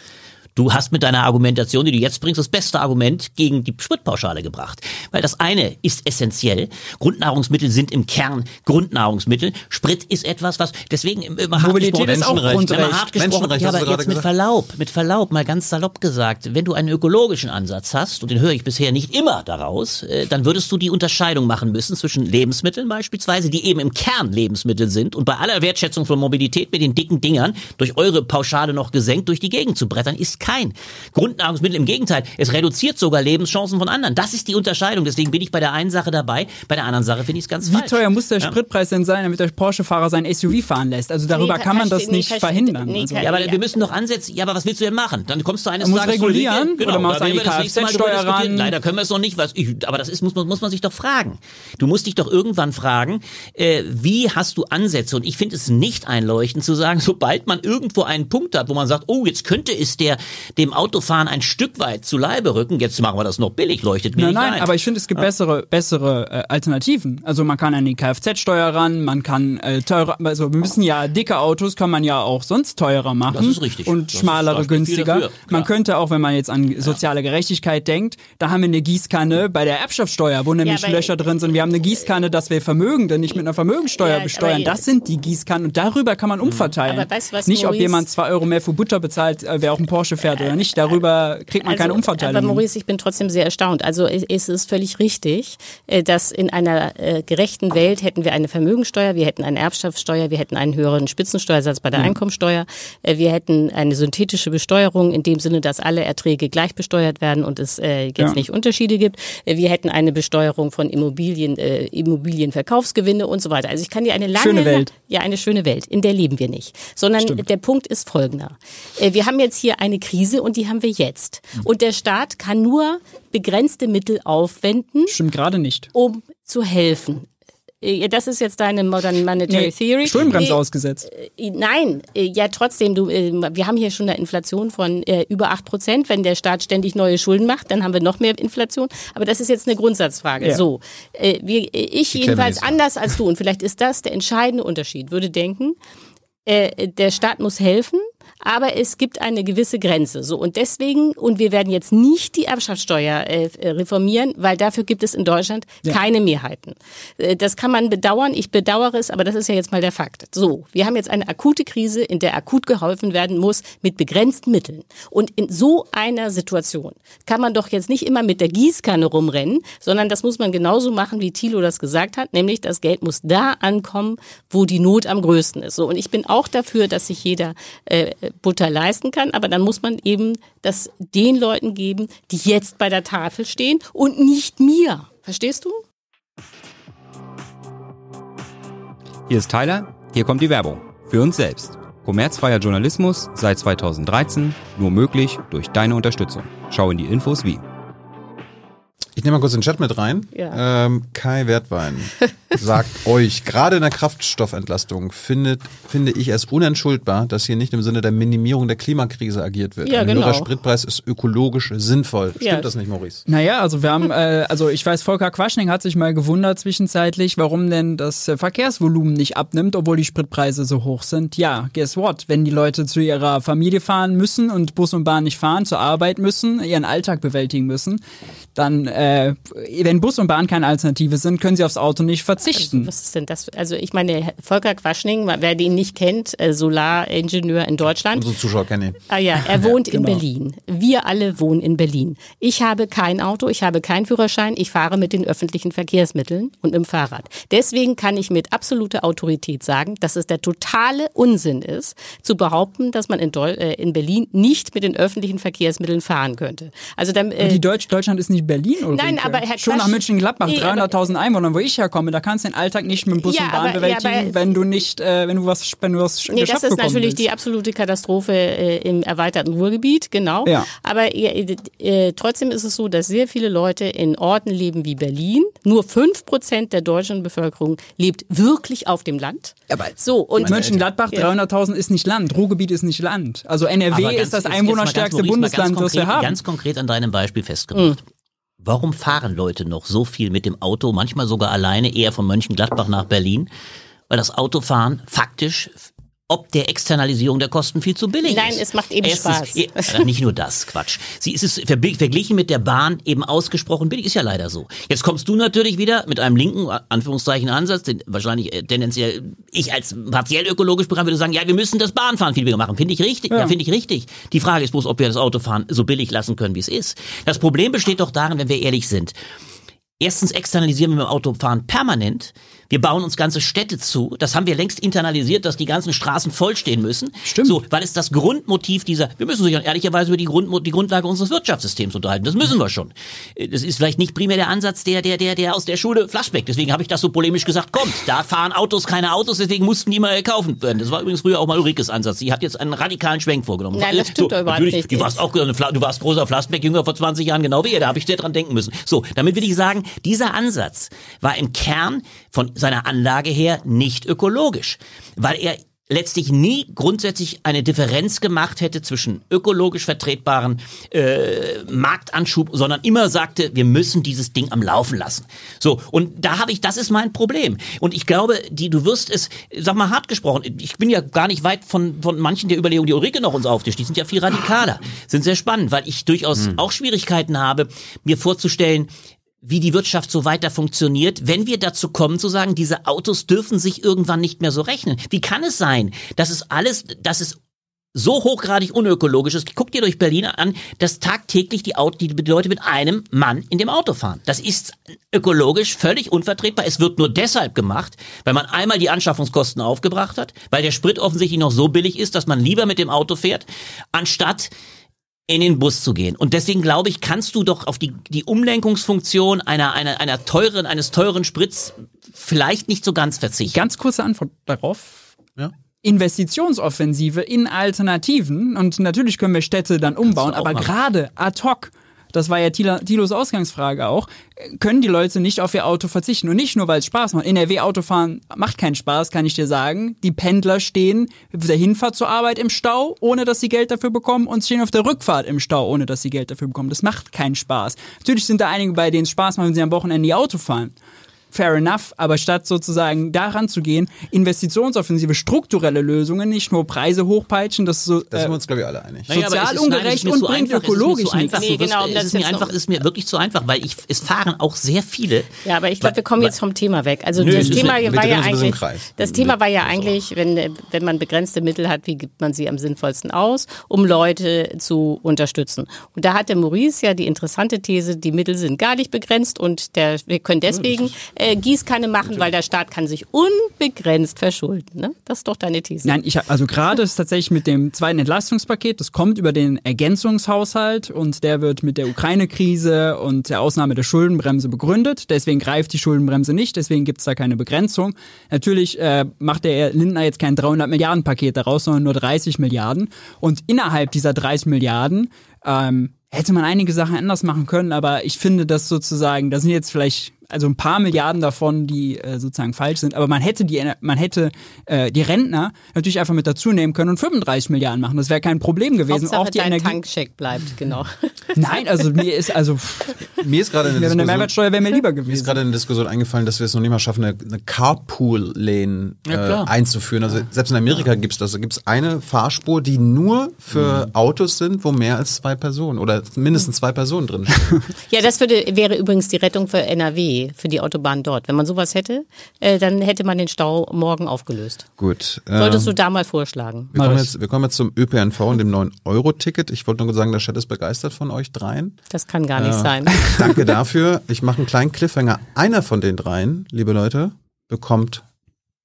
Du hast mit deiner Argumentation, die du jetzt bringst, das beste Argument gegen die Spritpauschale gebracht. Weil das eine ist essentiell. Grundnahrungsmittel sind im Kern Grundnahrungsmittel. Sprit ist etwas, was deswegen immer hart Mobilität ist auch Grundrecht. hart gesprochen, ja, aber jetzt mit gesagt. Verlaub, mit Verlaub, mal ganz salopp gesagt, wenn du einen ökologischen Ansatz hast, und den höre ich bisher nicht immer daraus, äh, dann würdest du die Unterscheidung machen müssen zwischen Lebensmitteln beispielsweise, die eben im Kern Lebensmittel sind und bei aller Wertschätzung von Mobilität mit den dicken Dingern durch eure Pauschale noch gesenkt durch die Gegend zu brettern, ist kein Grundnahrungsmittel. Im Gegenteil, es reduziert sogar Lebenschancen von anderen. Das ist die Unterscheidung. Deswegen bin ich bei der einen Sache dabei, bei der anderen Sache finde ich es ganz Wie falsch. teuer muss der Ja. Spritpreis denn sein, damit der Porsche-Fahrer sein SUV fahren lässt? Also darüber Nee, kann man das nee, nicht verhindern. nee, also. Ja, aber wir müssen doch ansetzen. Ja, aber was willst du denn machen? Dann kommst du eines muss Tages regulieren zu Lidl. oder machst eine Kfz-Steuer ran. Leider können wir es noch nicht. Was ich, aber das ist, muss man, muss man sich doch fragen. Du musst dich doch irgendwann fragen, äh, wie hast du Ansätze? Und ich finde es nicht einleuchtend zu sagen, sobald man irgendwo einen Punkt hat, wo man sagt, oh, jetzt könnte es der, dem Autofahren ein Stück weit zu Leibe rücken, jetzt machen wir das noch billig, leuchtet mir Nein, nicht nein, ein. aber ich finde, es gibt bessere, bessere äh, Alternativen. Also man kann an die Kfz-Steuer ran, man kann äh, teurer, also wir müssen ja dicke Autos kann man ja auch sonst teurer machen Das ist richtig. und Das schmalere günstiger. dafür, man könnte auch, wenn man jetzt an soziale Gerechtigkeit denkt, da haben wir eine Gießkanne bei der Erbschaftssteuer, wo nämlich aber- Löcher drin sind. Wir haben eine Gießkanne, dass wir Vermögende nicht mit einer Vermögensteuer Ja, besteuern. ja- Das sind die Gießkannen und darüber kann man umverteilen. Aber weißt du was, nicht, ob jemand zwei Euro mehr für Butter bezahlt, äh, wer auch ein Porsche fährt oder nicht. Darüber kriegt man keine Umverteilung. Also, Aber. Maurice, ich bin trotzdem sehr erstaunt. Also es ist völlig richtig, äh, dass in einer äh, gerechten Welt hätten wir eine Vermögensteuer, wir hätten eine Erbschaftssteuer, wir hätten einen höheren Spitzensteuersatz bei der Einkommensteuer, äh, wir hätten eine synthetische Besteuerung in dem Sinne, dass alle Erträge gleich besteuert werden und es jetzt Ja. nicht Unterschiede gibt. Wir hätten eine Besteuerung von Immobilien, äh, Immobilienverkaufsgewinne und so weiter. Also ich kann dir eine lange Schöne Welt. ja, eine schöne Welt. In der leben wir nicht. Sondern der Punkt ist folgender. Wir haben jetzt hier eine Krise und die haben wir jetzt. Und der Staat kann nur begrenzte Mittel aufwenden, Stimmt gerade nicht. um zu helfen. Äh, Das ist jetzt deine Modern Monetary Nee, Theory. Schuldenbremse Äh, ausgesetzt. äh, Nein, äh, ja trotzdem, du, wir haben hier schon eine Inflation von äh, über 8 Prozent. Wenn der Staat ständig neue Schulden macht, dann haben wir noch mehr Inflation. Aber das ist jetzt eine Grundsatzfrage. Ja. So, wir, ich jedenfalls anders als du, und vielleicht ist das der entscheidende Unterschied, würde denken, äh, der Staat muss helfen, aber es gibt eine gewisse Grenze. So und deswegen und wir werden jetzt nicht die Erbschaftssteuer äh, reformieren, weil dafür gibt es in Deutschland keine Mehrheiten. Äh, das kann man bedauern. Ich bedauere es, aber das ist ja jetzt mal der Fakt. So, wir haben jetzt eine akute Krise, in der akut geholfen werden muss mit begrenzten Mitteln. Und in so einer Situation kann man doch jetzt nicht immer mit der Gießkanne rumrennen, sondern das muss man genauso machen, wie Thilo das gesagt hat, nämlich das Geld muss da ankommen, wo die Not am größten ist. So und ich bin auch dafür, dass sich jeder äh, Butter leisten kann, aber dann muss man eben das den Leuten geben, die jetzt bei der Tafel stehen und nicht mir. Verstehst du? Hier ist Tyler, hier kommt die Werbung. Für uns selbst. Kommerzfreier Journalismus seit 2013, nur möglich durch deine Unterstützung. Schau in die Infos wie. Ich nehme mal kurz den Chat mit rein. Ja. Ähm, Kai Wertwein sagt euch, gerade in der Kraftstoffentlastung findet, finde ich es unentschuldbar, dass hier nicht im Sinne der Minimierung der Klimakrise agiert wird. Ja, Ein genau. höherer Spritpreis ist ökologisch sinnvoll. Stimmt Ja. das nicht, Maurice? Naja, also wir haben, äh, also ich weiß, Volker Quaschning hat sich mal gewundert zwischenzeitlich, warum denn das äh, Verkehrsvolumen nicht abnimmt, obwohl die Spritpreise so hoch sind. Ja, guess what? Wenn die Leute zu ihrer Familie fahren müssen und Bus und Bahn nicht fahren, zur Arbeit müssen, ihren Alltag bewältigen müssen, dann, äh, wenn Bus und Bahn keine Alternative sind, können sie aufs Auto nicht verzichten. Verzichten. Also, was ist denn das? Also ich meine, Volker Quaschning, wer den nicht kennt, äh, Solaringenieur in Deutschland. Unsere Zuschauer kennen ihn. Ah ja, er wohnt genau. in Berlin. Wir alle wohnen in Berlin. Ich habe kein Auto, ich habe keinen Führerschein, ich fahre mit den öffentlichen Verkehrsmitteln und mit dem Fahrrad. Deswegen kann ich mit absoluter Autorität sagen, dass es der totale Unsinn ist, zu behaupten, dass man in, Deu äh, in Berlin nicht mit den öffentlichen Verkehrsmitteln fahren könnte. Also dann, äh, Die Deutsch Deutschland ist nicht Berlin, Ulrike. Nein, aber Herr Schon Quasch- nach München-Gladbach, Nee, aber- 300.000 Einwohner, wo ich herkomme, da kannst den Alltag nicht mit dem Bus Ja, und Bahn aber- bewältigen, ja, aber- wenn du nicht, äh, wenn du was, wenn du was Nee, geschafft das ist natürlich willst. die absolute Katastrophe äh, im erweiterten Ruhrgebiet, genau. Ja. Aber äh, äh, trotzdem ist es so, dass sehr viele Leute in Orten leben wie Berlin. Nur fünf Prozent der deutschen Bevölkerung lebt wirklich auf dem Land. Aber so und Mönchengladbach, Ja. 300.000 ist nicht Land, Ruhrgebiet ist nicht Land. Also NRW ganz- ist das einwohnerstärkste Bundesland, ganz das wir konkret, haben. Ganz konkret an deinem Beispiel festgemacht. Warum fahren Leute noch so viel mit dem Auto, manchmal sogar alleine, eher von Mönchengladbach nach Berlin? Weil das Autofahren faktisch ob der Externalisierung der Kosten viel zu billig Nein, ist. es macht eben Spaß. äh, nicht nur das, Quatsch. Sie ist es verglichen mit der Bahn eben ausgesprochen billig, ist ja leider so. Jetzt kommst du natürlich wieder mit einem linken, Anführungszeichen, Ansatz, den wahrscheinlich äh, tendenziell ich als partiell ökologisch Programm würde sagen, ja, wir müssen das Bahnfahren viel billiger machen. Finde ich richtig, ja, finde ich richtig. Die Frage ist bloß, ob wir das Autofahren so billig lassen können, wie es ist. Das Problem besteht doch darin, wenn wir ehrlich sind. Erstens externalisieren wir mit dem Autofahren permanent. Wir bauen uns ganze Städte zu. Das haben wir längst internalisiert, dass die ganzen Straßen vollstehen müssen. Stimmt. So, weil es das Grundmotiv dieser, wir müssen uns ja ehrlicherweise über die, Grund, die Grundlage unseres Wirtschaftssystems unterhalten. Das müssen wir schon. Äh, Das ist vielleicht nicht primär der Ansatz der, der, der, der aus der Schule Flaschbeck. Deswegen habe ich das so polemisch gesagt, kommt, da fahren Autos keine Autos, deswegen mussten die mal gekauft werden. Das war übrigens früher auch mal Ulrikes Ansatz. Sie hat jetzt einen radikalen Schwenk vorgenommen. Nein, das stimmt doch überhaupt natürlich, nicht. Du warst auch, du warst großer Flaschbeck-Jünger vor 20 Jahren, genau wie ihr, da habe ich sehr dran denken müssen. So, damit will ich sagen, dieser Ansatz war im Kern von seiner Anlage her nicht ökologisch, weil er letztlich nie grundsätzlich eine Differenz gemacht hätte zwischen ökologisch vertretbaren äh, Marktanschub, sondern immer sagte, wir müssen dieses Ding am Laufen lassen. So, und da habe ich, das ist mein Problem. Und ich glaube, die, du wirst es, sag mal hart gesprochen, ich bin ja gar nicht weit von, von manchen der Überlegungen, die Ulrike noch uns auftischt, die sind ja viel radikaler, sind sehr spannend, weil ich durchaus auch Schwierigkeiten habe, mir vorzustellen, wie die Wirtschaft so weiter funktioniert, wenn wir dazu kommen zu sagen, diese Autos dürfen sich irgendwann nicht mehr so rechnen. Wie kann es sein, dass es alles, dass es so hochgradig unökologisch ist. Guckt ihr durch Berlin an, dass tagtäglich die, Auto, die Leute mit einem Mann in dem Auto fahren. Das ist ökologisch völlig unvertretbar. Es wird nur deshalb gemacht, weil man einmal die Anschaffungskosten aufgebracht hat, weil der Sprit offensichtlich noch so billig ist, dass man lieber mit dem Auto fährt, anstatt in den Bus zu gehen. Und deswegen glaube ich, kannst du doch auf die, die Umlenkungsfunktion einer, einer, einer teuren, eines teuren Sprits vielleicht nicht so ganz verzichten. Ganz kurze Antwort darauf. Ja. Investitionsoffensive in Alternativen und natürlich können wir Städte dann umbauen, aber machen. gerade ad hoc, das war ja Tilos Ausgangsfrage auch, können die Leute nicht auf ihr Auto verzichten und nicht nur, weil es Spaß macht. NRW Autofahren macht keinen Spaß, kann ich dir sagen. Die Pendler stehen auf der Hinfahrt zur Arbeit im Stau, ohne dass sie Geld dafür bekommen und stehen auf der Rückfahrt im Stau, ohne dass sie Geld dafür bekommen. Das macht keinen Spaß. Natürlich sind da einige, bei denen es Spaß macht, wenn sie am Wochenende ihr Auto fahren fair enough, aber statt sozusagen daran zu gehen, Investitionsoffensive, strukturelle Lösungen, nicht nur Preise hochpeitschen, das ist so Da sind wir äh, uns, glaube ich, alle einig. Naja, sozial ungerecht und bringt einfach, ökologisch einfach. nichts. Nee, genau, es das ist mir jetzt einfach, noch- es ist mir wirklich zu einfach, weil ich, es fahren auch sehr viele. Ja, aber ich glaube, wir kommen jetzt vom Thema weg. Also Nö, das Thema wir war ja eigentlich, Kreis. das Thema war ja eigentlich, wenn, äh, wenn man begrenzte Mittel hat, wie gibt man sie am sinnvollsten aus, um Leute zu unterstützen. Und da hatte Maurice ja die interessante These, die Mittel sind gar nicht begrenzt und der, wir können deswegen äh, Gießkanne machen, weil der Staat kann sich unbegrenzt verschulden. Ne? Das ist doch deine These. Nein, ich also gerade ist tatsächlich mit dem zweiten Entlastungspaket, das kommt über den Ergänzungshaushalt und der wird mit der Ukraine-Krise und der Ausnahme der Schuldenbremse begründet. Deswegen greift die Schuldenbremse nicht, deswegen gibt's da keine Begrenzung. Natürlich äh, macht der Lindner jetzt kein 300 Milliarden Paket daraus, sondern nur 30 Milliarden. Und innerhalb dieser 30 Milliarden ähm, hätte man einige Sachen anders machen können, aber ich finde das sozusagen, da sind jetzt vielleicht also ein paar Milliarden davon, die äh, sozusagen falsch sind, aber man hätte die man hätte äh, die Rentner natürlich einfach mit dazu nehmen können und 35 Milliarden machen. Das wäre kein Problem gewesen. Hauptsache Auch die dein Energie. Tankcheck bleibt, genau. Nein, also mir ist also Mir ist gerade eine eine Diskussion, Mehrwertsteuer wäre mir lieber mir ist gewesen. gerade eine Diskussion eingefallen, dass wir es noch nicht mal schaffen, eine, eine Carpool-Lane äh, klar. einzuführen. Also selbst in Amerika gibt's das. Da gibt's eine Fahrspur, die nur für Autos sind, wo mehr als zwei Personen oder mindestens zwei Personen drin stehen. Ja, das würde, wäre übrigens die Rettung für NRW. Idee für die Autobahn dort. Wenn man sowas hätte, äh, dann hätte man den Stau morgen aufgelöst. Gut. Solltest ähm, du da mal vorschlagen. wir, kommen jetzt, wir kommen jetzt zum ÖPNV und dem 9-Euro-Ticket. Ich wollte nur sagen, der Chat ist begeistert von euch dreien. Das kann gar nicht Ja. sein. Danke dafür. Ich mache einen kleinen Cliffhanger. Einer von den dreien, liebe Leute, bekommt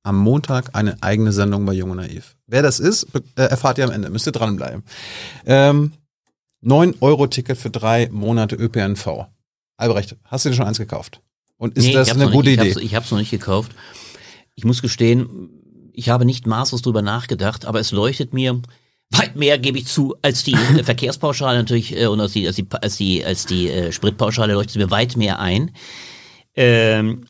am Montag eine eigene Sendung bei Jung und Naiv. Wer das ist, äh, erfahrt ihr am Ende. Müsst ihr dranbleiben. Ähm, 9-Euro-Ticket für drei Monate ÖPNV. Albrecht, hast du dir schon eins gekauft? Und ist Nee, das eine gute nicht, Idee? Ich ich hab's noch nicht gekauft. Ich muss gestehen, ich habe nicht maßlos drüber nachgedacht, aber es leuchtet mir weit mehr, gebe ich zu, als die äh, Verkehrspauschale natürlich äh, und als die, als die, als die, als die äh, Spritpauschale leuchtet es mir weit mehr ein. Ähm,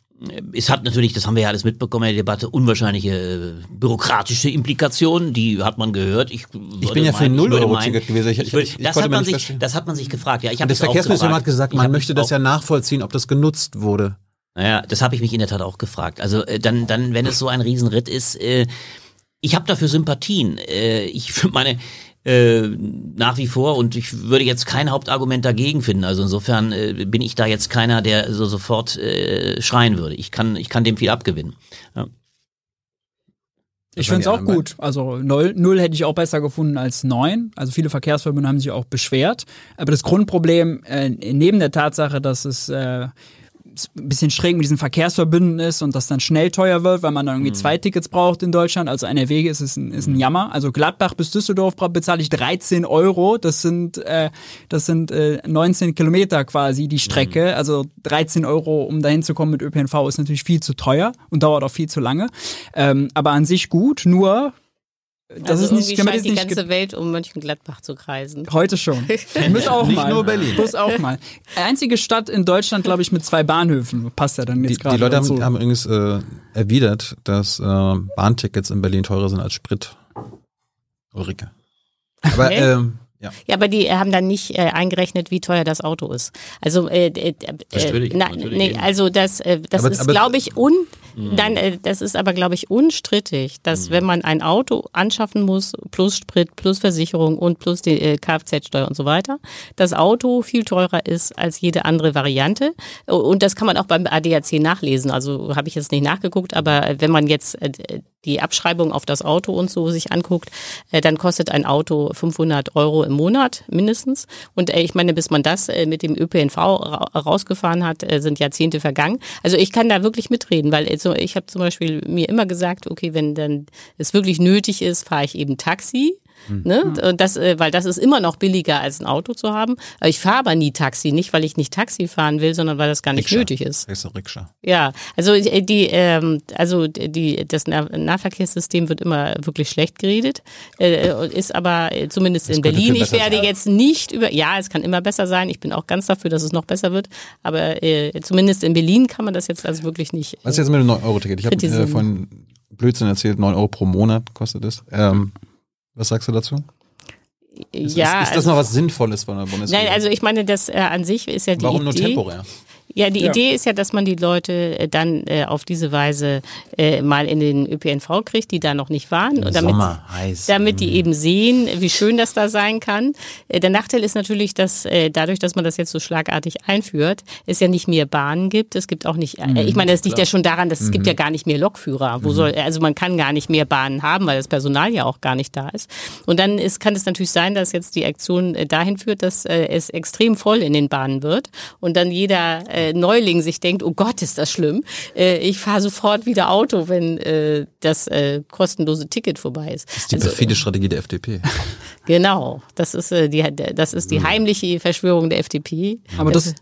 es hat natürlich, das haben wir ja alles mitbekommen in der Debatte, unwahrscheinliche äh, bürokratische Implikationen, die hat man gehört. Ich, Ich bin ja für ein 0-Euro-Ticket gewesen. Ich- ich- würde- das, hat man sich, verstehen. das hat man sich gefragt. Ja, ich das Verkehrsministerium hat gesagt, man möchte das ja nachvollziehen, ob das genutzt wurde. naja, das habe ich mich in der Tat auch gefragt. Also äh, dann, dann, wenn es so ein Riesenritt ist, äh, ich habe dafür Sympathien. Äh, ich meine äh, nach wie vor und ich würde jetzt kein Hauptargument dagegen finden. Also insofern äh, bin ich da jetzt keiner, der so sofort äh, schreien würde. Ich kann, ich kann dem viel abgewinnen. Ja. Ich finde es auch gut. Also null, null hätte ich auch besser gefunden als neun. Also viele Verkehrsverbünde haben sich auch beschwert. Aber das Grundproblem, äh, neben der Tatsache, dass es äh, ein bisschen schräg mit diesen Verkehrsverbünden ist und das dann schnell teuer wird, weil man dann irgendwie zwei Tickets braucht in Deutschland. Also NRW ist es ein, ist ein Jammer. Also Gladbach bis Düsseldorf bezahle ich 13 Euro. Das sind, äh, das sind äh, 19 Kilometer quasi die Strecke. Also 13 Euro, um dahin zu kommen mit ÖPNV, ist natürlich viel zu teuer und dauert auch viel zu lange. Ähm, aber an sich gut, nur das also ist nicht, scheint die nicht ganze Welt um Mönchengladbach zu kreisen. Heute schon. Muss auch Nicht mal. nur Berlin. Muss auch mal. Einzige Stadt in Deutschland, glaube ich, mit zwei Bahnhöfen. Passt ja dann Die, jetzt gerade die Leute haben, haben übrigens äh, erwidert, dass äh, Bahntickets in Berlin teurer sind als Sprit. Ulrike. Aber Okay. ähm, ja. Ja, aber die äh, haben dann nicht äh, eingerechnet, wie teuer das Auto ist. Also, äh, äh, Natürlich, äh, na, natürlich nee, eben. also das, äh, das Aber- ist, glaube ich, un, Mhm. dann, äh, das ist aber, glaube ich, unstrittig, dass wenn man ein Auto anschaffen muss, plus Sprit, plus Versicherung und plus die äh, Kfz-Steuer und so weiter, das Auto viel teurer ist als jede andere Variante. Und das kann man auch beim ADAC nachlesen. Also habe ich jetzt nicht nachgeguckt, aber äh, wenn man jetzt äh, die Abschreibung auf das Auto und so sich anguckt, äh, dann kostet ein Auto 500 Euro im Monat mindestens. Und äh, ich meine, bis man das äh, mit dem ÖPNV ra rausgefahren hat, äh, sind Jahrzehnte vergangen. Also ich kann da wirklich mitreden, weil also ich habe zum Beispiel mir immer gesagt, okay, wenn dann es wirklich nötig ist, fahre ich eben Taxi. Ne? Und Das, äh, weil das ist immer noch billiger als ein Auto zu haben. Ich fahre aber nie Taxi, nicht weil ich nicht Taxi fahren will, sondern weil das gar nicht Rikscha. nötig ist. Kriegst du Rikscha. Ja, also äh, die, ähm, also die, das Nah- Nahverkehrssystem wird immer wirklich schlecht geredet, äh, ist aber zumindest in könnte Berlin. Ich werde sein. jetzt nicht über, ja, es kann immer besser sein. Ich bin auch ganz dafür, dass es noch besser wird, aber äh, zumindest in Berlin kann man das jetzt also wirklich nicht. Was ist jetzt mit dem 9-Euro-Ticket? Ich habe äh, von Blödsinn erzählt, 9 Euro pro Monat kostet es. Ähm, was sagst du dazu? Ist, ja, ist, ist das also, noch was Sinnvolles von der Bundesregierung? nein, also ich meine, das äh, an sich ist ja die Warum nur Idee. temporär? Ja, die Ja. Idee ist ja, dass man die Leute äh, dann äh, auf diese Weise äh, mal in den ÖPNV kriegt, die da noch nicht waren. Und damit, Sommer heiß. damit die eben sehen, wie schön das da sein kann. Äh, Der Nachteil ist natürlich, dass äh, dadurch, dass man das jetzt so schlagartig einführt, es ja nicht mehr Bahnen gibt. Es gibt auch nicht, äh, ich meine, das liegt ja schon daran, dass es gibt ja gar nicht mehr Lokführer. Wo soll, also man kann gar nicht mehr Bahnen haben, weil das Personal ja auch gar nicht da ist. Und dann ist, kann es natürlich sein, dass jetzt die Aktion äh, dahin führt, dass äh, es extrem voll in den Bahnen wird und dann jeder äh, Neuling sich denkt, oh Gott, ist das schlimm. Äh, ich fahre sofort wieder Auto, wenn äh, das äh, kostenlose Ticket vorbei ist. Das ist die Also, perfide Strategie der FDP. Genau, das ist äh, die das ist die heimliche Verschwörung der FDP. Aber das,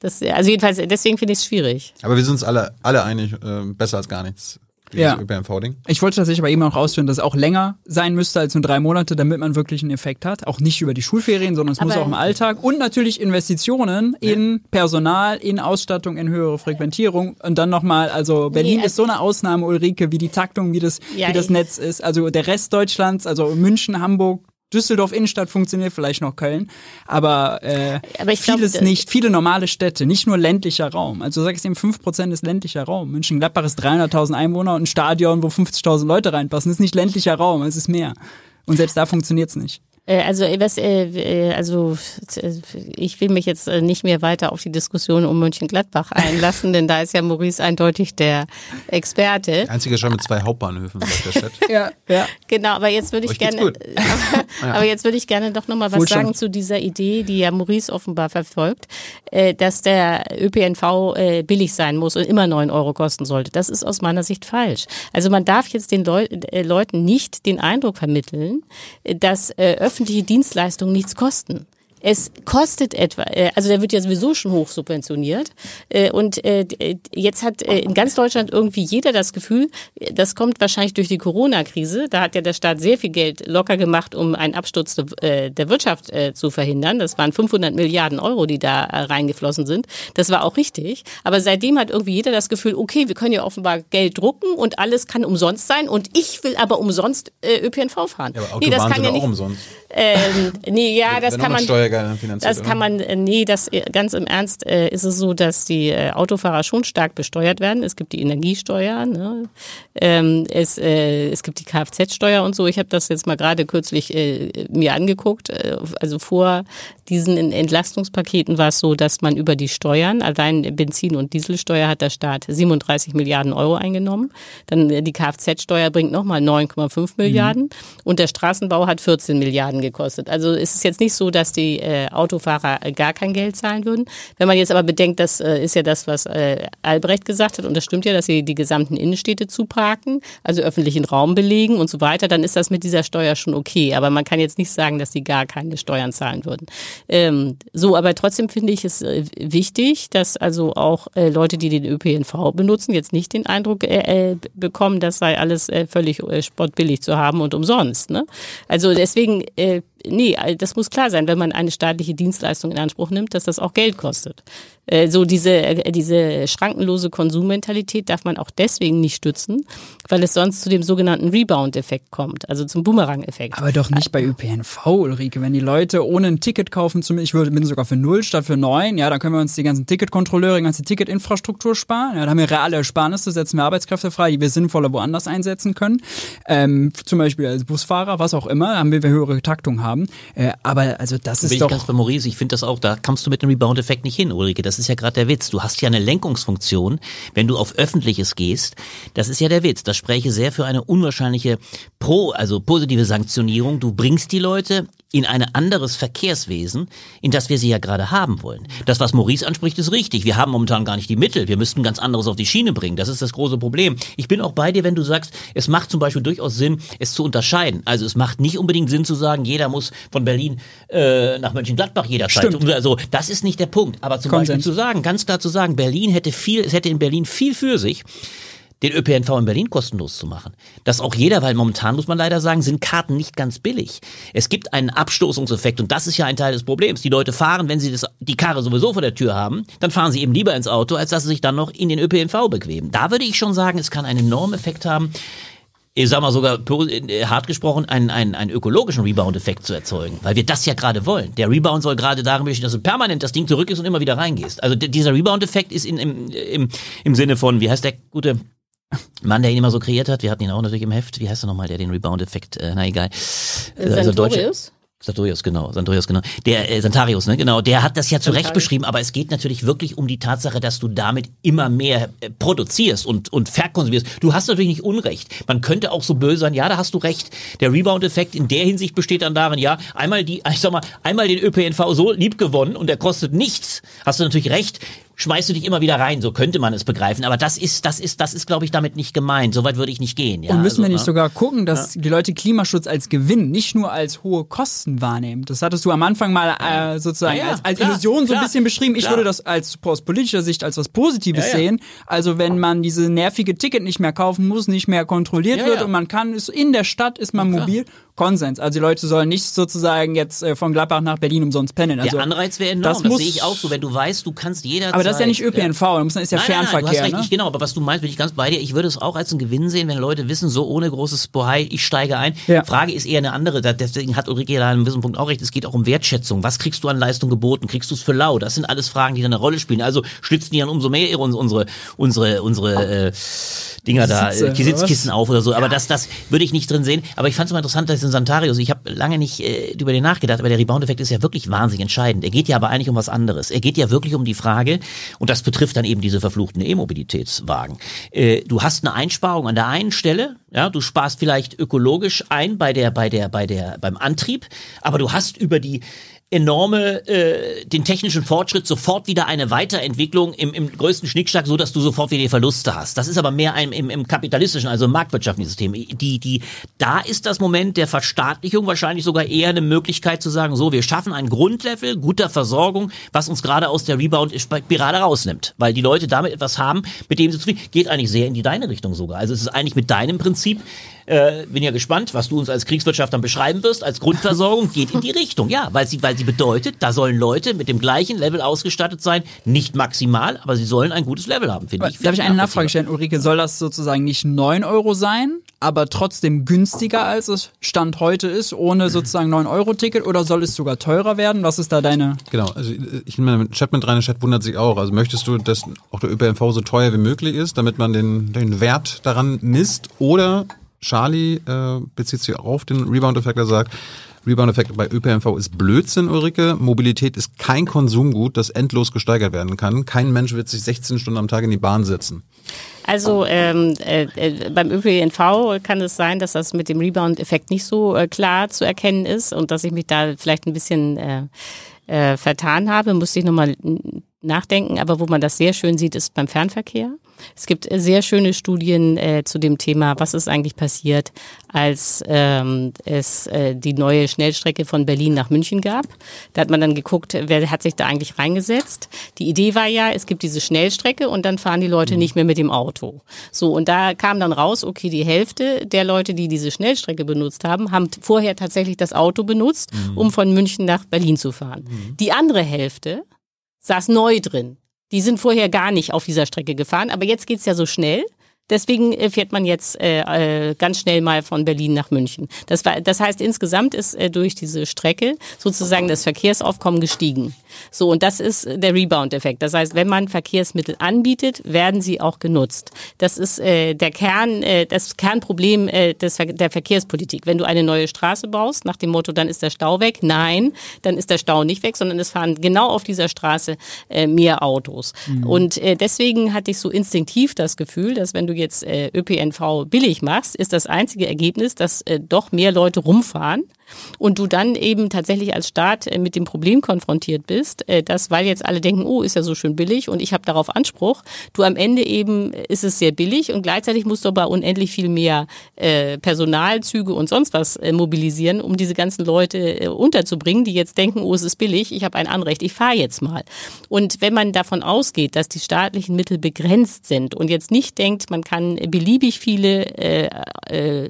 das also jedenfalls deswegen finde ich es schwierig. Aber wir sind uns alle, alle einig, äh, besser als gar nichts. Dieses Ja. ÖPNV-Ding. ich wollte tatsächlich aber eben auch ausführen, dass es auch länger sein müsste als nur drei Monate, damit man wirklich einen Effekt hat. Auch nicht über die Schulferien, sondern es muss Aber- auch im Alltag. Und natürlich Investitionen in Personal, in Ausstattung, in höhere Frequentierung. Und dann nochmal, also Berlin Nee, ist so eine Ausnahme, Ulrike, wie die Taktung, wie das, Ja, wie das Netz ist. Also der Rest Deutschlands, also München, Hamburg, Düsseldorf Innenstadt funktioniert, vielleicht noch Köln, aber, äh, Aber glaub, vieles da- nicht. Viele normale Städte, nicht nur ländlicher Raum. Also du sagst eben, 5% ist ländlicher Raum. München-Gladbach ist 300.000 Einwohner und ein Stadion, wo 50.000 Leute reinpassen, ist nicht ländlicher Raum, es ist mehr. Und selbst da funktioniert's nicht. Äh, Also, äh, was, äh, also ich will mich jetzt nicht mehr weiter auf die Diskussion um Mönchengladbach einlassen, denn da ist ja Maurice eindeutig der Experte. Einziger schon mit zwei Hauptbahnhöfen, sagt der Chat. Ja, ja. Genau, aber jetzt würde ich gerne, aber, aber jetzt würde ich gerne doch nochmal was sagen zu dieser Idee, die ja Maurice offenbar verfolgt, dass der ÖPNV billig sein muss und immer neun Euro kosten sollte. Das ist aus meiner Sicht falsch. Also man darf jetzt den Leu Leuten nicht den Eindruck vermitteln, dass äh, öffentliche Dienstleistungen nichts kosten. Es kostet etwa, äh, also der wird ja sowieso schon hoch subventioniert. Äh, Und äh, jetzt hat in ganz Deutschland irgendwie jeder das Gefühl, das kommt wahrscheinlich durch die Corona-Krise. Da hat ja der Staat sehr viel Geld locker gemacht, um einen Absturz de- der Wirtschaft zu verhindern. Das waren 500 Milliarden Euro, die da reingeflossen sind. Das war auch richtig. Aber seitdem hat irgendwie jeder das Gefühl, okay, wir können ja offenbar Geld drucken und alles kann umsonst sein. Und ich will aber umsonst ÖPNV fahren. Ja, aber nee, das kann sind ja auch nicht. umsonst. Ähm, nee, ja, das kann man. Das kann man, nee, das äh, ganz im Ernst äh, ist es so, dass die äh, Autofahrer schon stark besteuert werden. Es gibt die Energiesteuer, ne? ähm, es, äh, es gibt die Kfz-Steuer und so. Ich habe das jetzt mal gerade kürzlich äh, mir angeguckt. Äh, also vor diesen Entlastungspaketen war es so, dass man über die Steuern, allein Benzin- und Dieselsteuer hat der Staat 37 Milliarden Euro eingenommen. Dann äh, die Kfz-Steuer bringt nochmal 9,5 Milliarden und der Straßenbau hat 14 Milliarden gekostet. Also es ist jetzt nicht so, dass die äh, Autofahrer äh, gar kein Geld zahlen würden. Wenn man jetzt aber bedenkt, das äh, ist ja das, was äh, Albrecht gesagt hat, und das stimmt ja, dass sie die gesamten Innenstädte zuparken, also öffentlichen Raum belegen und so weiter, dann ist das mit dieser Steuer schon okay. Aber man kann jetzt nicht sagen, dass sie gar keine Steuern zahlen würden. Ähm, so, aber trotzdem finde ich es äh, wichtig, dass also auch äh, Leute, die den ÖPNV benutzen, jetzt nicht den Eindruck äh, äh, bekommen, das sei alles äh, völlig spottbillig zu haben und umsonst. Ne? Also deswegen, nee, das muss klar sein, wenn man eine staatliche Dienstleistung in Anspruch nimmt, dass das auch Geld kostet. Äh, so diese, äh, diese schrankenlose Konsummentalität darf man auch deswegen nicht stützen, weil es sonst zu dem sogenannten Rebound-Effekt kommt, also zum Boomerang-Effekt. Aber doch nicht bei ÖPNV, Ulrike. Wenn die Leute ohne ein Ticket kaufen, zum, ich würde- bin sogar für null statt für neun, ja, dann können wir uns die ganzen Ticketkontrolleure, die ganze Ticketinfrastruktur sparen. Ja, da haben wir reale Ersparnisse, setzen wir Arbeitskräfte frei, die wir sinnvoller woanders einsetzen können. Ähm, zum Beispiel als Busfahrer, was auch immer, haben wir, wir höhere Taktung haben. Äh, aber also das Bin ist ich doch. ganz bei Maurice, ich finde das auch, da kommst du mit dem Rebound-Effekt nicht hin, Ulrike. Das ist ja gerade der Witz. Du hast ja eine Lenkungsfunktion, wenn du auf Öffentliches gehst. Das ist ja der Witz. Das spreche sehr für eine unwahrscheinliche Pro, also positive Sanktionierung. Du bringst die Leute in ein anderes Verkehrswesen, in das wir sie ja gerade haben wollen. Das, was Maurice anspricht, ist richtig. Wir haben momentan gar nicht die Mittel. Wir müssten ganz anderes auf die Schiene bringen. Das ist das große Problem. Ich bin auch bei dir, wenn du sagst, es macht zum Beispiel durchaus Sinn, es zu unterscheiden. Also es macht nicht unbedingt Sinn zu sagen, jeder muss von Berlin äh, nach Mönchengladbach jederzeit. Stimmt. Also das ist nicht der Punkt. Aber zum Konsens. Beispiel zu sagen, ganz klar zu sagen, Berlin hätte viel, es hätte in Berlin viel für sich den ÖPNV in Berlin kostenlos zu machen. Das auch jeder, weil momentan muss man leider sagen, sind Karten nicht ganz billig. Es gibt einen Abstoßungseffekt und das ist ja ein Teil des Problems. Die Leute fahren, wenn sie das, die Karre sowieso vor der Tür haben, dann fahren sie eben lieber ins Auto, als dass sie sich dann noch in den ÖPNV bequemen. Da würde ich schon sagen, es kann einen enormen Effekt haben, ich sag mal sogar äh, hart gesprochen, einen, einen, einen ökologischen Rebound-Effekt zu erzeugen, weil wir das ja gerade wollen. Der Rebound soll gerade darin bestehen, dass du permanent das Ding zurück ist und immer wieder reingehst. Also dieser Rebound-Effekt ist in, im, im, im Sinne von, wie heißt der gute Mann, der ihn immer so kreiert hat, wir hatten ihn auch natürlich im Heft, wie heißt er nochmal, der den Rebound-Effekt, äh, na egal. Äh, also deutsche- Santorius? Genau, Santorius, genau. Der äh, Santarius, ne, genau, der hat das ja zu Recht Santarius. beschrieben, aber es geht natürlich wirklich um die Tatsache, dass du damit immer mehr äh, produzierst und und verkonsumierst. Du hast natürlich nicht Unrecht. Man könnte auch so böse sein, ja, da hast du recht. Der Rebound-Effekt in der Hinsicht besteht dann darin, ja, einmal die, ich sag mal, einmal den ÖPNV so lieb gewonnen und der kostet nichts. Hast du natürlich recht. Schmeißt du dich immer wieder rein, so könnte man es begreifen. Aber das ist, das ist, das ist, glaube ich, damit nicht gemeint. Soweit würde ich nicht gehen. Ja, Und müssen wir also, nicht ne? sogar gucken, dass die Leute Klimaschutz als Gewinn, nicht nur als hohe Kosten wahrnehmen? Das hattest du am Anfang mal äh, sozusagen Ja, ja, als, als klar, Illusion so ein bisschen beschrieben. Ich klar. würde das als aus politischer Sicht als was Positives Ja, ja. sehen. Also wenn man diese nervige Ticket nicht mehr kaufen muss, nicht mehr kontrolliert Ja, wird ja. und man kann es in der Stadt ist man mobil. Konsens. Also die Leute sollen nicht sozusagen jetzt äh, von Gladbach nach Berlin umsonst pennen. Also, Der Anreiz wäre enorm, das das, muss- sehe ich auch so. Wenn du weißt, du kannst jederzeit... aber das ist ja nicht ÖPNV, da muss man ist ja Nein, nein, nein, Fernverkehr. recht, ne? nicht genau, aber was du meinst, bin ich ganz bei dir. Ich würde es auch als einen Gewinn sehen, wenn Leute wissen, so ohne großes Bohai, ich steige ein. Ja. Frage ist eher eine andere, deswegen hat Ulrike da an einem gewissen Punkt auch recht, es geht auch um Wertschätzung. Was kriegst du an Leistung geboten? Kriegst du es für lau? Das sind alles Fragen, die da eine Rolle spielen. Also stützen die dann umso mehr ihre, unsere, unsere, unsere äh, Dinger da, Sitze, äh, Sitzkissen auf oder so. Aber das, das würde ich nicht drin sehen. Aber ich fand es mal interessant, dass jetzt in Santarius, ich habe lange nicht äh, über den nachgedacht, aber der Rebound-Effekt ist ja wirklich wahnsinnig entscheidend. Er geht ja aber eigentlich um was anderes. Er geht ja wirklich um die Frage, und das betrifft dann eben diese verfluchten E-Mobilitätswagen. Äh, du hast eine Einsparung an der einen Stelle, ja, du sparst vielleicht ökologisch ein bei der, bei der, bei der, beim Antrieb, aber du hast über die enorme, äh, den technischen Fortschritt sofort wieder eine Weiterentwicklung im, im größten Schnickschnack, so dass du sofort wieder Verluste hast. Das ist aber mehr ein, im, im kapitalistischen, also im marktwirtschaftlichen System. Die, die, da ist das Moment der Verstaatlichung wahrscheinlich sogar eher eine Möglichkeit zu sagen, so, wir schaffen ein Grundlevel guter Versorgung, was uns gerade aus der Rebound-Spirale rausnimmt. Weil die Leute damit etwas haben, mit dem sie zufrieden, geht eigentlich sehr in die deine Richtung sogar. Also es ist eigentlich mit deinem Prinzip, äh, bin ja gespannt, was du uns als Kriegswirtschaft dann beschreiben wirst, als Grundversorgung, geht in die Richtung, ja, weil sie, weil sie bedeutet, da sollen Leute mit dem gleichen Level ausgestattet sein, nicht maximal, aber sie sollen ein gutes Level haben, finde ich. Darf ich eine Nachfrage stellen, Ulrike? Soll das sozusagen nicht 9 Euro sein, aber trotzdem günstiger als es Stand heute ist, ohne sozusagen 9-Euro-Ticket oder soll es sogar teurer werden? Was ist da deine. Genau, also ich in meinem Chat mit rein, der Chat wundert sich auch. Also möchtest du, dass auch der ÖPNV so teuer wie möglich ist, damit man den, den Wert daran misst? Oder Charlie äh, bezieht sich auf den Rebound-Effekt, er sagt, Rebound-Effekt bei ÖPNV ist Blödsinn, Ulrike. Mobilität ist kein Konsumgut, das endlos gesteigert werden kann. Kein Mensch wird sich 16 Stunden am Tag in die Bahn setzen. Also ähm, äh, äh, beim ÖPNV kann es sein, dass das mit dem Rebound-Effekt nicht so äh, klar zu erkennen ist und dass ich mich da vielleicht ein bisschen äh, äh, vertan habe, musste ich nochmal nachdenken. Aber wo man das sehr schön sieht, ist beim Fernverkehr. Es gibt sehr schöne Studien äh, zu dem Thema, was ist eigentlich passiert, als ähm, es äh, die neue Schnellstrecke von Berlin nach München gab. Da hat man dann geguckt, wer hat sich da eigentlich reingesetzt. Die Idee war ja, es gibt diese Schnellstrecke und dann fahren die Leute nicht mehr mit dem Auto. So, und da kam dann raus, okay, die Hälfte der Leute, die diese Schnellstrecke benutzt haben, haben vorher tatsächlich das Auto benutzt, mhm. um von München nach Berlin zu fahren. Mhm. Die andere Hälfte saß neu drin. Die sind vorher gar nicht auf dieser Strecke gefahren, aber jetzt geht's ja so schnell. Deswegen äh, fährt man jetzt äh, äh, ganz schnell mal von Berlin nach München. Das, war, das heißt, insgesamt ist äh, durch diese Strecke sozusagen das Verkehrsaufkommen gestiegen. So, und das ist der Rebound-Effekt. Das heißt, wenn man Verkehrsmittel anbietet, werden sie auch genutzt. Das ist äh, der Kern, äh, das Kernproblem äh, des, der Verkehrspolitik. Wenn du eine neue Straße baust, nach dem Motto, dann ist der Stau weg. Nein, dann ist der Stau nicht weg, sondern es fahren genau auf dieser Straße äh, mehr Autos. Mhm. Und äh, deswegen hatte ich so instinktiv das Gefühl, dass wenn du jetzt äh, ÖPNV billig machst, ist das einzige Ergebnis, dass äh, doch mehr Leute rumfahren und du dann eben tatsächlich als Staat äh, mit dem Problem konfrontiert bist, äh, dass, weil jetzt alle denken, oh, ist ja so schön billig und ich habe darauf Anspruch, du am Ende eben äh, ist es sehr billig und gleichzeitig musst du aber unendlich viel mehr Personalzüge und sonst was mobilisieren, um diese ganzen Leute unterzubringen, die jetzt denken, oh, es ist billig, ich habe ein Anrecht, ich fahre jetzt mal. Und wenn man davon ausgeht, dass die staatlichen Mittel begrenzt sind und jetzt nicht denkt, man kann beliebig viele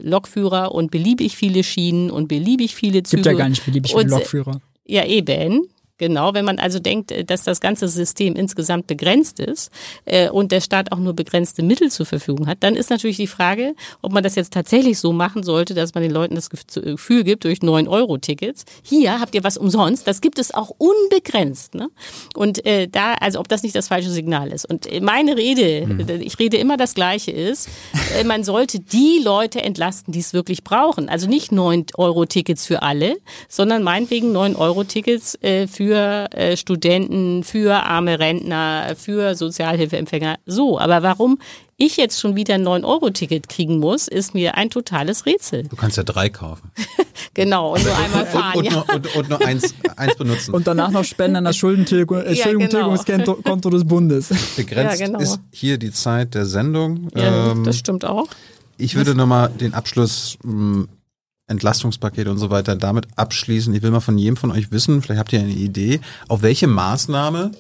Lokführer und beliebig viele Schienen und beliebig beliebig viele Züge. Gibt ja gar nicht beliebig viele Lokführer. Ja, eben. Genau, wenn man also denkt, äh, dass das ganze System insgesamt begrenzt ist äh, und der Staat auch nur begrenzte Mittel zur Verfügung hat, dann ist natürlich die Frage, ob man das jetzt tatsächlich so machen sollte, dass man den Leuten das Gefühl gibt durch 9-Euro-Tickets. Hier habt ihr was umsonst, das gibt es auch unbegrenzt. Ne? Und äh, da, also ob das nicht das falsche Signal ist. Und äh, meine Rede, hm. ich rede immer das Gleiche ist, äh, man sollte die Leute entlasten, die es wirklich brauchen. Also nicht 9-Euro-Tickets für alle, sondern meinetwegen 9-Euro-Tickets äh, für für äh, Studenten, für arme Rentner, für Sozialhilfeempfänger. So, aber warum ich jetzt schon wieder ein 9-Euro-Ticket kriegen muss, ist mir ein totales Rätsel. Du kannst ja drei kaufen. genau, und nur einmal fahren. und, und, ja. nur, und, und, nur eins, eins benutzen. Und danach noch spenden an das Schuldentilgungskonto ja, genau. des Bundes. Begrenzt ja, genau. ist hier die Zeit der Sendung. Ja, ähm, das stimmt auch. Ich würde nochmal den Abschluss mh, Entlastungspaket und so weiter damit abschließen. Ich will mal von jedem von euch wissen, vielleicht habt ihr eine Idee, auf welche Maßnahme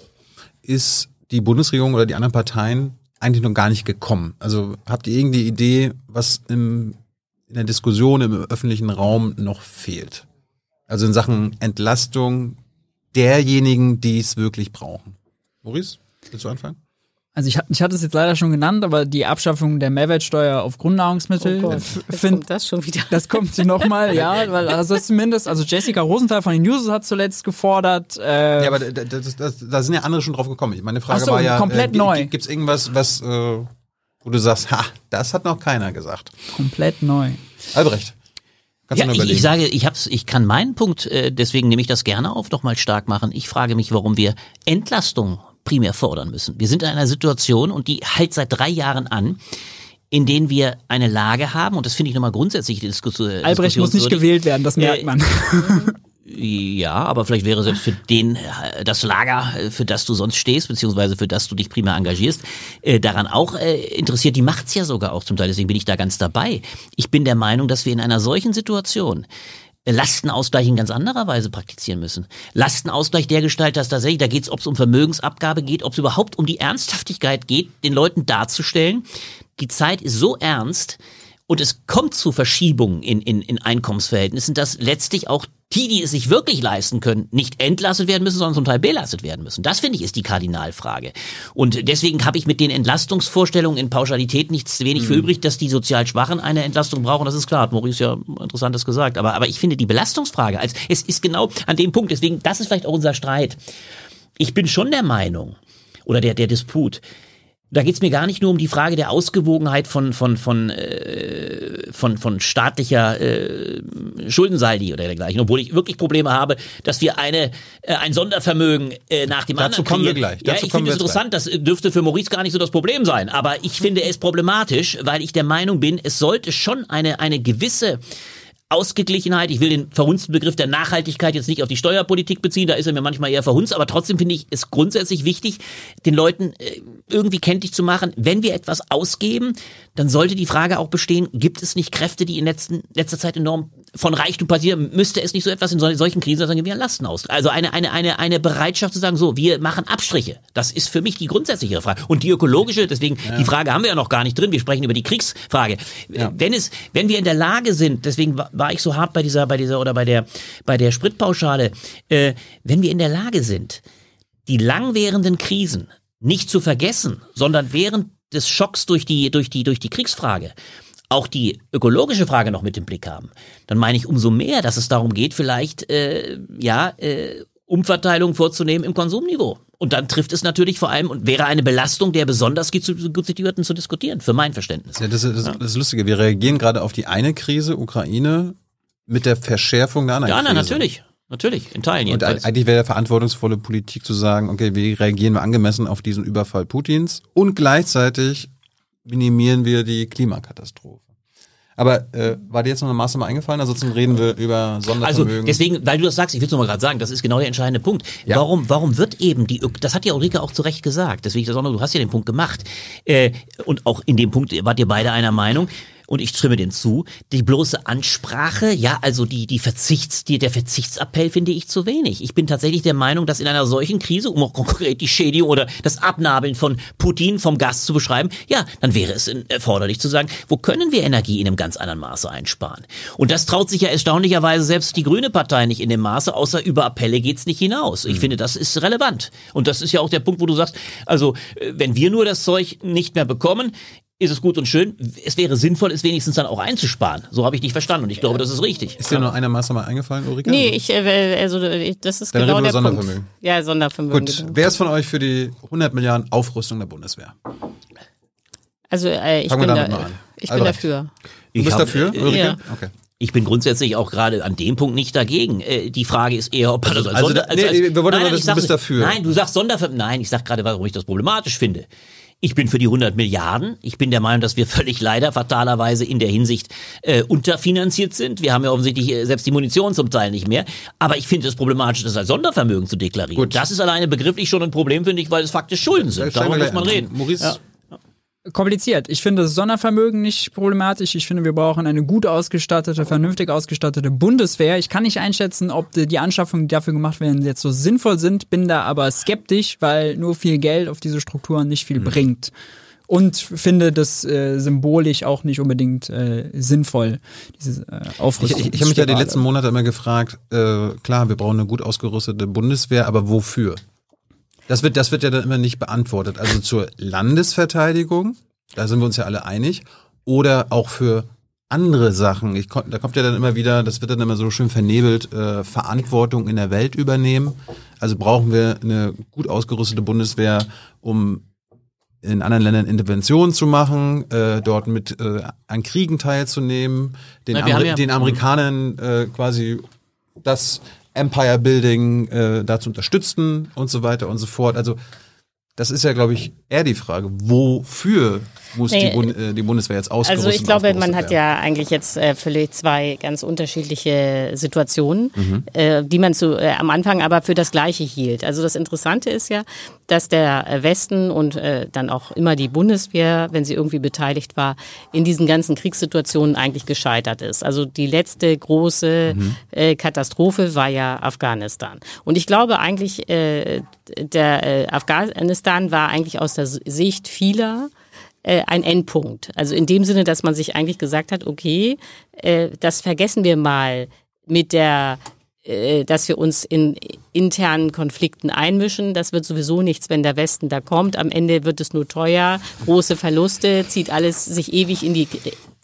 ist die Bundesregierung oder die anderen Parteien eigentlich noch gar nicht gekommen? Also habt ihr irgendeine Idee, was im, in der Diskussion im öffentlichen Raum noch fehlt? Also in Sachen Entlastung derjenigen, die es wirklich brauchen. Maurice, willst du anfangen? Also ich, ich hatte es jetzt leider schon genannt, aber die Abschaffung der Mehrwertsteuer auf Grundnahrungsmittel, oh find, das schon wieder. Das kommt sie nochmal, ja, weil also zumindest, also Jessica Rosenthal von den News hat zuletzt gefordert. Äh, ja, aber da, das, das, da sind ja andere schon drauf gekommen. Meine Frage so, war ja, komplett äh, neu. Gibt es irgendwas, was, äh, wo du sagst, ha, das hat noch keiner gesagt? Komplett neu. Albrecht. Kannst Ja, du mal ich, überlegen. ich sage, ich hab's, ich kann meinen Punkt, äh, deswegen nehme ich das gerne auf, noch mal stark machen. Ich frage mich, warum wir Entlastung primär fordern müssen. Wir sind in einer Situation und die hält seit drei Jahren an, in denen wir eine Lage haben und das finde ich nochmal grundsätzlich die Diskussion. Albrecht muss nicht gewählt werden, das merkt Äh, man. Ja, aber vielleicht wäre selbst für den äh, das Lager, äh, für das du sonst stehst, beziehungsweise für das du dich primär engagierst, äh, daran auch äh, interessiert. Die macht's ja sogar auch zum Teil, deswegen bin ich da ganz dabei. Ich bin der Meinung, dass wir in einer solchen Situation äh, Lastenausgleich in ganz anderer Weise praktizieren müssen. Lastenausgleich der Gestalt, dass tatsächlich, da geht es, ob es um Vermögensabgabe geht, ob es überhaupt um die Ernsthaftigkeit geht, den Leuten darzustellen, die Zeit ist so ernst, und es kommt zu Verschiebungen in, in, in Einkommensverhältnissen, dass letztlich auch die, die es sich wirklich leisten können, nicht entlastet werden müssen, sondern zum Teil belastet werden müssen. Das finde ich ist die Kardinalfrage. Und deswegen habe ich mit den Entlastungsvorstellungen in Pauschalität nichts wenig für übrig, dass die sozial Schwachen eine Entlastung brauchen. Das ist klar, hat Maurice ja interessantes gesagt. Aber, aber ich finde die Belastungsfrage, als es ist genau an dem Punkt, deswegen, das ist vielleicht auch unser Streit. Ich bin schon der Meinung, oder der, der Disput, da geht's mir gar nicht nur um die Frage der Ausgewogenheit von von von äh, von von staatlicher äh, Schuldensaldi oder dergleichen, obwohl ich wirklich Probleme habe, dass wir eine äh, ein Sondervermögen äh, nach dem Dazu anderen kommen wir gleich. Ja, Dazu ich finde es interessant, das dürfte für Maurice gar nicht so das Problem sein, aber ich finde es problematisch, weil ich der Meinung bin, es sollte schon eine eine gewisse Ausgeglichenheit. Ich will den verhunzten Begriff der Nachhaltigkeit jetzt nicht auf die Steuerpolitik beziehen, da ist er mir manchmal eher verhunzt, aber trotzdem finde ich es grundsätzlich wichtig, den Leuten äh, irgendwie kenntlich zu machen, wenn wir etwas ausgeben, dann sollte die Frage auch bestehen, gibt es nicht Kräfte, die in letzten, letzter Zeit enorm von Reichtum passieren, müsste es nicht so etwas in sol- solchen Krisen wie ein Lasten aus. Also eine, eine, eine, eine Bereitschaft zu sagen, so, wir machen Abstriche. Das ist für mich die grundsätzliche Frage. Und die ökologische, deswegen, die Frage haben wir ja noch gar nicht drin. Wir sprechen über die Kriegsfrage. Wenn es, wenn wir in der Lage sind, deswegen war ich so hart bei dieser, bei dieser oder bei der, bei der Spritpauschale, äh, wenn wir in der Lage sind, die langwährenden Krisen nicht zu vergessen, sondern während des Schocks durch die, durch die, durch die Kriegsfrage auch die ökologische Frage noch mit im Blick haben, dann meine ich umso mehr, dass es darum geht, vielleicht äh, ja äh, Umverteilung vorzunehmen im Konsumniveau. Und dann trifft es natürlich vor allem und wäre eine Belastung der besonders gut Situierten zu diskutieren, für mein Verständnis. Ja, das, ist, das, das Lustige. Wir reagieren gerade auf die eine Krise, Ukraine, mit der Verschärfung der anderen Ja, nein, natürlich. Natürlich, in Teilen Und jedenfalls. eigentlich wäre verantwortungsvolle Politik zu sagen, okay, wie reagieren wir angemessen auf diesen Überfall Putins und gleichzeitig minimieren wir die Klimakatastrophe. Aber äh, war dir jetzt noch eine Maßnahme eingefallen? Ansonsten reden wir über Also Sondervermögen. deswegen, weil du das sagst, ich will es nochmal gerade sagen, das ist genau der entscheidende Punkt. Ja. Warum, warum wird eben die, Ök- das hat ja Ulrike auch zu Recht gesagt, deswegen das auch noch, du hast ja den Punkt gemacht. Äh, und auch in dem Punkt wart ihr beide einer Meinung. Und ich stimme den zu. Die bloße Ansprache, ja, also die, die Verzichts, die, der Verzichtsappell finde ich zu wenig. Ich bin tatsächlich der Meinung, dass in einer solchen Krise, um auch konkret die Schädigung oder das Abnabeln von Putin vom Gas zu beschreiben, ja, dann wäre es erforderlich zu sagen, wo können wir Energie in einem ganz anderen Maße einsparen? Und das traut sich ja erstaunlicherweise selbst die Grüne Partei nicht in dem Maße, außer über Appelle geht's nicht hinaus. Ich finde, das ist relevant. Und das ist ja auch der Punkt, wo du sagst, also äh, wenn wir nur das Zeug nicht mehr bekommen, ist es gut und schön. Es wäre sinnvoll, es wenigstens dann auch einzusparen. So habe ich dich verstanden und ich glaube, das ist richtig. ist dir noch eine Maßnahme eingefallen, Ulrike? Nee, ich, äh, also ich- das ist Dann genau reden wir der über Punkt. Sondervermögen. Ja, Sondervermögen. Gut, genau. wer ist von euch für die 100 Milliarden Aufrüstung der Bundeswehr? Also äh, ich, Fangen wir bin, da, ich bin Albrecht. dafür. Du bist hab, dafür, äh, Ulrike? ja. Okay. Ich bin grundsätzlich auch gerade an dem Punkt nicht dagegen. Äh, die Frage ist eher, ob man das als Also Sonder... da- nee, wir wollen nur ich wissen, du bist dafür. Nein, du sagst Sonderver... Nein, ich sag gerade, warum ich das problematisch finde. Ich bin für die 100 Milliarden. Ich bin der Meinung, dass wir völlig leider fatalerweise in der Hinsicht äh, unterfinanziert sind. Wir haben ja offensichtlich äh, selbst die Munition zum Teil nicht mehr. Aber ich finde es problematisch, das als Sondervermögen zu deklarieren. Gut. Das ist alleine begrifflich schon ein Problem, finde ich, weil es faktisch Schulden sind. Darüber muss man reden. Maurice, kompliziert. Ich finde das Sondervermögen nicht problematisch. Ich finde, wir brauchen eine gut ausgestattete, vernünftig ausgestattete Bundeswehr. Ich kann nicht einschätzen, ob die Anschaffungen, die dafür gemacht werden, jetzt so sinnvoll sind, bin da aber skeptisch, weil nur viel Geld auf diese Strukturen nicht viel bringt. Und finde das äh, symbolisch auch nicht unbedingt äh, sinnvoll, diese äh, Ich, Aufrüstung. ich, ich habe mich ja die letzten Monate immer gefragt, äh, klar, wir brauchen eine gut ausgerüstete Bundeswehr, aber wofür? Das wird, das wird ja dann immer nicht beantwortet. Also zur Landesverteidigung, da sind wir uns ja alle einig, oder auch für andere Sachen. Ich, da kommt ja dann immer wieder, das wird dann immer so schön vernebelt, äh, Verantwortung in der Welt übernehmen. Also brauchen wir eine gut ausgerüstete Bundeswehr, um in anderen Ländern Interventionen zu machen, äh, dort mit äh, an Kriegen teilzunehmen, den, Na, Ameri ja- den Amerikanern äh, quasi das Empire Building äh, da zu unterstützen und so weiter und so fort. Also das ist ja, glaube ich, eher die Frage, wofür muss Nee, die, Bund äh, die Bundeswehr jetzt ausgerüstet Also ich glaube, man hat werden? ja eigentlich jetzt äh, völlig zwei ganz unterschiedliche Situationen, Mhm. äh, die man zu, äh, am Anfang aber für das Gleiche hielt. Also das Interessante ist ja, dass der äh, Westen und äh, dann auch immer die Bundeswehr, wenn sie irgendwie beteiligt war, in diesen ganzen Kriegssituationen eigentlich gescheitert ist. Also die letzte große Mhm. äh, Katastrophe war ja Afghanistan. Und ich glaube eigentlich, äh, der äh, Afghanistan war eigentlich aus der Sicht vieler äh, ein Endpunkt. Also in dem Sinne, dass man sich eigentlich gesagt hat, okay, äh, das vergessen wir mal mit der dass wir uns in internen Konflikten einmischen. Das wird sowieso nichts, wenn der Westen da kommt. Am Ende wird es nur teuer, große Verluste, zieht alles sich ewig in die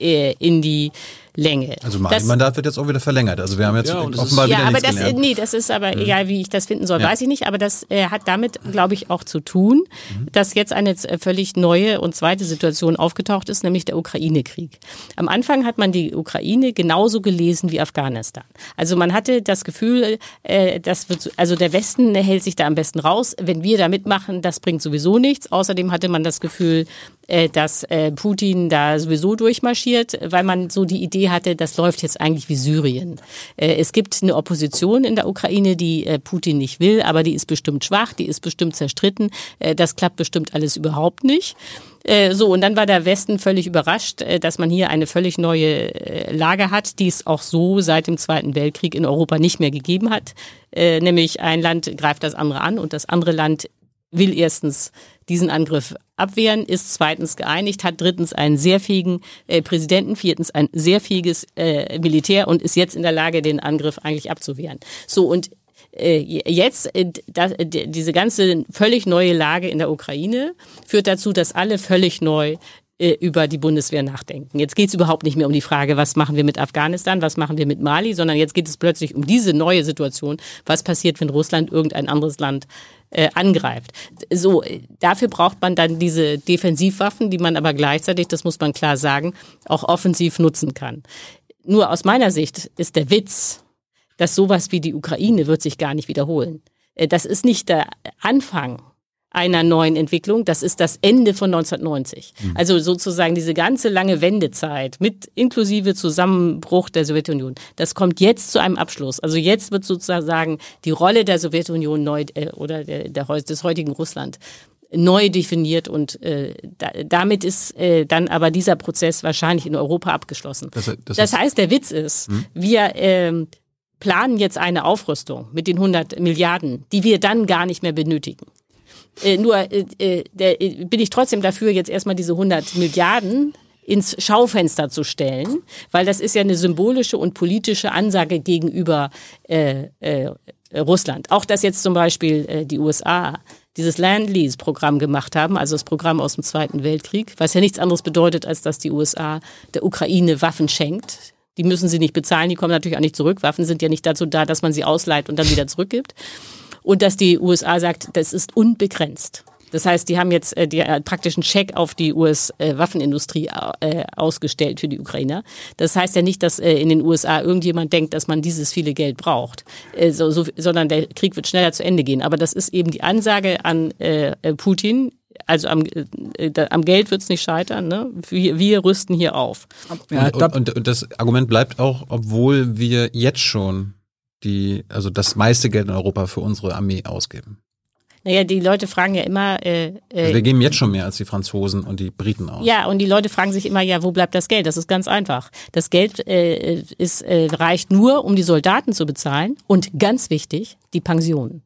äh, in die Länge. Also mein Das- Mandat wird jetzt auch wieder verlängert. Also wir haben jetzt Ja, offenbar ja, wieder aber nichts das, gelernt. nee, das ist aber, egal wie ich das finden soll, Ja. weiß ich nicht, aber das äh, hat damit, glaube ich, auch zu tun, dass jetzt eine völlig neue und zweite Situation aufgetaucht ist, nämlich der Ukraine-Krieg. Am Anfang hat man die Ukraine genauso gelesen wie Afghanistan. Also man hatte das Gefühl, äh, das wird, so- also der Westen hält sich da am besten raus. Wenn wir da mitmachen, das bringt sowieso nichts. Außerdem hatte man das Gefühl, dass äh, Putin da sowieso durchmarschiert, weil man so die Idee hatte, das läuft jetzt eigentlich wie Syrien. Äh, es gibt eine Opposition in der Ukraine, die äh, Putin nicht will, aber die ist bestimmt schwach, die ist bestimmt zerstritten. Äh, das klappt bestimmt alles überhaupt nicht. Äh, So, und dann war der Westen völlig überrascht, äh, dass man hier eine völlig neue äh, Lage hat, die es auch so seit dem Zweiten Weltkrieg in Europa nicht mehr gegeben hat. Äh, Nämlich ein Land greift das andere an und das andere Land will erstens diesen Angriff abwehren, ist zweitens geeinigt, hat drittens einen sehr fähigen äh, Präsidenten, viertens ein sehr fähiges äh, Militär und ist jetzt in der Lage, den Angriff eigentlich abzuwehren. So und äh, jetzt äh, das, diese ganze völlig neue Lage in der Ukraine führt dazu, dass alle völlig neu äh, über die Bundeswehr nachdenken. Jetzt geht es überhaupt nicht mehr um die Frage, was machen wir mit Afghanistan, was machen wir mit Mali, sondern jetzt geht es plötzlich um diese neue Situation, was passiert, wenn Russland irgendein anderes Land äh, angreift. So, äh, dafür braucht man dann diese Defensivwaffen, die man aber gleichzeitig, das muss man klar sagen, auch offensiv nutzen kann. Nur aus meiner Sicht ist der Witz, dass sowas wie die Ukraine wird sich gar nicht wiederholen. Äh, Das ist nicht der Anfang einer neuen Entwicklung, das ist das Ende von 1990. Also sozusagen diese ganze lange Wendezeit mit inklusive Zusammenbruch der Sowjetunion, das kommt jetzt zu einem Abschluss. Also jetzt wird sozusagen die Rolle der Sowjetunion neu äh, oder der, der, des heutigen Russland neu definiert und äh, da, damit ist äh, dann aber dieser Prozess wahrscheinlich in Europa abgeschlossen. Das- das das heißt, der Witz ist, wir ähm, planen jetzt eine Aufrüstung mit den 100 Milliarden, die wir dann gar nicht mehr benötigen. Äh, nur äh, äh, der, äh, bin ich trotzdem dafür, jetzt erstmal diese 100 Milliarden ins Schaufenster zu stellen, weil das ist ja eine symbolische und politische Ansage gegenüber äh, äh, Russland. Auch dass jetzt zum Beispiel äh, die USA dieses Land-Lease-Programm gemacht haben, also das Programm aus dem Zweiten Weltkrieg, was ja nichts anderes bedeutet, als dass die USA der Ukraine Waffen schenkt. Die müssen sie nicht bezahlen, die kommen natürlich auch nicht zurück. Waffen sind ja nicht dazu da, dass man sie ausleiht und dann wieder zurückgibt und dass die USA sagt, das ist unbegrenzt. Das heißt, die haben jetzt äh, die, äh, praktisch einen Check auf die US-Waffenindustrie äh, ausgestellt für die Ukrainer. Das heißt ja nicht, dass äh, in den USA irgendjemand denkt, dass man dieses viele Geld braucht, äh, so, so, sondern der Krieg wird schneller zu Ende gehen. Aber das ist eben die Ansage an äh, äh, Putin. Also am, äh, da- am Geld wird's nicht scheitern. Ne? Wir, wir rüsten hier auf. Und, und, und das Argument bleibt auch, obwohl wir jetzt schon die, also das meiste Geld in Europa für unsere Armee ausgeben. Naja, die Leute fragen ja immer, äh, Also äh, wir geben jetzt schon mehr als die Franzosen und die Briten aus. Ja, und die Leute fragen sich immer, ja, wo bleibt das Geld? Das ist ganz einfach. Das Geld äh, ist, äh, reicht nur, um die Soldaten zu bezahlen und ganz wichtig, die Pensionen.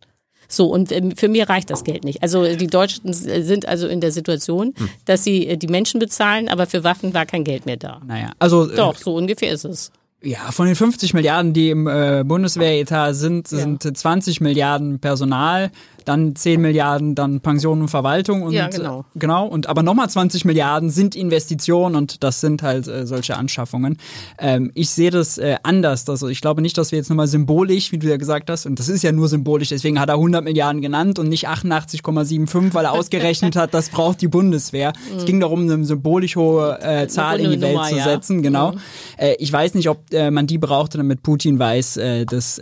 So, und ähm, für mir reicht das Geld nicht. Also die Deutschen sind also in der Situation, dass sie äh, die Menschen bezahlen, aber für Waffen war kein Geld mehr da. naja, also äh, Doch, so ungefähr ist es. Ja, von den 50 Milliarden, die im äh, Bundeswehretat sind, sind 20 Milliarden Personal. Dann 10 Milliarden dann Pension und Verwaltung und Ja, genau. äh, genau und aber nochmal 20 Milliarden sind Investitionen und das sind halt äh, solche Anschaffungen. Ähm, ich sehe das äh, anders. Also ich glaube nicht, dass wir jetzt nochmal symbolisch, wie du ja gesagt hast, und das ist ja nur symbolisch, deswegen hat er 100 Milliarden genannt und nicht 88,75, weil er ausgerechnet hat, das braucht die Bundeswehr. Es ging darum, eine symbolisch hohe äh, Zahl in die Welt Nummer, zu ja. setzen, genau. Äh, ich weiß nicht, ob äh, man die brauchte, damit Putin weiß, dass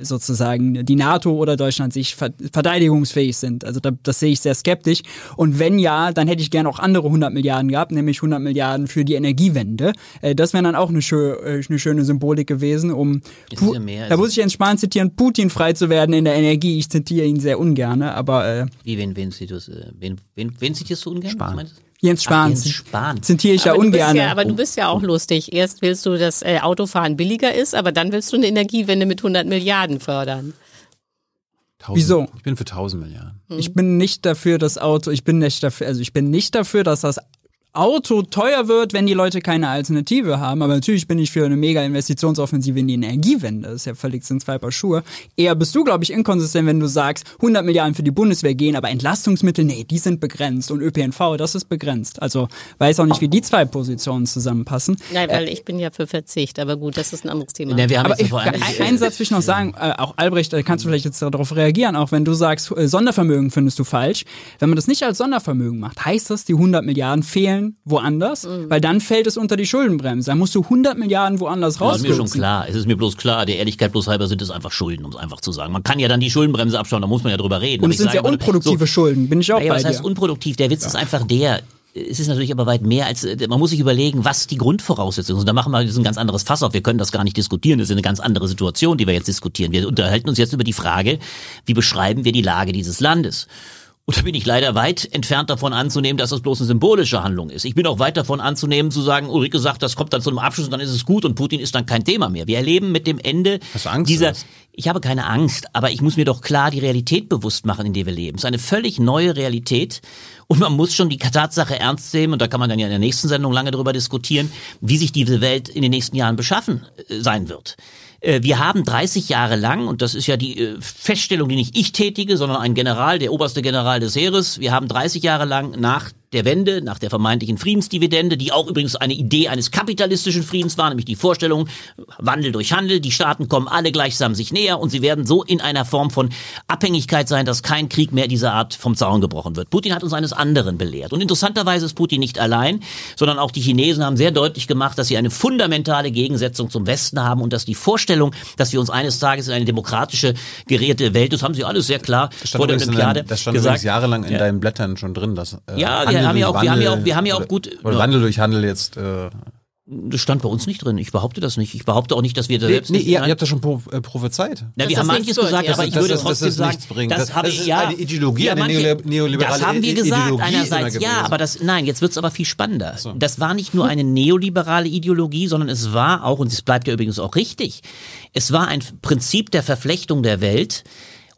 sozusagen die NATO oder Deutschland sich ver verteidigungsfähig sind. Also da, das sehe ich sehr skeptisch. Und wenn ja, dann hätte ich gerne auch andere 100 Milliarden gehabt, nämlich 100 Milliarden für die Energiewende. Äh, das wäre dann auch eine, schö äh, eine schöne Symbolik gewesen, um ja mehr, da also- muss ich Jens Spahn zitieren, Putin frei zu werden in der Energie. Ich zitiere ihn sehr ungerne, aber äh, Wie, wen, wen, zitierst, du, äh, wen, wen, wen zitierst du ungern? Spahn. Was meinst du? Jens Ach, Spahn, Jens Spahn. zitiere ich ja aber, bist ungerne. ja, aber du bist ja auch lustig. Erst willst du, dass äh, Autofahren billiger ist, aber dann willst du eine Energiewende mit 100 Milliarden fördern. 1000, Wieso? Ich bin für 1000 Milliarden. Ich bin nicht dafür, das Auto, ich bin nicht dafür, also ich bin nicht dafür, dass das Auto teuer wird, wenn die Leute keine Alternative haben. Aber natürlich bin ich für eine mega Investitionsoffensive in die Energiewende. Das ist ja völlig sind zwei Paar Schuhe. Eher bist du, glaube ich, inkonsistent, wenn du sagst, 100 Milliarden für die Bundeswehr gehen, aber Entlastungsmittel, nee, die sind begrenzt. Und ÖPNV, das ist begrenzt. Also weiß auch nicht, wie die zwei Positionen zusammenpassen. Nein, weil ich bin ja für Verzicht, aber gut, das ist ein anderes Thema. Ja, wir haben Aber ich, vor allem, ein, einen Satz will ich noch sagen, äh, auch Albrecht, da kannst du vielleicht jetzt darauf reagieren, auch wenn du sagst, äh, Sondervermögen findest du falsch. Wenn man das nicht als Sondervermögen macht, heißt das, die 100 Milliarden fehlen woanders, weil dann fällt es unter die Schuldenbremse. Dann musst du 100 Milliarden woanders Das ist mir schon klar. Es ist mir bloß klar, der Ehrlichkeit bloß halber sind es einfach Schulden, um es einfach zu sagen. Man kann ja dann die Schuldenbremse abschauen, da muss man ja drüber reden. Und Aber es sind mal, unproduktive so, Schulden, bin ich auch Naja, bei was heißt dir. unproduktiv? Der Witz ist einfach der, es ist natürlich aber weit mehr als, man muss sich überlegen, was die Grundvoraussetzungen sind. Da machen wir jetzt ein ganz anderes Fass auf. Wir können das gar nicht diskutieren. Das ist eine ganz andere Situation, die wir jetzt diskutieren. Wir unterhalten uns jetzt über die Frage, wie beschreiben wir die Lage dieses Landes? Und da bin ich leider weit entfernt davon anzunehmen, dass das bloß eine symbolische Handlung ist. Ich bin auch weit davon anzunehmen, zu sagen, Ulrike sagt, das kommt dann zu einem Abschluss und dann ist es gut und Putin ist dann kein Thema mehr. Wir erleben mit dem Ende dieser, ich habe keine Angst, aber ich muss mir doch klar die Realität bewusst machen, in der wir leben. Es ist eine völlig neue Realität und man muss schon die Tatsache ernst nehmen, und da kann man dann ja in der nächsten Sendung lange darüber diskutieren, wie sich diese Welt in den nächsten Jahren beschaffen äh, sein wird. Äh, Wir haben 30 Jahre lang, und das ist ja die äh, Feststellung, die nicht ich tätige, sondern ein General, der oberste General des Heeres, wir haben 30 Jahre lang nach der Wende, nach der vermeintlichen Friedensdividende, die auch übrigens eine Idee eines kapitalistischen Friedens war, nämlich die Vorstellung, Wandel durch Handel, die Staaten kommen alle gleichsam sich näher und sie werden so in einer Form von Abhängigkeit sein, dass kein Krieg mehr dieser Art vom Zaun gebrochen wird. Putin hat uns eines anderen belehrt. Und interessanterweise ist Putin nicht allein, sondern auch die Chinesen haben sehr deutlich gemacht, dass sie eine fundamentale Gegensetzung zum Westen haben und dass die Vorstellung, dass wir uns eines Tages in eine demokratische, gerehrte Welt, das haben sie alles sehr klar Das stand, vor der Olympiade deinem, das stand gesagt. jahrelang in Ja. deinen Blättern schon drin. Dass, äh, Ja, wir haben ja auch- wir haben ja auch- wir haben ja auch gut- Oder ja. Wandel durch Handel jetzt. Äh, Das stand bei uns nicht drin. Ich behaupte das nicht. Ich behaupte auch nicht, dass wir da nee, selbst nee, nicht ihr, Nein. ihr habt das schon pro, äh, prophezeit. Na, wir das haben manches wird, gesagt, ja. aber ich würde dass trotzdem das sagen, das Das- habe das ich ist ja. eine Ideologie, eine manche- neole- neoliberale Das haben wir gesagt Ideologie einerseits, ja, aber das nein, jetzt wird's aber viel spannender. Das war nicht nur eine neoliberale Ideologie, sondern es war auch und es bleibt ja übrigens auch richtig. Es war ein Prinzip der Verflechtung der Welt.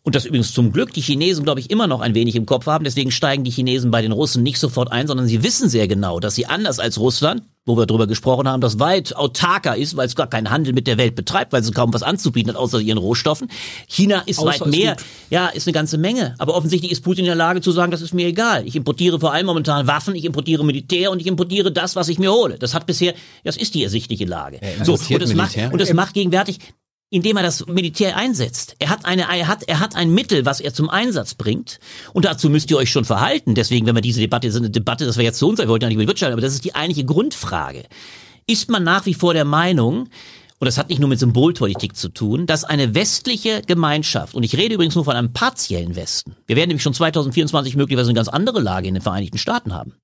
Und das übrigens zum Glück die Chinesen, glaube ich, immer noch ein wenig im Kopf haben. Deswegen steigen die Chinesen bei den Russen nicht sofort ein, sondern sie wissen sehr genau, dass sie anders als Russland, wo wir darüber gesprochen haben, das weit autarker ist, weil es gar keinen Handel mit der Welt betreibt, weil es kaum was anzubieten hat, außer ihren Rohstoffen. China ist Außer weit ist mehr. gut. Ja, ist eine ganze Menge. Aber offensichtlich ist Putin in der Lage zu sagen, das ist mir egal. Ich importiere vor allem momentan Waffen, ich importiere Militär und ich importiere das, was ich mir hole. Das hat bisher, das ist die ersichtliche Lage. Er so, und es macht, Militär? und es macht gegenwärtig, indem er das Militär einsetzt. Er hat eine, er hat, er hat ein Mittel, was er zum Einsatz bringt. Und dazu müsst ihr euch schon verhalten. Deswegen, wenn wir diese Debatte, das ist eine Debatte, das wir jetzt zu uns, wir wollten ja nicht über die Wirtschaft, aber das ist die eigentliche Grundfrage. Ist man nach wie vor der Meinung, und das hat nicht nur mit Symbolpolitik zu tun, dass eine westliche Gemeinschaft, und ich rede übrigens nur von einem partiellen Westen, wir werden nämlich schon 2024 möglicherweise eine ganz andere Lage in den Vereinigten Staaten haben.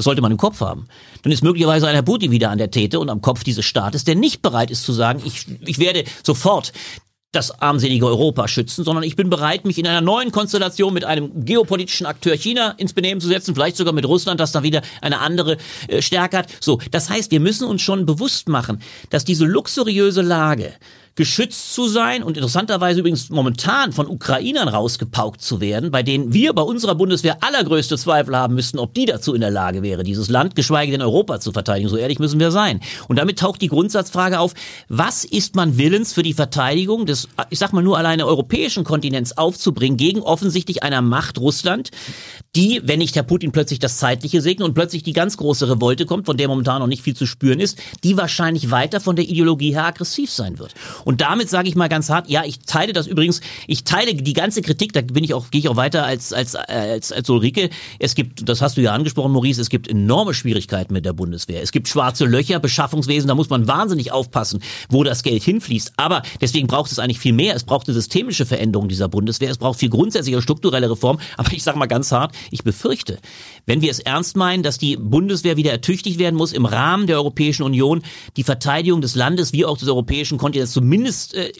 Das sollte man im Kopf haben. Dann ist möglicherweise ein Herr Putin wieder an der Tete und am Kopf dieses Staates, der nicht bereit ist zu sagen, ich, ich werde sofort das armselige Europa schützen, sondern ich bin bereit, mich in einer neuen Konstellation mit einem geopolitischen Akteur China ins Benehmen zu setzen, vielleicht sogar mit Russland, das da wieder eine andere äh, Stärke hat. So, das heißt, wir müssen uns schon bewusst machen, dass diese luxuriöse Lage geschützt zu sein und interessanterweise übrigens momentan von Ukrainern rausgepaukt zu werden, bei denen wir bei unserer Bundeswehr allergrößte Zweifel haben müssten, ob die dazu in der Lage wäre, dieses Land, geschweige denn Europa zu verteidigen. So ehrlich müssen wir sein. Und damit taucht die Grundsatzfrage auf, was ist man willens für die Verteidigung des, ich sag mal nur alleine europäischen Kontinents aufzubringen gegen offensichtlich einer Macht Russland, die, wenn nicht Herr Putin plötzlich das Zeitliche segnet und plötzlich die ganz große Revolte kommt, von der momentan noch nicht viel zu spüren ist, die wahrscheinlich weiter von der Ideologie her aggressiv sein wird. Und damit sage ich mal ganz hart, ja, ich teile das übrigens, ich teile die ganze Kritik, da bin ich auch, gehe ich auch weiter als, als, als, als Ulrike. Es gibt, das hast du ja angesprochen, Maurice, es gibt enorme Schwierigkeiten mit der Bundeswehr. Es gibt schwarze Löcher, Beschaffungswesen, da muss man wahnsinnig aufpassen, wo das Geld hinfließt. Aber deswegen braucht es eigentlich viel mehr. Es braucht eine systemische Veränderung dieser Bundeswehr. Es braucht viel grundsätzliche strukturelle Reform. Aber ich sage mal ganz hart, ich befürchte, wenn wir es ernst meinen, dass die Bundeswehr wieder ertüchtigt werden muss, im Rahmen der Europäischen Union die Verteidigung des Landes wie auch des europäischen Kontinents zumindest äh,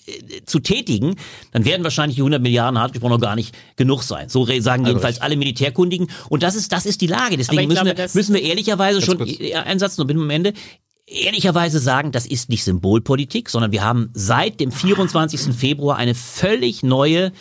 zu tätigen, dann werden wahrscheinlich die 100 Milliarden hart gesprochen noch gar nicht genug sein. So sagen jedenfalls alle Militärkundigen. Und das ist, das ist die Lage. Deswegen müssen, glaube, wir, müssen wir ehrlicherweise schon einsetzen und bin am Ende ehrlicherweise sagen, das ist nicht Symbolpolitik, sondern wir haben seit dem 24. Februar eine völlig neue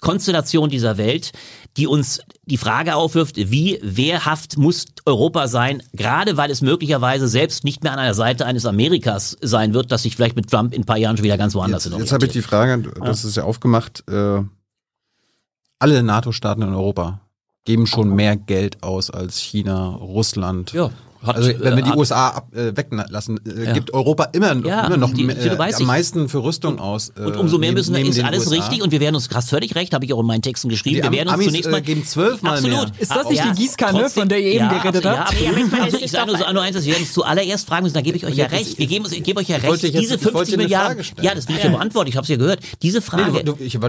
Konstellation dieser Welt, die uns die Frage aufwirft, wie wehrhaft muss Europa sein, gerade weil es möglicherweise selbst nicht mehr an einer Seite eines Amerikas sein wird, das sich vielleicht mit Trump in ein paar Jahren schon wieder ganz woanders Jetzt, jetzt habe ich die Frage, das ist ja aufgemacht, äh, alle NATO-Staaten in Europa geben schon mehr Geld aus als China, Russland. Ja. Hat, also wenn wir die hat, USA ab, äh, weglassen, äh, ja. gibt Europa immer, ja, immer noch die, äh, am meisten für Rüstung aus. Äh, und umso mehr müssen wir, ist alles USA. richtig und wir werden uns, hast völlig recht, habe ich auch in meinen Texten geschrieben, die wir werden uns Amis, zunächst mal... Äh, geben zwölfmal absolut. Mehr. Ist das nicht die Gießkanne, von der ihr eben geredet habt? Ja, absolut. ich sage nur, nur eins, wir werden uns zuallererst fragen müssen, da gebe ich euch ja recht, wir geben, ich gebe euch ja recht, diese 50 Milliarden, ja, das will ich ja beantworten, ich habe es ja gehört, diese Frage...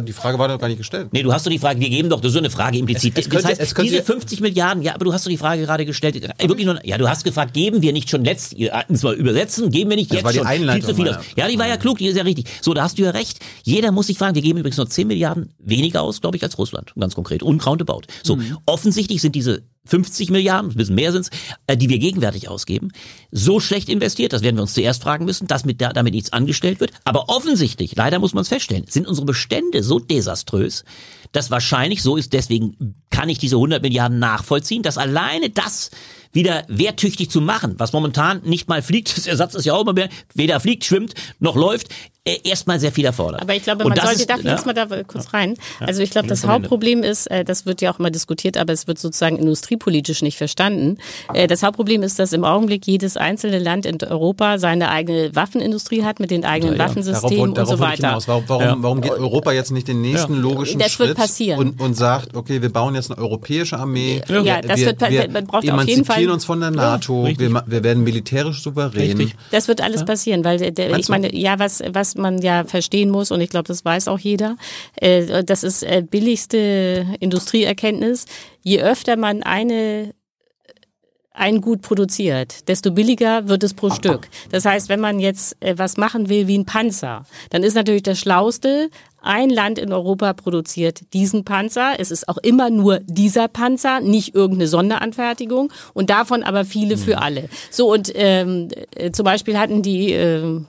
Die Frage war doch gar nicht gestellt. Nee, du hast doch die Frage, wir geben doch, das ist so eine Frage implizit. Das heißt, diese 50 Milliarden, ja, aber du hast doch die Frage gerade gestellt, wirklich nur, ja, du hast gefragt, geben wir nicht schon letzt, ihr zwar übersetzen, geben wir nicht das jetzt war die schon Einleitung, viel zu viel aus. Ja, die war ja klug, die ist ja richtig. So, da hast du ja recht. Jeder muss sich fragen, wir geben übrigens nur 10 Milliarden weniger aus, glaube ich, als Russland, ganz konkret, unroundabout. So, mhm. offensichtlich sind diese 50 Milliarden, ein bisschen mehr sind's, äh, die wir gegenwärtig ausgeben, so schlecht investiert, das werden wir uns zuerst fragen müssen, dass mit, damit nichts angestellt wird. Aber offensichtlich, leider muss man es feststellen, sind unsere Bestände so desaströs, dass wahrscheinlich so ist, deswegen kann ich diese 100 Milliarden nachvollziehen, dass alleine das wieder wehrtüchtig zu machen, was momentan nicht mal fliegt, das Ersatz ist ja auch immer mehr, weder fliegt, schwimmt, noch läuft, erstmal sehr viel erfordert. Aber ich glaube, man sollte, ist, darf ich ja? jetzt mal da kurz rein? Also ich glaube, das Hauptproblem ist, äh, das wird ja auch immer diskutiert, aber es wird sozusagen industriepolitisch nicht verstanden. Äh, das Hauptproblem ist, dass im Augenblick jedes einzelne Land in Europa seine eigene Waffenindustrie hat mit den eigenen ja, ja. Waffensystemen darauf, und so weiter. Warum, warum, warum, geht Europa jetzt nicht den nächsten logischen das Schritt und, und, sagt, okay, wir bauen jetzt eine europäische Armee. Ja, das wir, wird wir man braucht auf jeden Fall uns von der NATO, wir, wir, werden militärisch souverän. Richtig. Das wird alles passieren, weil der, ich meine, ja, was was man ja verstehen muss, und ich glaube, das weiß auch jeder, äh, das ist äh, billigste Industrieerkenntnis. Je öfter man eine ein Gut produziert, desto billiger wird es pro Stück. Das heißt, wenn man jetzt äh, was machen will wie ein Panzer, dann ist natürlich das Schlauste, ein Land in Europa produziert diesen Panzer. Es ist auch immer nur dieser Panzer, nicht irgendeine Sonderanfertigung und davon aber viele für hm. alle. So und ähm, äh, zum Beispiel hatten die äh,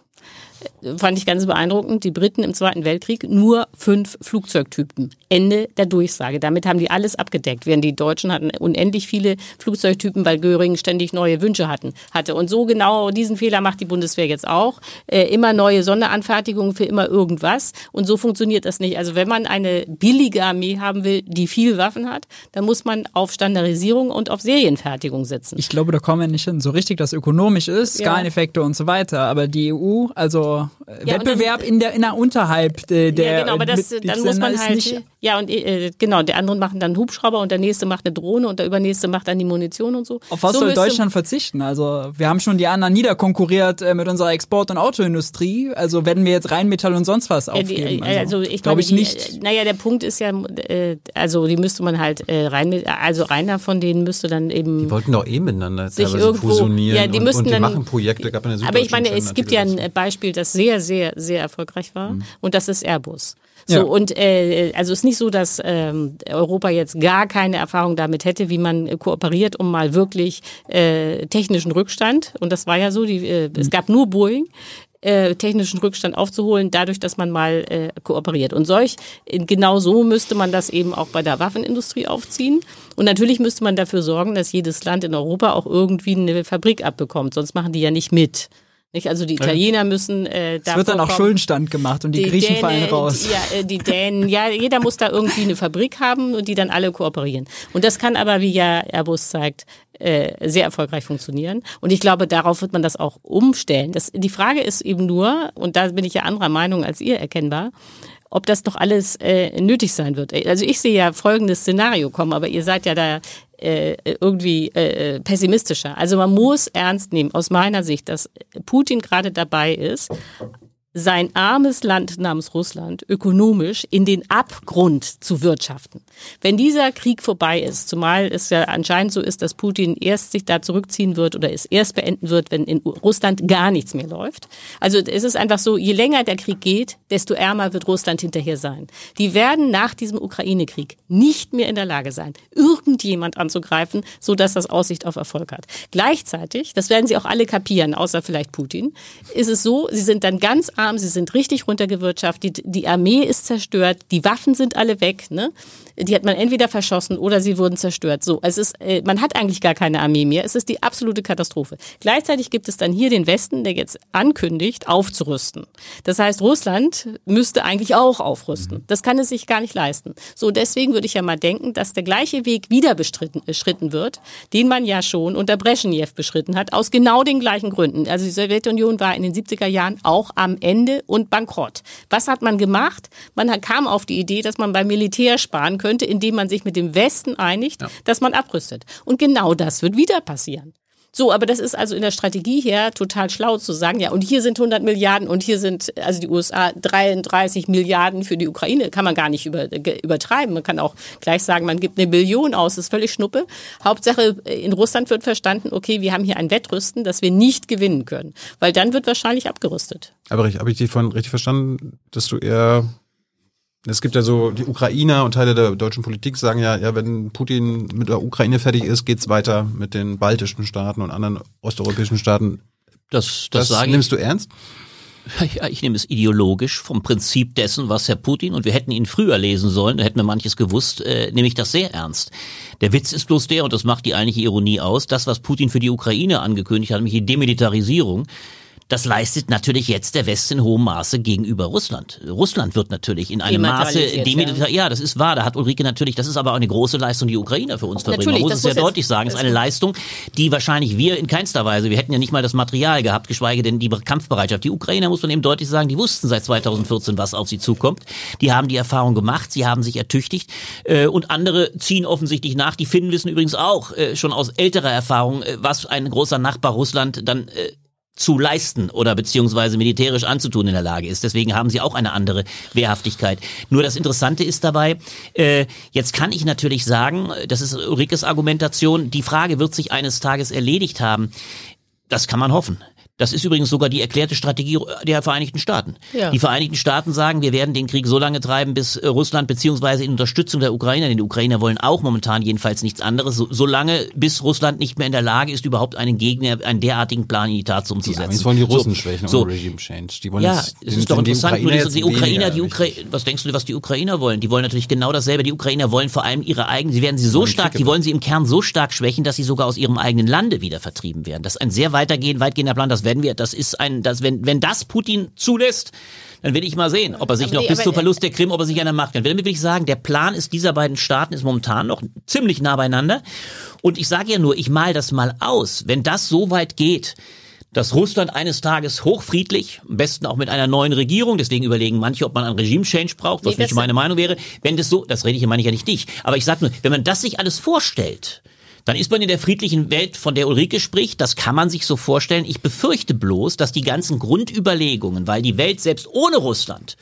fand ich ganz beeindruckend, die Briten im Zweiten Weltkrieg nur fünf Flugzeugtypen. Ende der Durchsage. Damit haben die alles abgedeckt, während die Deutschen hatten unendlich viele Flugzeugtypen, weil Göring ständig neue Wünsche hatten, hatte. Und so genau diesen Fehler macht die Bundeswehr jetzt auch. Äh, immer neue Sonderanfertigungen für immer irgendwas. Und so funktioniert das nicht. Also wenn man eine billige Armee haben will, die viel Waffen hat, dann muss man auf Standardisierung und auf Serienfertigung setzen. Ich glaube, da kommen wir nicht hin. So richtig, dass ökonomisch ist, ja. Skaleneffekte und so weiter. Aber die EU, also ja, Wettbewerb dann, in der in der unterhalb der Ja, genau, aber das dann muss man halt ja und äh, genau, der andere machen dann Hubschrauber und der nächste macht eine Drohne und der übernächste macht dann die Munition und so. Auf was so soll Deutschland verzichten? Also, wir haben schon die anderen niederkonkurriert äh, mit unserer Export- und Autoindustrie, also werden wir jetzt Rheinmetall und sonst was aufgeben. Also, also ich glaube ich nicht. Äh, naja, der Punkt ist ja äh, also die müsste man halt äh, rein also einer von denen müsste dann eben Die wollten doch eh miteinander sich irgendwo fusionieren ja, die und, müssten und die dann, machen Projekte, gab eine Aber ich meine, es gibt ja ein Beispiel, das sehr, sehr, sehr erfolgreich war. Mhm. Und das ist Airbus. So, ja. und äh, also ist nicht so, dass ähm, Europa jetzt gar keine Erfahrung damit hätte, wie man kooperiert, um mal wirklich äh, technischen Rückstand. Und das war ja so, die, äh, mhm. es gab nur Boeing. äh, technischen Rückstand aufzuholen, dadurch, dass man mal äh, kooperiert. Und solch, genau so müsste man das eben auch bei der Waffenindustrie aufziehen. Und natürlich müsste man dafür sorgen, dass jedes Land in Europa auch irgendwie eine Fabrik abbekommt, sonst machen die ja nicht mit. Nicht? Also die Italiener müssen äh, da. Es wird dann auch Schuldenstand gemacht und die, die Griechen Däne, fallen raus. Die, ja, äh, die Dänen, ja, jeder muss da irgendwie eine Fabrik haben und die dann alle kooperieren. Und das kann aber, wie ja Airbus zeigt, äh, sehr erfolgreich funktionieren. Und ich glaube, darauf wird man das auch umstellen. Das, die Frage ist eben nur, und da bin ich ja anderer Meinung als ihr erkennbar, ob das doch alles äh, nötig sein wird. Also ich sehe ja folgendes Szenario kommen, aber ihr seid ja da äh, irgendwie äh, pessimistischer. Also man muss ernst nehmen, aus meiner Sicht, dass Putin gerade dabei ist, sein armes Land namens Russland ökonomisch in den Abgrund zu wirtschaften. Wenn dieser Krieg vorbei ist, zumal es ja anscheinend so ist, dass Putin erst sich da zurückziehen wird oder es erst beenden wird, wenn in Russland gar nichts mehr läuft. Also es ist einfach so, je länger der Krieg geht, desto ärmer wird Russland hinterher sein. Die werden nach diesem Ukraine-Krieg nicht mehr in der Lage sein, irgendjemand anzugreifen, so dass das Aussicht auf Erfolg hat. Gleichzeitig, das werden sie auch alle kapieren, außer vielleicht Putin, ist es so, sie sind dann ganz arm, sie sind richtig runtergewirtschaftet, die, die Armee ist zerstört, die Waffen sind alle weg, ne? Die hat man entweder verschossen oder sie wurden zerstört. So, es ist, äh, man hat eigentlich gar keine Armee mehr. Es ist die absolute Katastrophe. Gleichzeitig gibt es dann hier den Westen, der jetzt ankündigt, aufzurüsten. Das heißt, Russland müsste eigentlich auch aufrüsten. Das kann es sich gar nicht leisten. So, deswegen würde ich ja mal denken, dass der gleiche Weg wieder bestritten, beschritten wird, den man ja schon unter Brezhnev beschritten hat, aus genau den gleichen Gründen. Also die Sowjetunion war in den 70er Jahren auch am Ende Ende und bankrott. Was hat man gemacht? Man kam auf die Idee, dass man beim Militär sparen könnte, indem man sich mit dem Westen einigt, ja. dass man abrüstet. Und genau das wird wieder passieren. So, aber das ist also in der Strategie her total schlau zu sagen, ja, und hier sind 100 Milliarden und hier sind, also die USA 33 Milliarden für die Ukraine, kann man gar nicht über, übertreiben. Man kann auch gleich sagen, man gibt eine Billion aus, das ist völlig Schnuppe. Hauptsache, in Russland wird verstanden, okay, wir haben hier ein Wettrüsten, das wir nicht gewinnen können, weil dann wird wahrscheinlich abgerüstet. Aber habe ich dich vorhin richtig verstanden, dass du eher es gibt ja so, die Ukrainer und Teile der deutschen Politik sagen ja, ja, wenn Putin mit der Ukraine fertig ist, geht's weiter mit den baltischen Staaten und anderen osteuropäischen Staaten. Das, das, das sage nimmst du ernst? Ja, ich nehme es ideologisch vom Prinzip dessen, was Herr Putin, und wir hätten ihn früher lesen sollen, da hätten wir manches gewusst, äh, nehme ich das sehr ernst. Der Witz ist bloß der, und das macht die eigentliche Ironie aus, das, was Putin für die Ukraine angekündigt hat, nämlich die Demilitarisierung, das leistet natürlich jetzt der Westen in hohem Maße gegenüber Russland. Russland wird natürlich in einem Maße demilitarisierend. Ja. ja, das ist wahr. Da hat Ulrike natürlich, das ist aber auch eine große Leistung, die Ukrainer für uns verbringen. Man muss es sehr deutlich sagen. Es ist eine Leistung, die wahrscheinlich wir in keinster Weise, wir hätten ja nicht mal das Material gehabt, geschweige denn die Kampfbereitschaft. Die Ukrainer, muss man eben deutlich sagen, die wussten seit 2014, was auf sie zukommt. Die haben die Erfahrung gemacht, sie haben sich ertüchtigt äh, und andere ziehen offensichtlich nach. Die Finnen wissen übrigens auch äh, schon aus älterer Erfahrung, äh, was ein großer Nachbar Russland dann zu leisten oder beziehungsweise militärisch anzutun in der Lage ist. Deswegen haben sie auch eine andere Wehrhaftigkeit. Nur das Interessante ist dabei, äh, jetzt kann ich natürlich sagen, das ist Ulrikes Argumentation, die Frage wird sich eines Tages erledigt haben. Das kann man hoffen. Das ist übrigens sogar die erklärte Strategie der Vereinigten Staaten. Ja. Die Vereinigten Staaten sagen, wir werden den Krieg so lange treiben, bis äh, Russland beziehungsweise in Unterstützung der Ukrainer, denn die Ukrainer wollen auch momentan jedenfalls nichts anderes, so, so lange, bis Russland nicht mehr in der Lage ist, überhaupt einen Gegner, einen derartigen Plan in die Tat umzusetzen. Die wollen die Russen so, schwächen so. Regime Change. Die wollen ja, es ist doch interessant, nur die, die Ukrainer, die Ukrainer, was denkst du, was die Ukrainer wollen? Die wollen natürlich genau dasselbe. Die Ukrainer wollen vor allem ihre eigenen, sie werden sie so stark, die wollen sie im Kern so stark schwächen, dass sie sogar aus ihrem eigenen Lande wieder vertrieben werden. Das ist ein sehr weitergehend, weitgehender Plan, das werden wir, das ist ein dass wenn, wenn das Putin zulässt, dann will ich mal sehen, ob er sich aber noch nee, bis zum Verlust der Krim, ob er sich der Macht kann. Damit will ich sagen, der Plan ist dieser beiden Staaten ist momentan noch ziemlich nah beieinander. Und ich sage ja nur, ich mal das mal aus. Wenn das so weit geht, dass Russland eines Tages hochfriedlich, am besten auch mit einer neuen Regierung, deswegen überlegen manche, ob man einen Regime-Change braucht, was nee, nicht meine Meinung wäre, wenn das so, das rede ich, meine ich ja nicht dich, aber ich sage nur, wenn man das sich alles vorstellt, dann ist man in der friedlichen Welt, von der Ulrike spricht, das kann man sich so vorstellen. Ich befürchte bloß, dass die ganzen Grundüberlegungen, weil die Welt selbst ohne Russland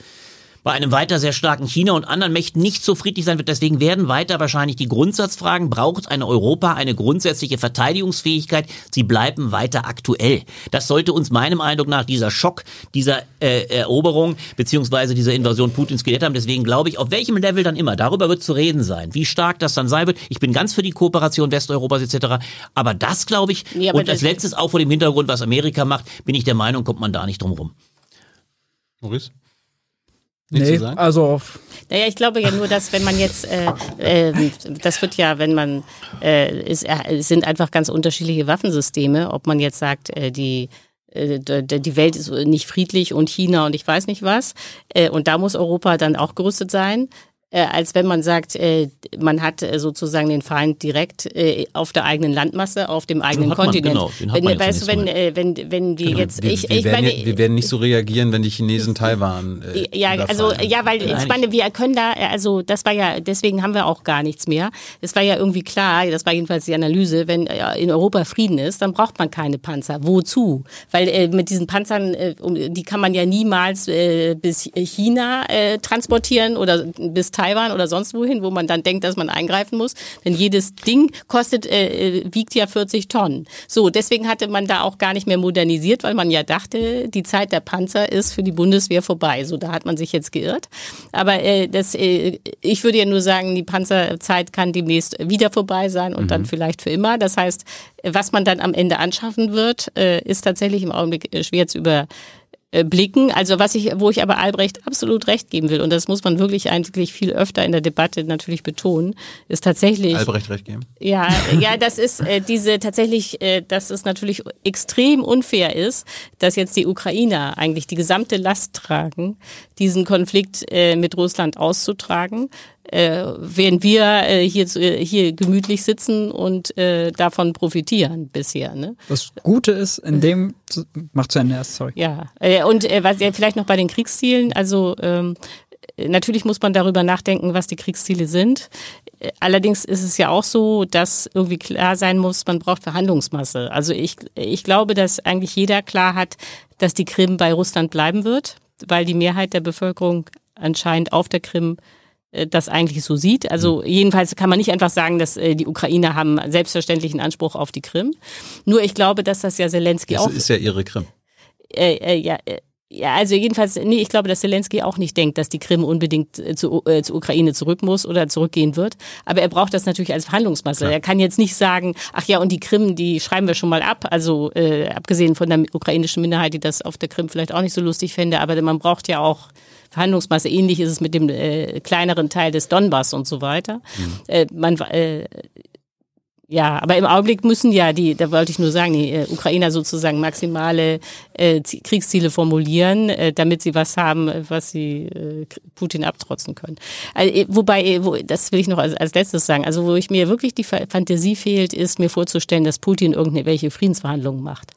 bei einem weiter sehr starken China und anderen Mächten nicht so friedlich sein wird. Deswegen werden weiter wahrscheinlich die Grundsatzfragen, braucht eine Europa eine grundsätzliche Verteidigungsfähigkeit? Sie bleiben weiter aktuell. Das sollte uns meinem Eindruck nach dieser Schock, dieser äh, Eroberung beziehungsweise dieser Invasion Putins gelehrt haben. Deswegen glaube ich, auf welchem Level dann immer, darüber wird zu reden sein, wie stark das dann sein wird. Ich bin ganz für die Kooperation Westeuropas etc. Aber das glaube ich, aber und als letztes auch vor dem Hintergrund, was Amerika macht, bin ich der Meinung, kommt man da nicht drum rum. Maurice? Nichts Nee, zu sagen? also Naja, ich glaube ja nur, dass wenn man jetzt, äh, äh, das wird ja, wenn man, äh, ist, äh, es sind einfach ganz unterschiedliche Waffensysteme, ob man jetzt sagt, äh, die äh, die Welt ist nicht friedlich und China und ich weiß nicht was. Äh, Und da muss Europa dann auch gerüstet sein. Äh, als wenn man sagt, äh, man hat äh, sozusagen den Feind direkt auf der eigenen Landmasse, auf dem eigenen hat man, Kontinent. genau, den hat wenn, man jetzt weißt du, wenn, wenn, wenn wir jetzt, wir, ich, wir, ich werden, meine, wir werden nicht so reagieren, wenn die Chinesen Taiwan äh, ja, also ja, weil ich meine, wir können da, also das war ja, deswegen haben wir auch gar nichts mehr. Es war ja irgendwie klar, das war jedenfalls die Analyse, wenn in Europa Frieden ist, dann braucht man keine Panzer. Wozu? Weil äh, mit diesen Panzern, äh, um, die kann man ja niemals äh, bis China äh, transportieren oder bis Taiwan oder sonst wohin, wo man dann denkt, dass man eingreifen muss. Denn jedes Ding kostet, äh, äh, wiegt ja 40 Tonnen. So, deswegen hatte man da auch gar nicht mehr modernisiert, weil man ja dachte, die Zeit der Panzer ist für die Bundeswehr vorbei. So, da hat man sich jetzt geirrt. Aber äh, das, äh, ich würde ja nur sagen, die Panzerzeit kann demnächst wieder vorbei sein und dann vielleicht für immer. Das heißt, was man dann am Ende anschaffen wird, äh, ist tatsächlich im Augenblick äh, schwer zu über blicken. Also was ich, wo ich aber Albrecht absolut recht geben will, und das muss man wirklich eigentlich viel öfter in der Debatte natürlich betonen, ist tatsächlich. Albrecht recht geben. Ja, ja, das ist äh, diese tatsächlich, äh, dass es natürlich extrem unfair ist, dass jetzt die Ukrainer eigentlich die gesamte Last tragen, diesen Konflikt äh, mit Russland auszutragen, äh, während wir äh, hier, zu- äh, hier gemütlich sitzen und äh, davon profitieren bisher. Ne? das Gute ist, in dem macht zu Ende erst, sorry. Ja, äh, und äh, was ja vielleicht noch bei den Kriegszielen, also ähm, äh, natürlich muss man darüber nachdenken, was die Kriegsziele sind. Äh, Allerdings ist es ja auch so, dass irgendwie klar sein muss, man braucht Verhandlungsmasse. Also ich, ich glaube, dass eigentlich jeder klar hat, dass die Krim bei Russland bleiben wird, weil die Mehrheit der Bevölkerung anscheinend auf der Krim das eigentlich so sieht. Also jedenfalls kann man nicht einfach sagen, dass äh, die Ukrainer haben selbstverständlichen Anspruch auf die Krim. Nur ich glaube, dass das ja Zelensky Das auch ist ja ihre Krim. äh, äh, ja, äh, ja, also jedenfalls, nee, ich glaube, dass Zelensky auch nicht denkt, dass die Krim unbedingt äh, zu, äh, zur Ukraine zurück muss oder zurückgehen wird. Aber er braucht das natürlich als Verhandlungsmasse. Er kann jetzt nicht sagen, ach ja, und die Krim, die schreiben wir schon mal ab. Also äh, abgesehen von der ukrainischen Minderheit, die das auf der Krim vielleicht auch nicht so lustig fände, aber man braucht ja auch Verhandlungsmasse. Ähnlich ist es mit dem äh, kleineren Teil des Donbass und so weiter. Äh, man, äh, ja, aber im Augenblick müssen ja die, da wollte ich nur sagen, die äh, Ukrainer sozusagen maximale äh, Zie- Kriegsziele formulieren, äh, damit sie was haben, was sie äh, Putin abtrotzen können. Also, äh, wobei, äh, wo, das will ich noch als, als letztes sagen, also wo ich mir wirklich die Fa- Fantasie fehlt, ist mir vorzustellen, dass Putin irgendwelche Friedensverhandlungen macht.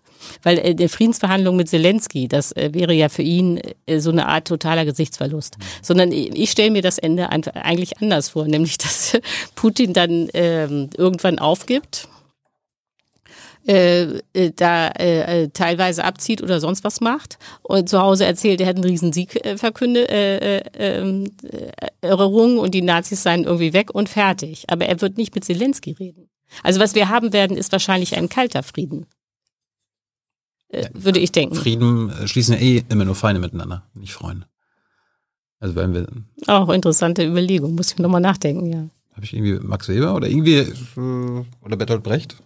Weil äh, der Friedensverhandlung mit Zelensky, das äh, wäre ja für ihn äh, so eine Art totaler Gesichtsverlust. Sondern ich, stelle mir das Ende eigentlich anders vor, nämlich dass Putin dann ähm, irgendwann aufgibt, äh, äh, da äh, äh, teilweise abzieht oder sonst was macht und zu Hause erzählt, er hat einen riesen Sieg äh, verkündet, äh, äh, ähm, äh, errungen und die Nazis seien irgendwie weg und fertig. Aber er wird nicht mit Zelensky reden. Also was wir haben werden, ist wahrscheinlich ein kalter Frieden. Äh, würde ich denken. Frieden äh, schließen ja eh immer nur Feinde miteinander, nicht Freunde. Also wenn wir, Auch interessante Überlegung, muss ich nochmal nachdenken, ja. habe ich irgendwie Max Weber oder irgendwie äh, oder Bertolt Brecht?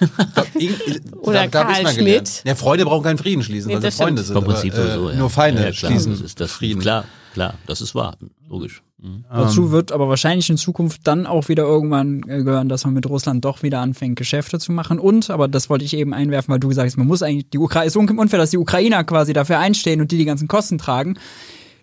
Ich glaub, irgend- Oder da Karl mal Schmidt. gelernt. Ja, Freunde brauchen keinen Frieden schließen, Nee, weil sie Freunde stimmt. sind. Vom Prinzip aber, äh, sowieso, ja. Nur Feinde ja, klar, schließen das ist das Frieden. Klar, klar, das ist wahr, logisch. Mhm. Dazu wird aber wahrscheinlich in Zukunft dann auch wieder irgendwann äh, gehören, dass man mit Russland doch wieder anfängt, Geschäfte zu machen. Und, aber das wollte ich eben einwerfen, weil du gesagt hast, man muss eigentlich, die Ukraine, ist unfair, dass die Ukrainer quasi dafür einstehen und die die ganzen Kosten tragen.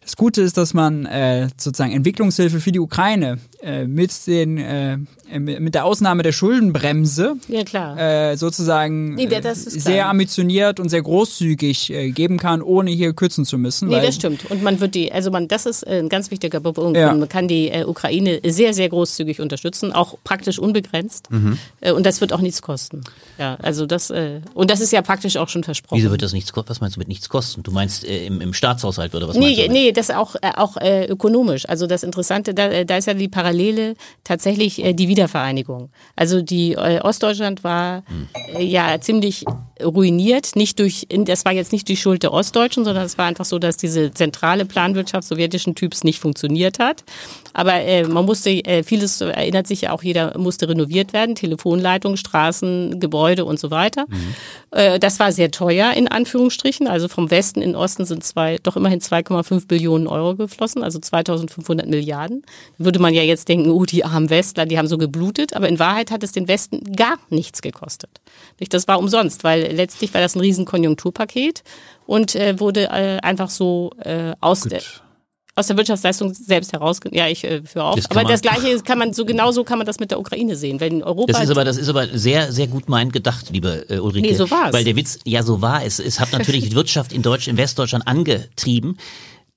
Das Gute ist, dass man äh, sozusagen Entwicklungshilfe für die Ukraine äh, mit den äh, mit der Ausnahme der Schuldenbremse Ja, klar. äh, sozusagen Nee, äh, das ist klar. sehr ambitioniert und sehr großzügig äh, geben kann, ohne hier kürzen zu müssen. Nee, weil, das stimmt. Und man wird die, also man, das ist äh, ein ganz wichtiger Punkt. Ja. Man kann die äh, Ukraine sehr, sehr großzügig unterstützen, auch praktisch unbegrenzt. Mhm. Äh, und das wird auch nichts kosten. Ja, also das, äh, und das ist ja praktisch auch schon versprochen. Wieso wird das nichts kosten? Was meinst du mit nichts kosten? Du meinst äh, im, im Staatshaushalt oder was meinst Nee, du? nee, das auch, äh, auch äh, ökonomisch. Also das Interessante, da, äh, da ist ja die Parallele tatsächlich äh, die Wiedervereinigung. Also die äh, Ostdeutschland war äh, ja ziemlich ruiniert, nicht durch, das war jetzt nicht die Schuld der Ostdeutschen, sondern es war einfach so, dass diese zentrale Planwirtschaft sowjetischen Typs nicht funktioniert hat. Aber äh, man musste, äh, vieles erinnert sich ja auch jeder, musste renoviert werden, Telefonleitungen, Straßen, Gebäude und so weiter. Äh, das war sehr teuer in Anführungsstrichen. Also vom Westen in den Osten sind zwei, doch immerhin 2,5 Billionen Euro geflossen, also 2500 Milliarden. Würde man ja jetzt denken, oh, die armen Westler, die haben so geblutet. Aber in Wahrheit hat es den Westen gar nichts gekostet. Das war umsonst, weil letztlich war das ein riesen Konjunkturpaket und äh, wurde äh, einfach so äh, aus der aus der Wirtschaftsleistung selbst heraus. Ja, ich äh, für auch. Das aber das Gleiche kann man so genauso kann man das mit der Ukraine sehen. Wenn Europa Das ist aber, das ist aber sehr, sehr gut meint gedacht, liebe äh, Ulrike. Nee, so war's. Weil der Witz, ja, so war es. Es hat natürlich die Wirtschaft in Deutsch, in Westdeutschland angetrieben.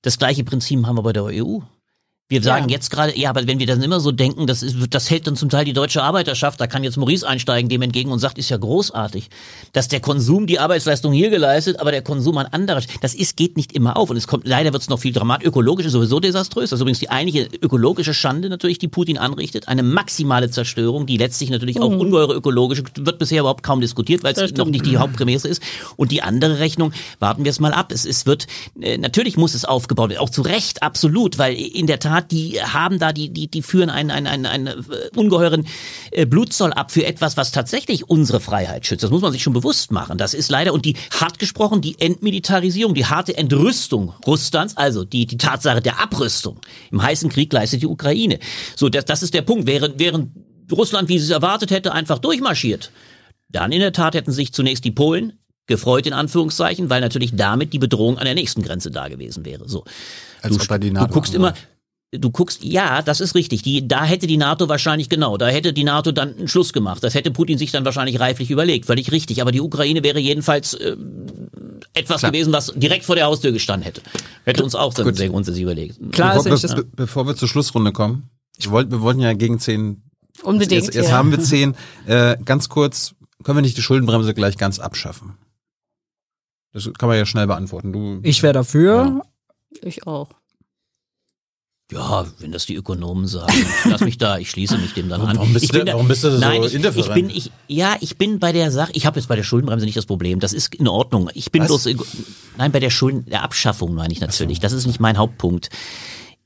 Das gleiche Prinzip haben wir bei der EU. Wir sagen Ja. jetzt gerade, ja, aber wenn wir dann immer so denken, das, ist, das hält dann zum Teil die deutsche Arbeiterschaft, da kann jetzt Maurice einsteigen dem entgegen und sagt, ist ja großartig, dass der Konsum die Arbeitsleistung hier geleistet, aber der Konsum an anderer, das ist, geht nicht immer auf und es kommt, leider wird es noch viel dramatisch, ökologisch ist sowieso desaströs, das ist übrigens die einige ökologische Schande natürlich, die Putin anrichtet, eine maximale Zerstörung, die letztlich natürlich auch ungeheure ökologische, wird bisher überhaupt kaum diskutiert, weil es noch nicht die Hauptprämisse ist. Und die andere Rechnung, warten wir es mal ab, es, es wird, äh, natürlich muss es aufgebaut werden, auch zu Recht, absolut, weil in der Tat, die haben da, die, die, die führen einen, einen, einen, einen äh, ungeheuren äh, Blutzoll ab für etwas, was tatsächlich unsere Freiheit schützt. Das muss man sich schon bewusst machen. Das ist leider, und die hart gesprochen, die Entmilitarisierung, die harte Entrüstung Russlands, also die, die Tatsache der Abrüstung im heißen Krieg leistet die Ukraine. So, das, das ist der Punkt. Während, während Russland, wie sie es erwartet hätte, einfach durchmarschiert, dann in der Tat hätten sich zunächst die Polen gefreut in Anführungszeichen, weil natürlich damit die Bedrohung an der nächsten Grenze da gewesen wäre. So. Als du, du guckst immer, du guckst, ja, das ist richtig. Die, da hätte die NATO wahrscheinlich genau, da hätte die NATO dann einen Schluss gemacht. Das hätte Putin sich dann wahrscheinlich reiflich überlegt, völlig richtig. Aber die Ukraine wäre jedenfalls äh, etwas gewesen, was direkt vor der Haustür gestanden hätte. Hätte uns auch dann Gut. sehr grundsätzlich überlegt. Klar ist Bevor, nicht be das, be bevor wir zur Schlussrunde kommen, ich wollt, wir wollten ja gegen zehn. unbedingt. Jetzt, jetzt ja. haben wir zehn. Äh, ganz kurz, können wir nicht die Schuldenbremse gleich ganz abschaffen? Das kann man ja schnell beantworten. Du, ich wäre dafür. ich auch. Ja, wenn das die Ökonomen sagen, lass mich da, ich schließe mich dem dann an. Warum bist ich du- da- warum bist du so nein, ich, ich bin, ich, ja, ich bin bei der Sache, ich habe jetzt bei der Schuldenbremse nicht das Problem, das ist in Ordnung. Ich bin Was? bloß, nein, bei der Schulden, der Abschaffung meine ich natürlich, das ist nicht mein Hauptpunkt.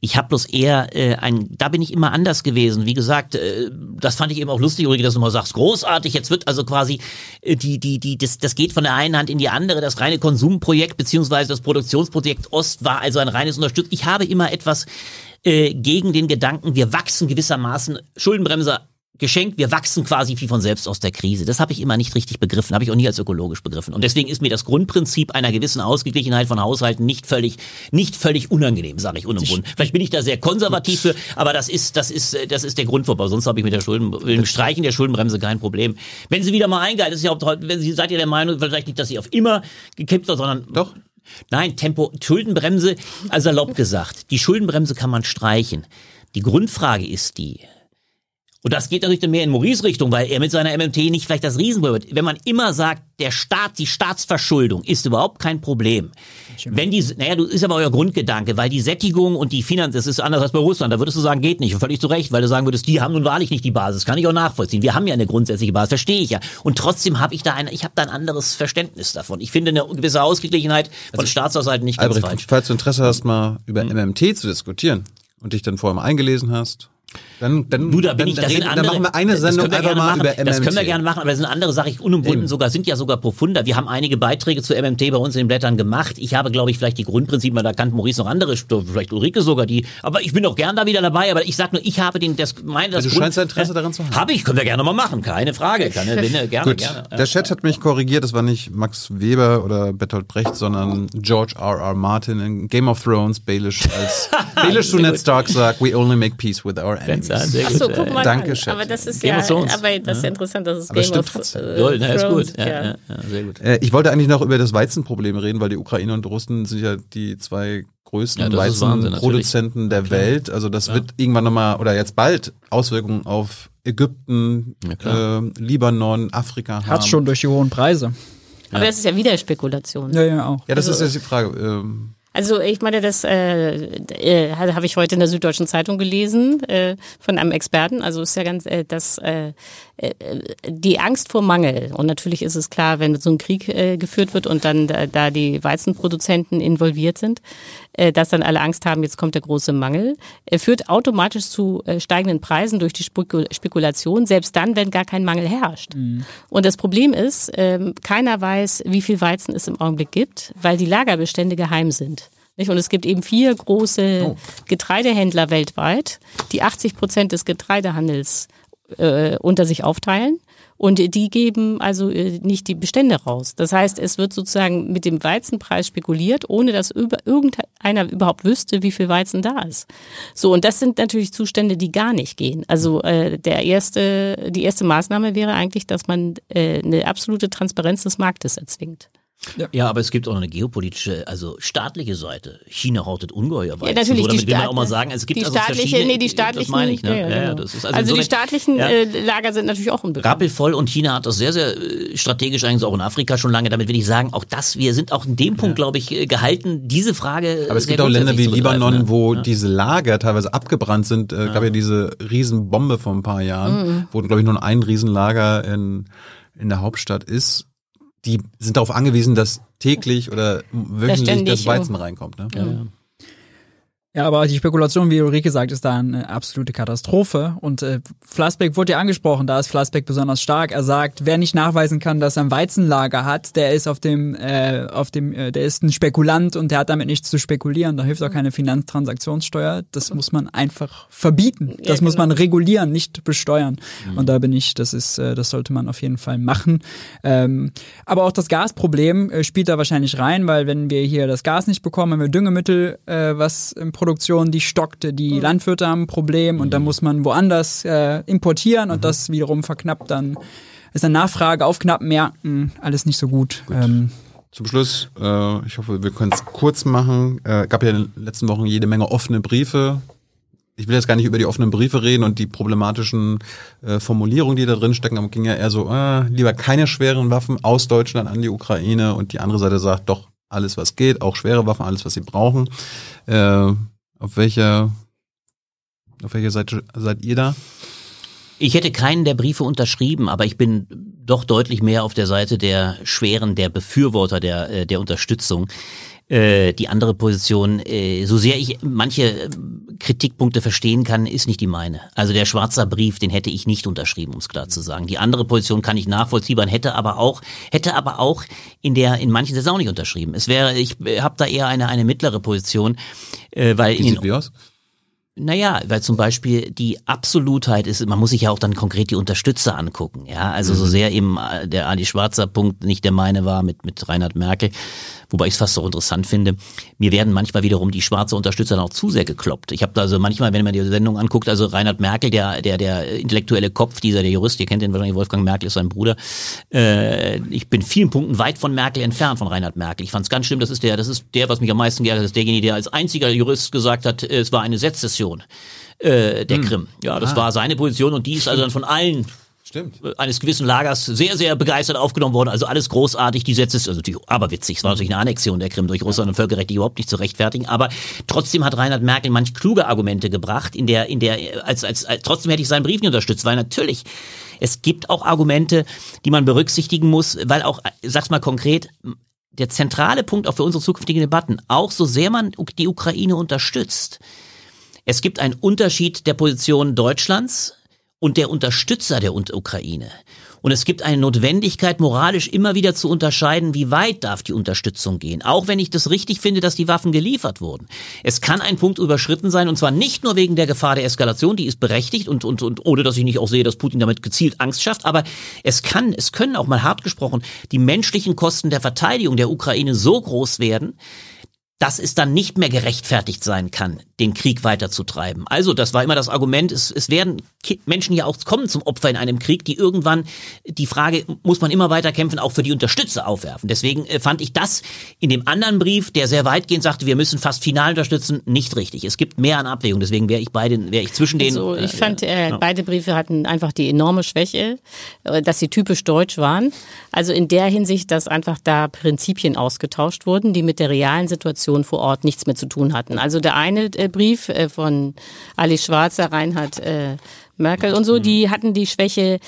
Ich habe bloß eher äh, ein, da bin ich immer anders gewesen. Wie gesagt, äh, das fand ich eben auch lustig, Ulrike, dass du mal sagst, großartig. Jetzt wird also quasi äh, die, die, die, das, das geht von der einen Hand in die andere. Das reine Konsumprojekt beziehungsweise das Produktionsprojekt Ost war also ein reines Unterstützung. Ich habe immer etwas äh, gegen den Gedanken, wir wachsen gewissermaßen Schuldenbremse geschenkt, wir wachsen quasi wie von selbst aus der Krise. Das habe ich immer nicht richtig begriffen, habe ich auch nie als ökologisch begriffen. Und deswegen ist mir das Grundprinzip einer gewissen Ausgeglichenheit von Haushalten nicht völlig, nicht völlig unangenehm, sage ich unumwunden. Vielleicht bin ich da sehr konservativ für, aber das ist, das ist, das ist der Grundvorbau. Sonst habe ich mit der Schulden, mit dem Streichen der Schuldenbremse kein Problem. Wenn sie wieder mal eingehalten ist, ja, auch- wenn Sie seid ihr der Meinung, vielleicht nicht, dass sie auf immer gekippt wird, sondern Doch. Nein, Tempo, Schuldenbremse, also salopp gesagt, die Schuldenbremse kann man streichen. Die Grundfrage ist die, und das geht natürlich dann mehr in Maurice Richtung, weil er mit seiner MMT nicht vielleicht das Riesenproblem hat. Wenn man immer sagt, der Staat, die Staatsverschuldung ist überhaupt kein Problem. Wenn die, naja, du ist aber euer Grundgedanke, weil die Sättigung und die Finanz, das ist anders als bei Russland, da würdest du sagen, geht nicht. Und völlig zu Recht, weil du sagen würdest, die haben nun wahrlich nicht die Basis. Kann ich auch nachvollziehen. Wir haben ja eine grundsätzliche Basis, verstehe ich ja. Und trotzdem habe ich da ein, ich habe da ein anderes Verständnis davon. Ich finde eine gewisse Ausgeglichenheit von Staatshaushalten nicht ganz Albrecht, falsch. falls du Interesse hast, mal über MMT zu diskutieren und dich dann vorher mal eingelesen hast, dann, dann, Du, da bin dann, ich, das dann, sind andere. dann machen wir eine Sendung können wir einfach gerne mal machen. über MMT. Das können wir gerne machen, aber das sind andere, sage ich, unumwunden sogar, sind ja sogar profunder. Wir haben einige Beiträge zu MMT bei uns in den Blättern gemacht. Ich habe, glaube ich, vielleicht die Grundprinzipien, weil da kannte Maurice noch andere, vielleicht Ulrike sogar die, aber ich bin auch gern da wieder dabei, aber ich sag nur, ich habe den, das, meine, das Also du scheinst ein Interesse daran zu haben. Habe ich, können wir gerne mal machen, keine Frage, keine, bin, äh, gerne, Gut, gerne. der Chat hat mich korrigiert, das war nicht Max Weber oder Bertolt Brecht, sondern George R. R. Martin in Game of Thrones, Baelish als Baelish zu Ned. Stark sagt, we only make peace with our enemies. Sehr Ach gut, so, äh, guck mal Danke, an. Chat. Aber das ist Game ja, aber das ist ja interessant, dass es Aber Game stimmt of trotzdem. äh, Joel, na, ist gut, ja, ja, ja, sehr gut. Äh, ich wollte eigentlich noch über das Weizenproblem reden, weil die Ukraine und Russen sind ja die zwei größten Weizenproduzenten der Welt. Also das wird irgendwann nochmal oder jetzt bald Auswirkungen auf Ägypten, äh, Libanon, Afrika haben. Hat schon durch die hohen Preise. Aber das ist ja wieder Spekulation. Ja, ja, auch. Ja, das Also- ist jetzt die Frage. Ähm, Also ich meine, das äh, äh, habe ich heute in der Süddeutschen Zeitung gelesen äh, von einem Experten. Also ist ja ganz, äh, dass äh, die Angst vor Mangel und natürlich ist es klar, wenn so ein Krieg äh, geführt wird und dann da, da die Weizenproduzenten involviert sind, äh, dass dann alle Angst haben, jetzt kommt der große Mangel, äh, führt automatisch zu äh, steigenden Preisen durch die Spekul Spekulation, selbst dann, wenn gar kein Mangel herrscht. Mhm. Und das Problem ist, äh, keiner weiß, wie viel Weizen es im Augenblick gibt, weil die Lagerbestände geheim sind. Und es gibt eben vier große oh. Getreidehändler weltweit, die 80 Prozent des Getreidehandels äh, unter sich aufteilen. Und die geben also äh, nicht die Bestände raus. Das heißt, es wird sozusagen mit dem Weizenpreis spekuliert, ohne dass über, irgendeiner überhaupt wüsste, wie viel Weizen da ist. So, und das sind natürlich Zustände, die gar nicht gehen. Also äh, der erste, die erste Maßnahme wäre eigentlich, dass man äh, eine absolute Transparenz des Marktes erzwingt. Ja. ja, aber es gibt auch noch eine geopolitische, also staatliche Seite. China hortet ungeheuer weit. Ja, natürlich. So, damit die will man auch mal sagen, es gibt die also staatliche, nee, die staatlichen, das meine ich, ne? Ja, ja, genau. das ist also, also die staatlichen ja. äh, Lager sind natürlich auch unbekannt. Rappelvoll und China hat das sehr, sehr äh, strategisch eigentlich auch in Afrika schon lange. Damit will ich sagen, auch das, wir sind auch in dem Punkt, glaube ich, äh, gehalten, diese Frage. Aber es gibt auch Länder wie Libanon, ne? wo diese Lager teilweise abgebrannt sind. Äh, gab ja diese Riesenbombe vor ein paar Jahren, mhm. wo, glaube ich, nur ein Riesenlager in, in der Hauptstadt ist die sind darauf angewiesen, dass täglich oder wöchentlich das Weizen reinkommt. Ne? Ja. Ja, aber die Spekulation, wie Ulrike sagt, ist da eine absolute Katastrophe. Und äh, Flassbeck wurde ja angesprochen, da ist Flassbeck besonders stark. Er sagt, wer nicht nachweisen kann, dass er ein Weizenlager hat, der ist auf dem, äh, auf dem, äh, der ist ein Spekulant und der hat damit nichts zu spekulieren. Da hilft auch keine Finanztransaktionssteuer. Das muss man einfach verbieten. Das ja, muss man genau. regulieren, nicht besteuern. Mhm. Und da bin ich, das ist, äh, das sollte man auf jeden Fall machen. Ähm, aber auch das Gasproblem äh, spielt da wahrscheinlich rein, weil wenn wir hier das Gas nicht bekommen, wenn wir Düngemittel, äh, was im Produktion, die stockte, die mhm. Landwirte haben ein Problem und dann mhm. muss man woanders äh, importieren und mhm. das wiederum verknappt dann, ist eine Nachfrage auf knappen Märkten, alles nicht so gut. gut. Ähm, zum Schluss, äh, ich hoffe, wir können es kurz machen. Äh, gab ja in den letzten Wochen jede Menge offene Briefe. Ich will jetzt gar nicht über die offenen Briefe reden und die problematischen äh, Formulierungen, die da drin stecken, aber ging ja eher so, äh, lieber keine schweren Waffen aus Deutschland an die Ukraine und die andere Seite sagt, doch, alles was geht, auch schwere Waffen, alles was sie brauchen. Äh, auf welcher, auf welcher Seite seid ihr da? Ich hätte keinen der Briefe unterschrieben, aber ich bin doch deutlich mehr auf der Seite der schweren, der Befürworter der, äh, der Unterstützung. Äh, die andere Position, äh, so sehr ich manche äh, Kritikpunkte verstehen kann, ist nicht die meine. Also der schwarze Brief, den hätte ich nicht unterschrieben, um es klar zu sagen. Die andere Position kann ich nachvollziehen, hätte aber auch, hätte aber auch in der in manchen Saison nicht unterschrieben. Es wäre, ich habe da eher eine eine mittlere Position, äh, weil wie sieht wie aus? Naja, weil zum Beispiel die Absolutheit ist, man muss sich ja auch dann konkret die Unterstützer angucken. Ja, also mhm. so sehr eben der Ali Schwarzer Punkt nicht der meine war mit, mit Reinhard Merkel, wobei ich es fast so interessant finde. Mir werden manchmal wiederum die schwarze Unterstützer noch zu sehr gekloppt. Ich habe da also manchmal, wenn man die Sendung anguckt, also Reinhard Merkel, der der der intellektuelle Kopf dieser der Jurist, ihr kennt den wahrscheinlich, Wolfgang Merkel ist sein Bruder. Äh, ich bin vielen Punkten weit von Merkel entfernt von Reinhard Merkel. Ich fand es ganz schlimm. Das ist der, das ist der, was mich am meisten geärgert hat, ist derjenige, der als einziger Jurist gesagt hat, es war eine Sezession äh, der hm. Krim. Ja, das ah. war seine Position und die ist also dann von allen Stimmt. Äh, eines gewissen Lagers sehr, sehr begeistert aufgenommen worden. Also alles großartig, die Sätze, also die, aber witzig, es war natürlich eine Annexion der Krim durch Russland und völkerrechtlich überhaupt nicht zu rechtfertigen. Aber trotzdem hat Reinhard Merkel manch kluge Argumente gebracht, in der, in der, als, als, als trotzdem hätte ich seinen Brief nicht unterstützt, weil natürlich, es gibt auch Argumente, die man berücksichtigen muss, weil auch, sag's mal konkret, der zentrale Punkt auch für unsere zukünftigen Debatten, auch so sehr man die Ukraine unterstützt, es gibt einen Unterschied der Position Deutschlands und der Unterstützer der Ukraine. Und es gibt eine Notwendigkeit, moralisch immer wieder zu unterscheiden, wie weit darf die Unterstützung gehen. Auch wenn ich das richtig finde, dass die Waffen geliefert wurden. Es kann ein Punkt überschritten sein, und zwar nicht nur wegen der Gefahr der Eskalation, die ist berechtigt und, und, und ohne dass ich nicht auch sehe, dass Putin damit gezielt Angst schafft, aber es kann, es können auch mal hart gesprochen, die menschlichen Kosten der Verteidigung der Ukraine so groß werden, dass es dann nicht mehr gerechtfertigt sein kann, den Krieg weiterzutreiben. Also das war immer das Argument, es, es werden Menschen ja auch kommen zum Opfer in einem Krieg, die irgendwann die Frage, muss man immer weiter kämpfen, auch für die Unterstützer aufwerfen. Deswegen äh, fand ich das in dem anderen Brief, der sehr weitgehend sagte, wir müssen fast final unterstützen, nicht richtig. Es gibt mehr an Abwägung, deswegen wäre ich beide, wäre ich zwischen den. Also ich äh, fand, äh, ja. beide Briefe hatten einfach die enorme Schwäche, äh, dass sie typisch deutsch waren. Also in der Hinsicht, dass einfach da Prinzipien ausgetauscht wurden, die mit der realen Situation Situation vor Ort nichts mehr zu tun hatten. Also der eine äh, Brief äh, von Ali Schwarzer, Reinhard äh, Merkel und so, die hatten die Schwäche,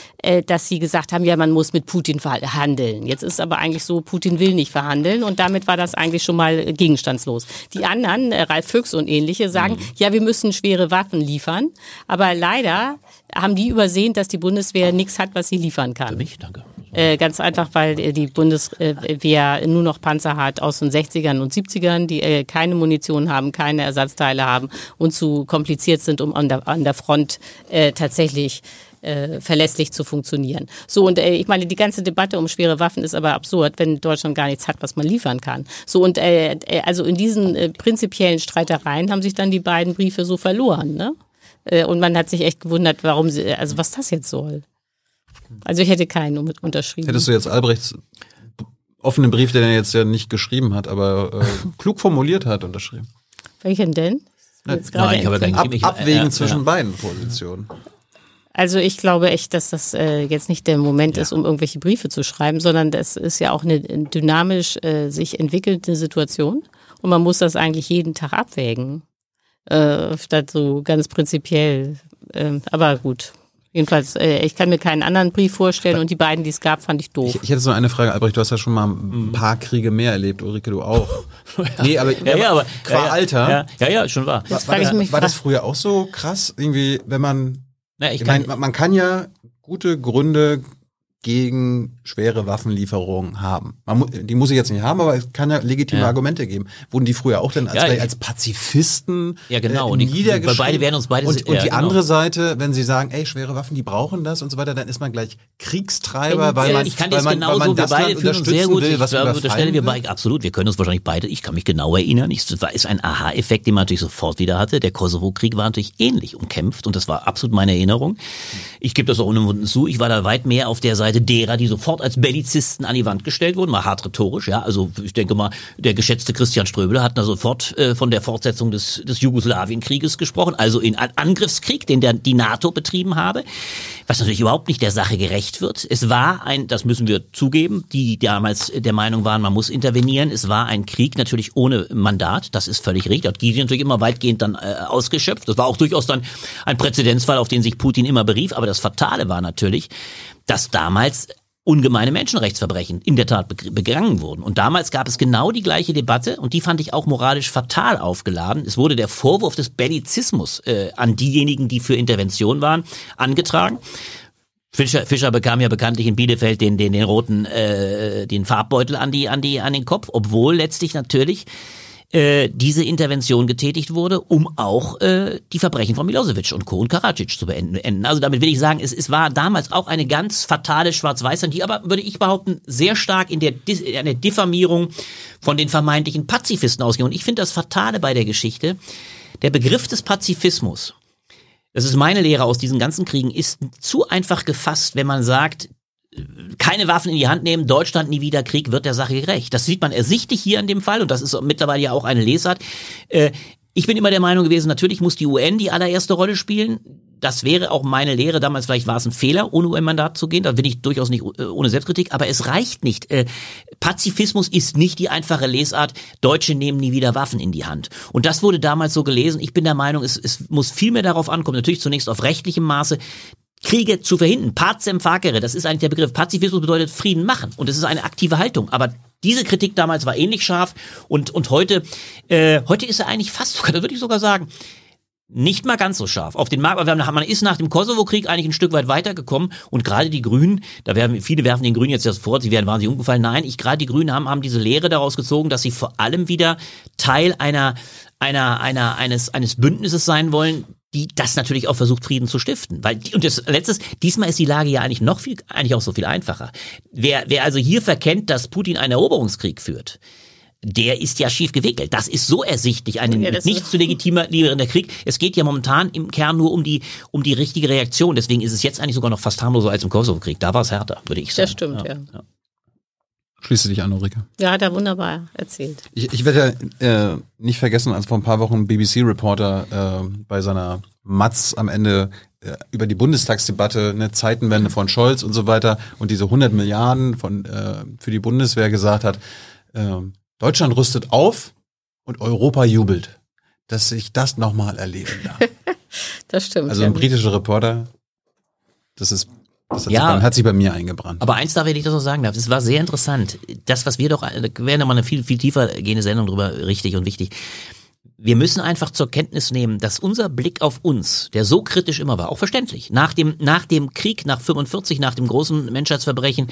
dass sie gesagt haben, ja, man muss mit Putin verhandeln. Jetzt ist aber eigentlich so, Putin will nicht verhandeln und damit war das eigentlich schon mal gegenstandslos. Die anderen, Ralf Füchs und ähnliche, sagen, mhm. ja, wir müssen schwere Waffen liefern, aber leider haben die übersehen, dass die Bundeswehr nichts hat, was sie liefern kann. Für mich, danke. Äh, ganz einfach, weil äh, die Bundeswehr nur noch Panzer hat aus den 60ern und 70ern, die äh, keine Munition haben, keine Ersatzteile haben und zu kompliziert sind, um an der, an der Front äh, tatsächlich äh, verlässlich zu funktionieren. So, und äh, ich meine, die ganze Debatte um schwere Waffen ist aber absurd, wenn Deutschland gar nichts hat, was man liefern kann. So, und äh, äh also in diesen äh, prinzipiellen Streitereien haben sich dann die beiden Briefe so verloren, ne? Äh, und man hat sich echt gewundert, warum sie, also was das jetzt soll. Also ich hätte keinen unterschrieben. Hättest du jetzt Albrechts offenen Brief, den er jetzt ja nicht geschrieben hat, aber äh, klug formuliert hat, unterschrieben? Welchen denn? Nein, ich habe ja Ab, Abwägen ja, zwischen ja. beiden Positionen. Also ich glaube echt, dass das äh, jetzt nicht der Moment ja. ist, um irgendwelche Briefe zu schreiben, sondern das ist ja auch eine dynamisch äh, sich entwickelnde Situation und man muss das eigentlich jeden Tag abwägen, äh, statt so ganz prinzipiell. Äh, aber gut, Jedenfalls, äh, ich kann mir keinen anderen Brief vorstellen und die beiden, die es gab, fand ich doof. Ich, ich hätte so eine Frage, Albrecht, du hast ja schon mal ein mhm. paar Kriege mehr erlebt, Ulrike, du auch. ja. Nee, aber, ja, ja, aber qua ja, Alter. Ja, ja, ja, schon wahr. War, war, das, war das früher auch so krass, irgendwie, wenn man, Na, ich, ich kann, mein, man kann ja gute Gründe gegen schwere Waffenlieferungen haben. Man, die muss ich jetzt nicht haben, aber es kann ja legitime ja. Argumente geben. Wurden die früher auch denn als, ja, als Pazifisten ja, genau. äh, und niedergeschrieben? Beide werden uns beide Und, und die genau. andere Seite, wenn sie sagen, ey, schwere Waffen, die brauchen das und so weiter, dann ist man gleich Kriegstreiber, weil man, ich kann weil man, genauso, weil man das wir beide fühlen uns sehr gut. Will, was ich glaube, unterstellen wir beide, absolut, wir können uns wahrscheinlich beide, ich kann mich genau erinnern, ich, das ist ein Aha-Effekt, den man natürlich sofort wieder hatte. Der Kosovo-Krieg war natürlich ähnlich umkämpft und das war absolut meine Erinnerung. Ich gebe das auch unumwunden zu, ich war da weit mehr auf der Seite derer, die sofort als Bellizisten an die Wand gestellt wurden, mal hart rhetorisch, ja. Also ich denke mal, der geschätzte Christian Ströbele hat da sofort äh, von der Fortsetzung des, des Jugoslawienkrieges gesprochen, also in Angriffskrieg, den der, die NATO betrieben habe, was natürlich überhaupt nicht der Sache gerecht wird. Es war ein, das müssen wir zugeben, die damals der Meinung waren, man muss intervenieren. Es war ein Krieg natürlich ohne Mandat, das ist völlig richtig. Hat Gysi natürlich immer weitgehend dann äh, ausgeschöpft. Das war auch durchaus dann ein Präzedenzfall, auf den sich Putin immer berief. Aber das Fatale war natürlich, dass damals ungemeine Menschenrechtsverbrechen in der Tat begangen wurden. Und damals gab es genau die gleiche Debatte und die fand ich auch moralisch fatal aufgeladen. Es wurde der Vorwurf des Bellizismus äh, an diejenigen, die für Intervention waren, angetragen. Fischer, Fischer bekam ja bekanntlich in Bielefeld den, den, den roten, äh, den Farbbeutel an die, an die, an den Kopf, obwohl letztlich natürlich äh, diese Intervention getätigt wurde, um auch äh, die Verbrechen von Milosevic und Co. und Karadzic zu beenden. Also damit will ich sagen, es, es war damals auch eine ganz fatale Schwarz-Weiß, die aber, würde ich behaupten, sehr stark in der, in der Diffamierung von den vermeintlichen Pazifisten ausging. Und ich finde das Fatale bei der Geschichte, der Begriff des Pazifismus, das ist meine Lehre aus diesen ganzen Kriegen, ist zu einfach gefasst, wenn man sagt, keine Waffen in die Hand nehmen, Deutschland nie wieder Krieg, wird der Sache gerecht. Das sieht man ersichtlich hier in dem Fall und das ist mittlerweile ja auch eine Lesart. Äh, ich bin immer der Meinung gewesen, natürlich muss die UN die allererste Rolle spielen. Das wäre auch meine Lehre. Damals vielleicht war es ein Fehler, ohne UN-Mandat zu gehen. Da bin ich durchaus nicht äh, ohne Selbstkritik. Aber es reicht nicht. Äh, Pazifismus ist nicht die einfache Lesart. Deutsche nehmen nie wieder Waffen in die Hand. Und das wurde damals so gelesen. Ich bin der Meinung, es, es muss viel mehr darauf ankommen. Natürlich zunächst auf rechtlichem Maße. Kriege zu verhindern. Pazem facere, das ist eigentlich der Begriff. Pazifismus bedeutet Frieden machen und es ist eine aktive Haltung. Aber diese Kritik damals war ähnlich scharf und, und heute, äh, heute ist er eigentlich fast sogar, da würde ich sogar sagen, nicht mal ganz so scharf. Auf den Markt, man ist nach dem Kosovo-Krieg eigentlich ein Stück weit weitergekommen und gerade die Grünen, da werden viele werfen den Grünen jetzt das vor, sie werden wahnsinnig umgefallen. Nein, ich gerade die Grünen haben, haben diese Lehre daraus gezogen, dass sie vor allem wieder Teil einer einer einer eines eines Bündnisses sein wollen, die das natürlich auch versucht, Frieden zu stiften. Weil, und das letztes, diesmal ist die Lage ja eigentlich noch viel, eigentlich auch so viel einfacher. Wer, wer also hier verkennt, dass Putin einen Eroberungskrieg führt, der ist ja schief gewickelt. Das ist so ersichtlich, ein ja, nicht zu legitimierender Krieg. Es geht ja momentan im Kern nur um die, um die richtige Reaktion. Deswegen ist es jetzt eigentlich sogar noch fast harmloser als im Kosovo-Krieg. Da war es härter, würde ich sagen. Das stimmt, ja. ja. Schließe dich an, Ulrike. Ja, hat er wunderbar erzählt. Ich, ich werde äh, nicht vergessen, als vor ein paar Wochen ein BBC-Reporter äh, bei seiner Matz am Ende äh, über die Bundestagsdebatte, eine Zeitenwende von Scholz und so weiter und diese 100 Milliarden von, äh, für die Bundeswehr gesagt hat, äh, Deutschland rüstet auf, und Europa jubelt, dass ich das nochmal erleben darf. Das stimmt. Also ja. ein britischer Reporter, das ist, das hat, Ja. sich, bei, hat sich bei mir eingebrannt. Aber eins darf ich nicht, noch sagen darf. Es war sehr interessant. Das, was wir doch, da wäre nochmal eine viel, viel tiefer gehende Sendung drüber richtig und wichtig. Wir müssen einfach zur Kenntnis nehmen, dass unser Blick auf uns, der so kritisch immer war, auch verständlich, nach dem, nach dem Krieg, nach 45, nach dem großen Menschheitsverbrechen,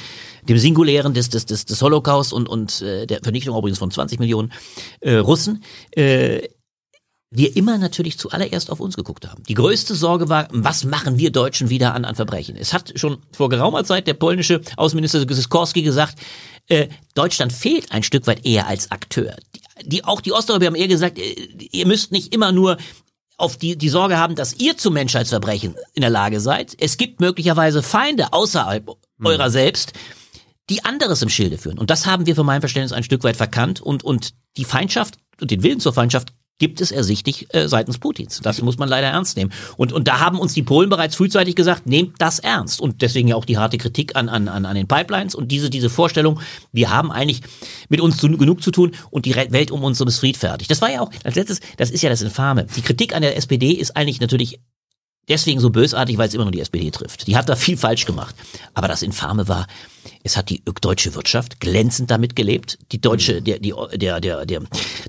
dem singulären des, des, des, des Holocaust und, und äh, der Vernichtung übrigens von 20 Millionen äh, Russen, äh, wir immer natürlich zuallererst auf uns geguckt haben. Die größte Sorge war, was machen wir Deutschen wieder an, an Verbrechen? Es hat schon vor geraumer Zeit der polnische Außenminister Sikorski gesagt, äh, Deutschland fehlt ein Stück weit eher als Akteur. Die, die, auch die Osteuropäer haben eher gesagt, äh, ihr müsst nicht immer nur auf die, die Sorge haben, dass ihr zu Menschheitsverbrechen in der Lage seid. Es gibt möglicherweise Feinde außerhalb eurer selbst, die anderes im Schilde führen. Und das haben wir für mein Verständnis ein Stück weit verkannt und, und die Feindschaft und den Willen zur Feindschaft gibt es ersichtlich äh, seitens Putins. Das muss man leider ernst nehmen. Und, und da haben uns die Polen bereits frühzeitig gesagt, nehmt das ernst. Und deswegen ja auch die harte Kritik an, an, an, den Pipelines und diese, diese Vorstellung, wir haben eigentlich mit uns zu, genug zu tun und die Welt um uns ist friedfertig. Das war ja auch, als letztes, das ist ja das Infame. Die Kritik an der SPD ist eigentlich natürlich deswegen so bösartig, weil es immer nur die SPD trifft. Die hat da viel falsch gemacht. Aber das Infame war, es hat die deutsche Wirtschaft glänzend damit gelebt. Die deutsche, der, die, der, der, der,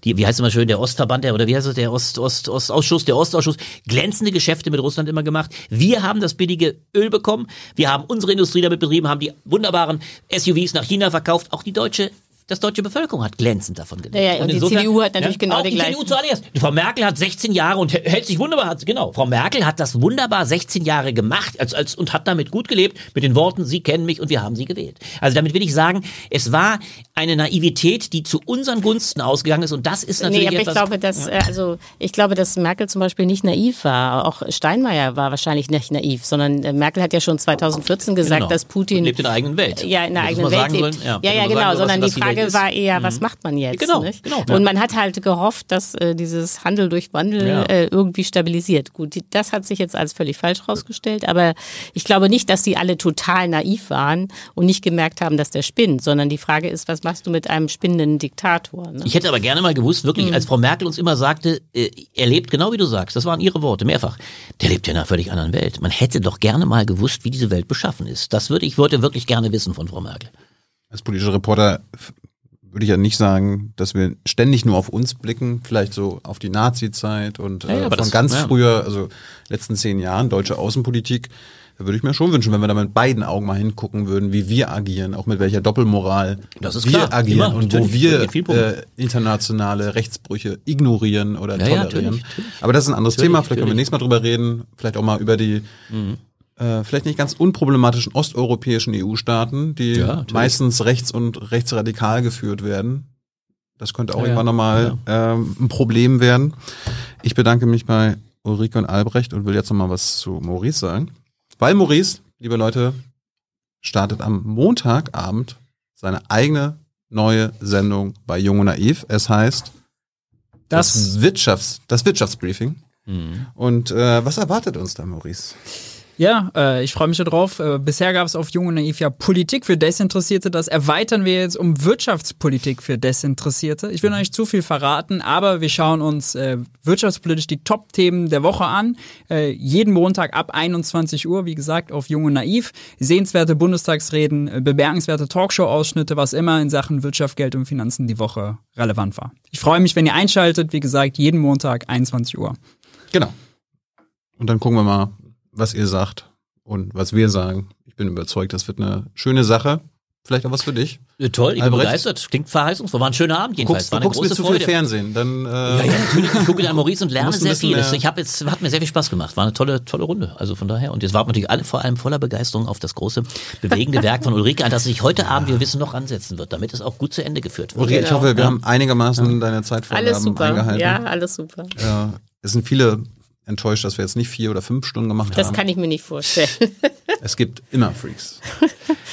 die, wie heißt es immer schön, der Ostverband, der, oder wie heißt es, der Ost, Ost, Ostausschuss, der Ostausschuss, glänzende Geschäfte mit Russland immer gemacht. Wir haben das billige Öl bekommen. Wir haben unsere Industrie damit betrieben, haben die wunderbaren SUVs nach China verkauft. Auch die deutsche das deutsche Bevölkerung hat glänzend davon gelebt. Ja, ja, und die CDU hat natürlich genau auch die die gleichen. CDU zuallererst. Frau Merkel hat 16 Jahre und hä- hält sich wunderbar, hat, genau. Frau Merkel hat das wunderbar 16 Jahre gemacht als, als, und hat damit gut gelebt mit den Worten, Sie kennen mich und wir haben Sie gewählt. Also damit will ich sagen, es war eine Naivität, die zu unseren Gunsten ausgegangen ist und das ist natürlich Nee, aber ich etwas, glaube, dass, äh, also, ich glaube, dass Merkel zum Beispiel nicht naiv war. Auch Steinmeier war wahrscheinlich nicht naiv, sondern äh, Merkel hat ja schon 2014 gesagt, Genau. dass Putin lebt in der eigenen Welt. ja in der eigenen Welt sagen lebt. sollen, ja, ja, man genau, sondern was die die Welt Frage ist. war eher, was macht man jetzt? Genau, nicht? genau, Und man hat halt gehofft, dass äh, dieses Handel durch Wandel Ja. äh, irgendwie stabilisiert. Gut, die, das hat sich jetzt als völlig falsch rausgestellt, aber ich glaube nicht, dass die alle total naiv waren und nicht gemerkt haben, dass der spinnt, sondern die Frage ist, was machst du mit einem spinnenden Diktator? Ne? Ich hätte aber gerne mal gewusst, wirklich, Mhm. als Frau Merkel uns immer sagte, äh, er lebt genau wie du sagst, das waren ihre Worte, mehrfach. Der lebt ja in einer völlig anderen Welt. Man hätte doch gerne mal gewusst, wie diese Welt beschaffen ist. Das würde ich würde wirklich gerne wissen von Frau Merkel. Als politischer Reporter würde ich ja nicht sagen, dass wir ständig nur auf uns blicken, vielleicht so auf die Nazi-Zeit und Ja, ja, äh, aber von das- ganz ja. früher, also letzten zehn Jahren, deutsche Außenpolitik. Da würde ich mir schon wünschen, wenn wir da mit beiden Augen mal hingucken würden, wie wir agieren, auch mit welcher Doppelmoral wir klar. agieren Immer, und wo wir äh, internationale Rechtsbrüche ignorieren oder Ja, ja, tolerieren. natürlich, natürlich. Aber das ist ein anderes Natürlich, Thema, vielleicht können wir nächstes Mal drüber reden, vielleicht auch mal über die äh, vielleicht nicht ganz unproblematischen osteuropäischen EU-Staaten, die Ja, meistens rechts und rechtsradikal geführt werden. Das könnte auch Ja, irgendwann nochmal ähm, ein Problem werden. Ich bedanke mich bei Ulrike und Albrecht und will jetzt nochmal was zu Maurice sagen. Weil Maurice, liebe Leute, startet am Montagabend seine eigene neue Sendung bei Jung und Naiv. Es heißt Das, Wirtschafts-, das Wirtschaftsbriefing. Mhm. Und äh, was erwartet uns da, Maurice? Ja, äh, ich freue mich darauf. Äh, bisher gab es auf Jung und Naiv ja Politik für Desinteressierte. Das erweitern wir jetzt um Wirtschaftspolitik für Desinteressierte. Ich will noch nicht zu viel verraten, aber wir schauen uns äh, wirtschaftspolitisch die Top-Themen der Woche an. Äh, jeden Montag ab 21 Uhr, wie gesagt, auf Jung und Naiv. Sehenswerte Bundestagsreden, äh, bemerkenswerte Talkshow-Ausschnitte, was immer in Sachen Wirtschaft, Geld und Finanzen die Woche relevant war. Ich freue mich, wenn ihr einschaltet. Wie gesagt, jeden Montag 21 Uhr. Genau. Und dann gucken wir mal, was ihr sagt und was wir sagen. Ich bin überzeugt, das wird eine schöne Sache. Vielleicht auch was für dich. Äh, Toll, ich bin Albrecht? begeistert. Klingt verheißungsvoll. War ein schöner Abend jedenfalls. Guckst, war eine guckst mir große zu Freude. viel Fernsehen. Dann, äh, Ja, ja, natürlich. Ich gucke dann Maurice und lerne sehr viel. mehr- Ich habe jetzt, hat mir sehr viel Spaß gemacht. War eine tolle, tolle Runde. Also von daher. Und jetzt warten natürlich alle vor allem voller Begeisterung auf das große, bewegende Werk von Ulrike, an das sich heute Abend, wir wissen, noch ansetzen wird, damit es auch gut zu Ende geführt wird. Ulrike, ich hoffe, wir haben einigermaßen deine Zeitvorgaben Alles super. eingehalten. Ja, alles super. Äh, es sind viele enttäuscht, dass wir jetzt nicht vier oder fünf Stunden gemacht Das haben. kann ich mir nicht vorstellen. Es gibt immer Freaks.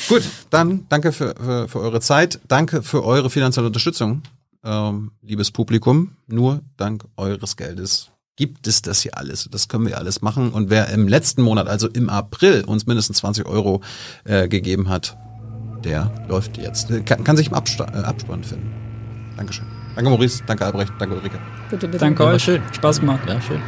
Gut, dann danke für, für, für eure Zeit. Danke für eure finanzielle Unterstützung, ähm, liebes Publikum. Nur dank eures Geldes gibt es das hier alles. Das können wir alles machen. Und wer im letzten Monat, also im April, uns mindestens 20 Euro äh, gegeben hat, der läuft jetzt, äh, kann, kann sich im Absta äh, Abspann finden. Dankeschön. Danke Maurice, danke Albrecht, danke Ulrike. Bitte, bitte. Danke euch, schön. Spaß gemacht. Ja, schön.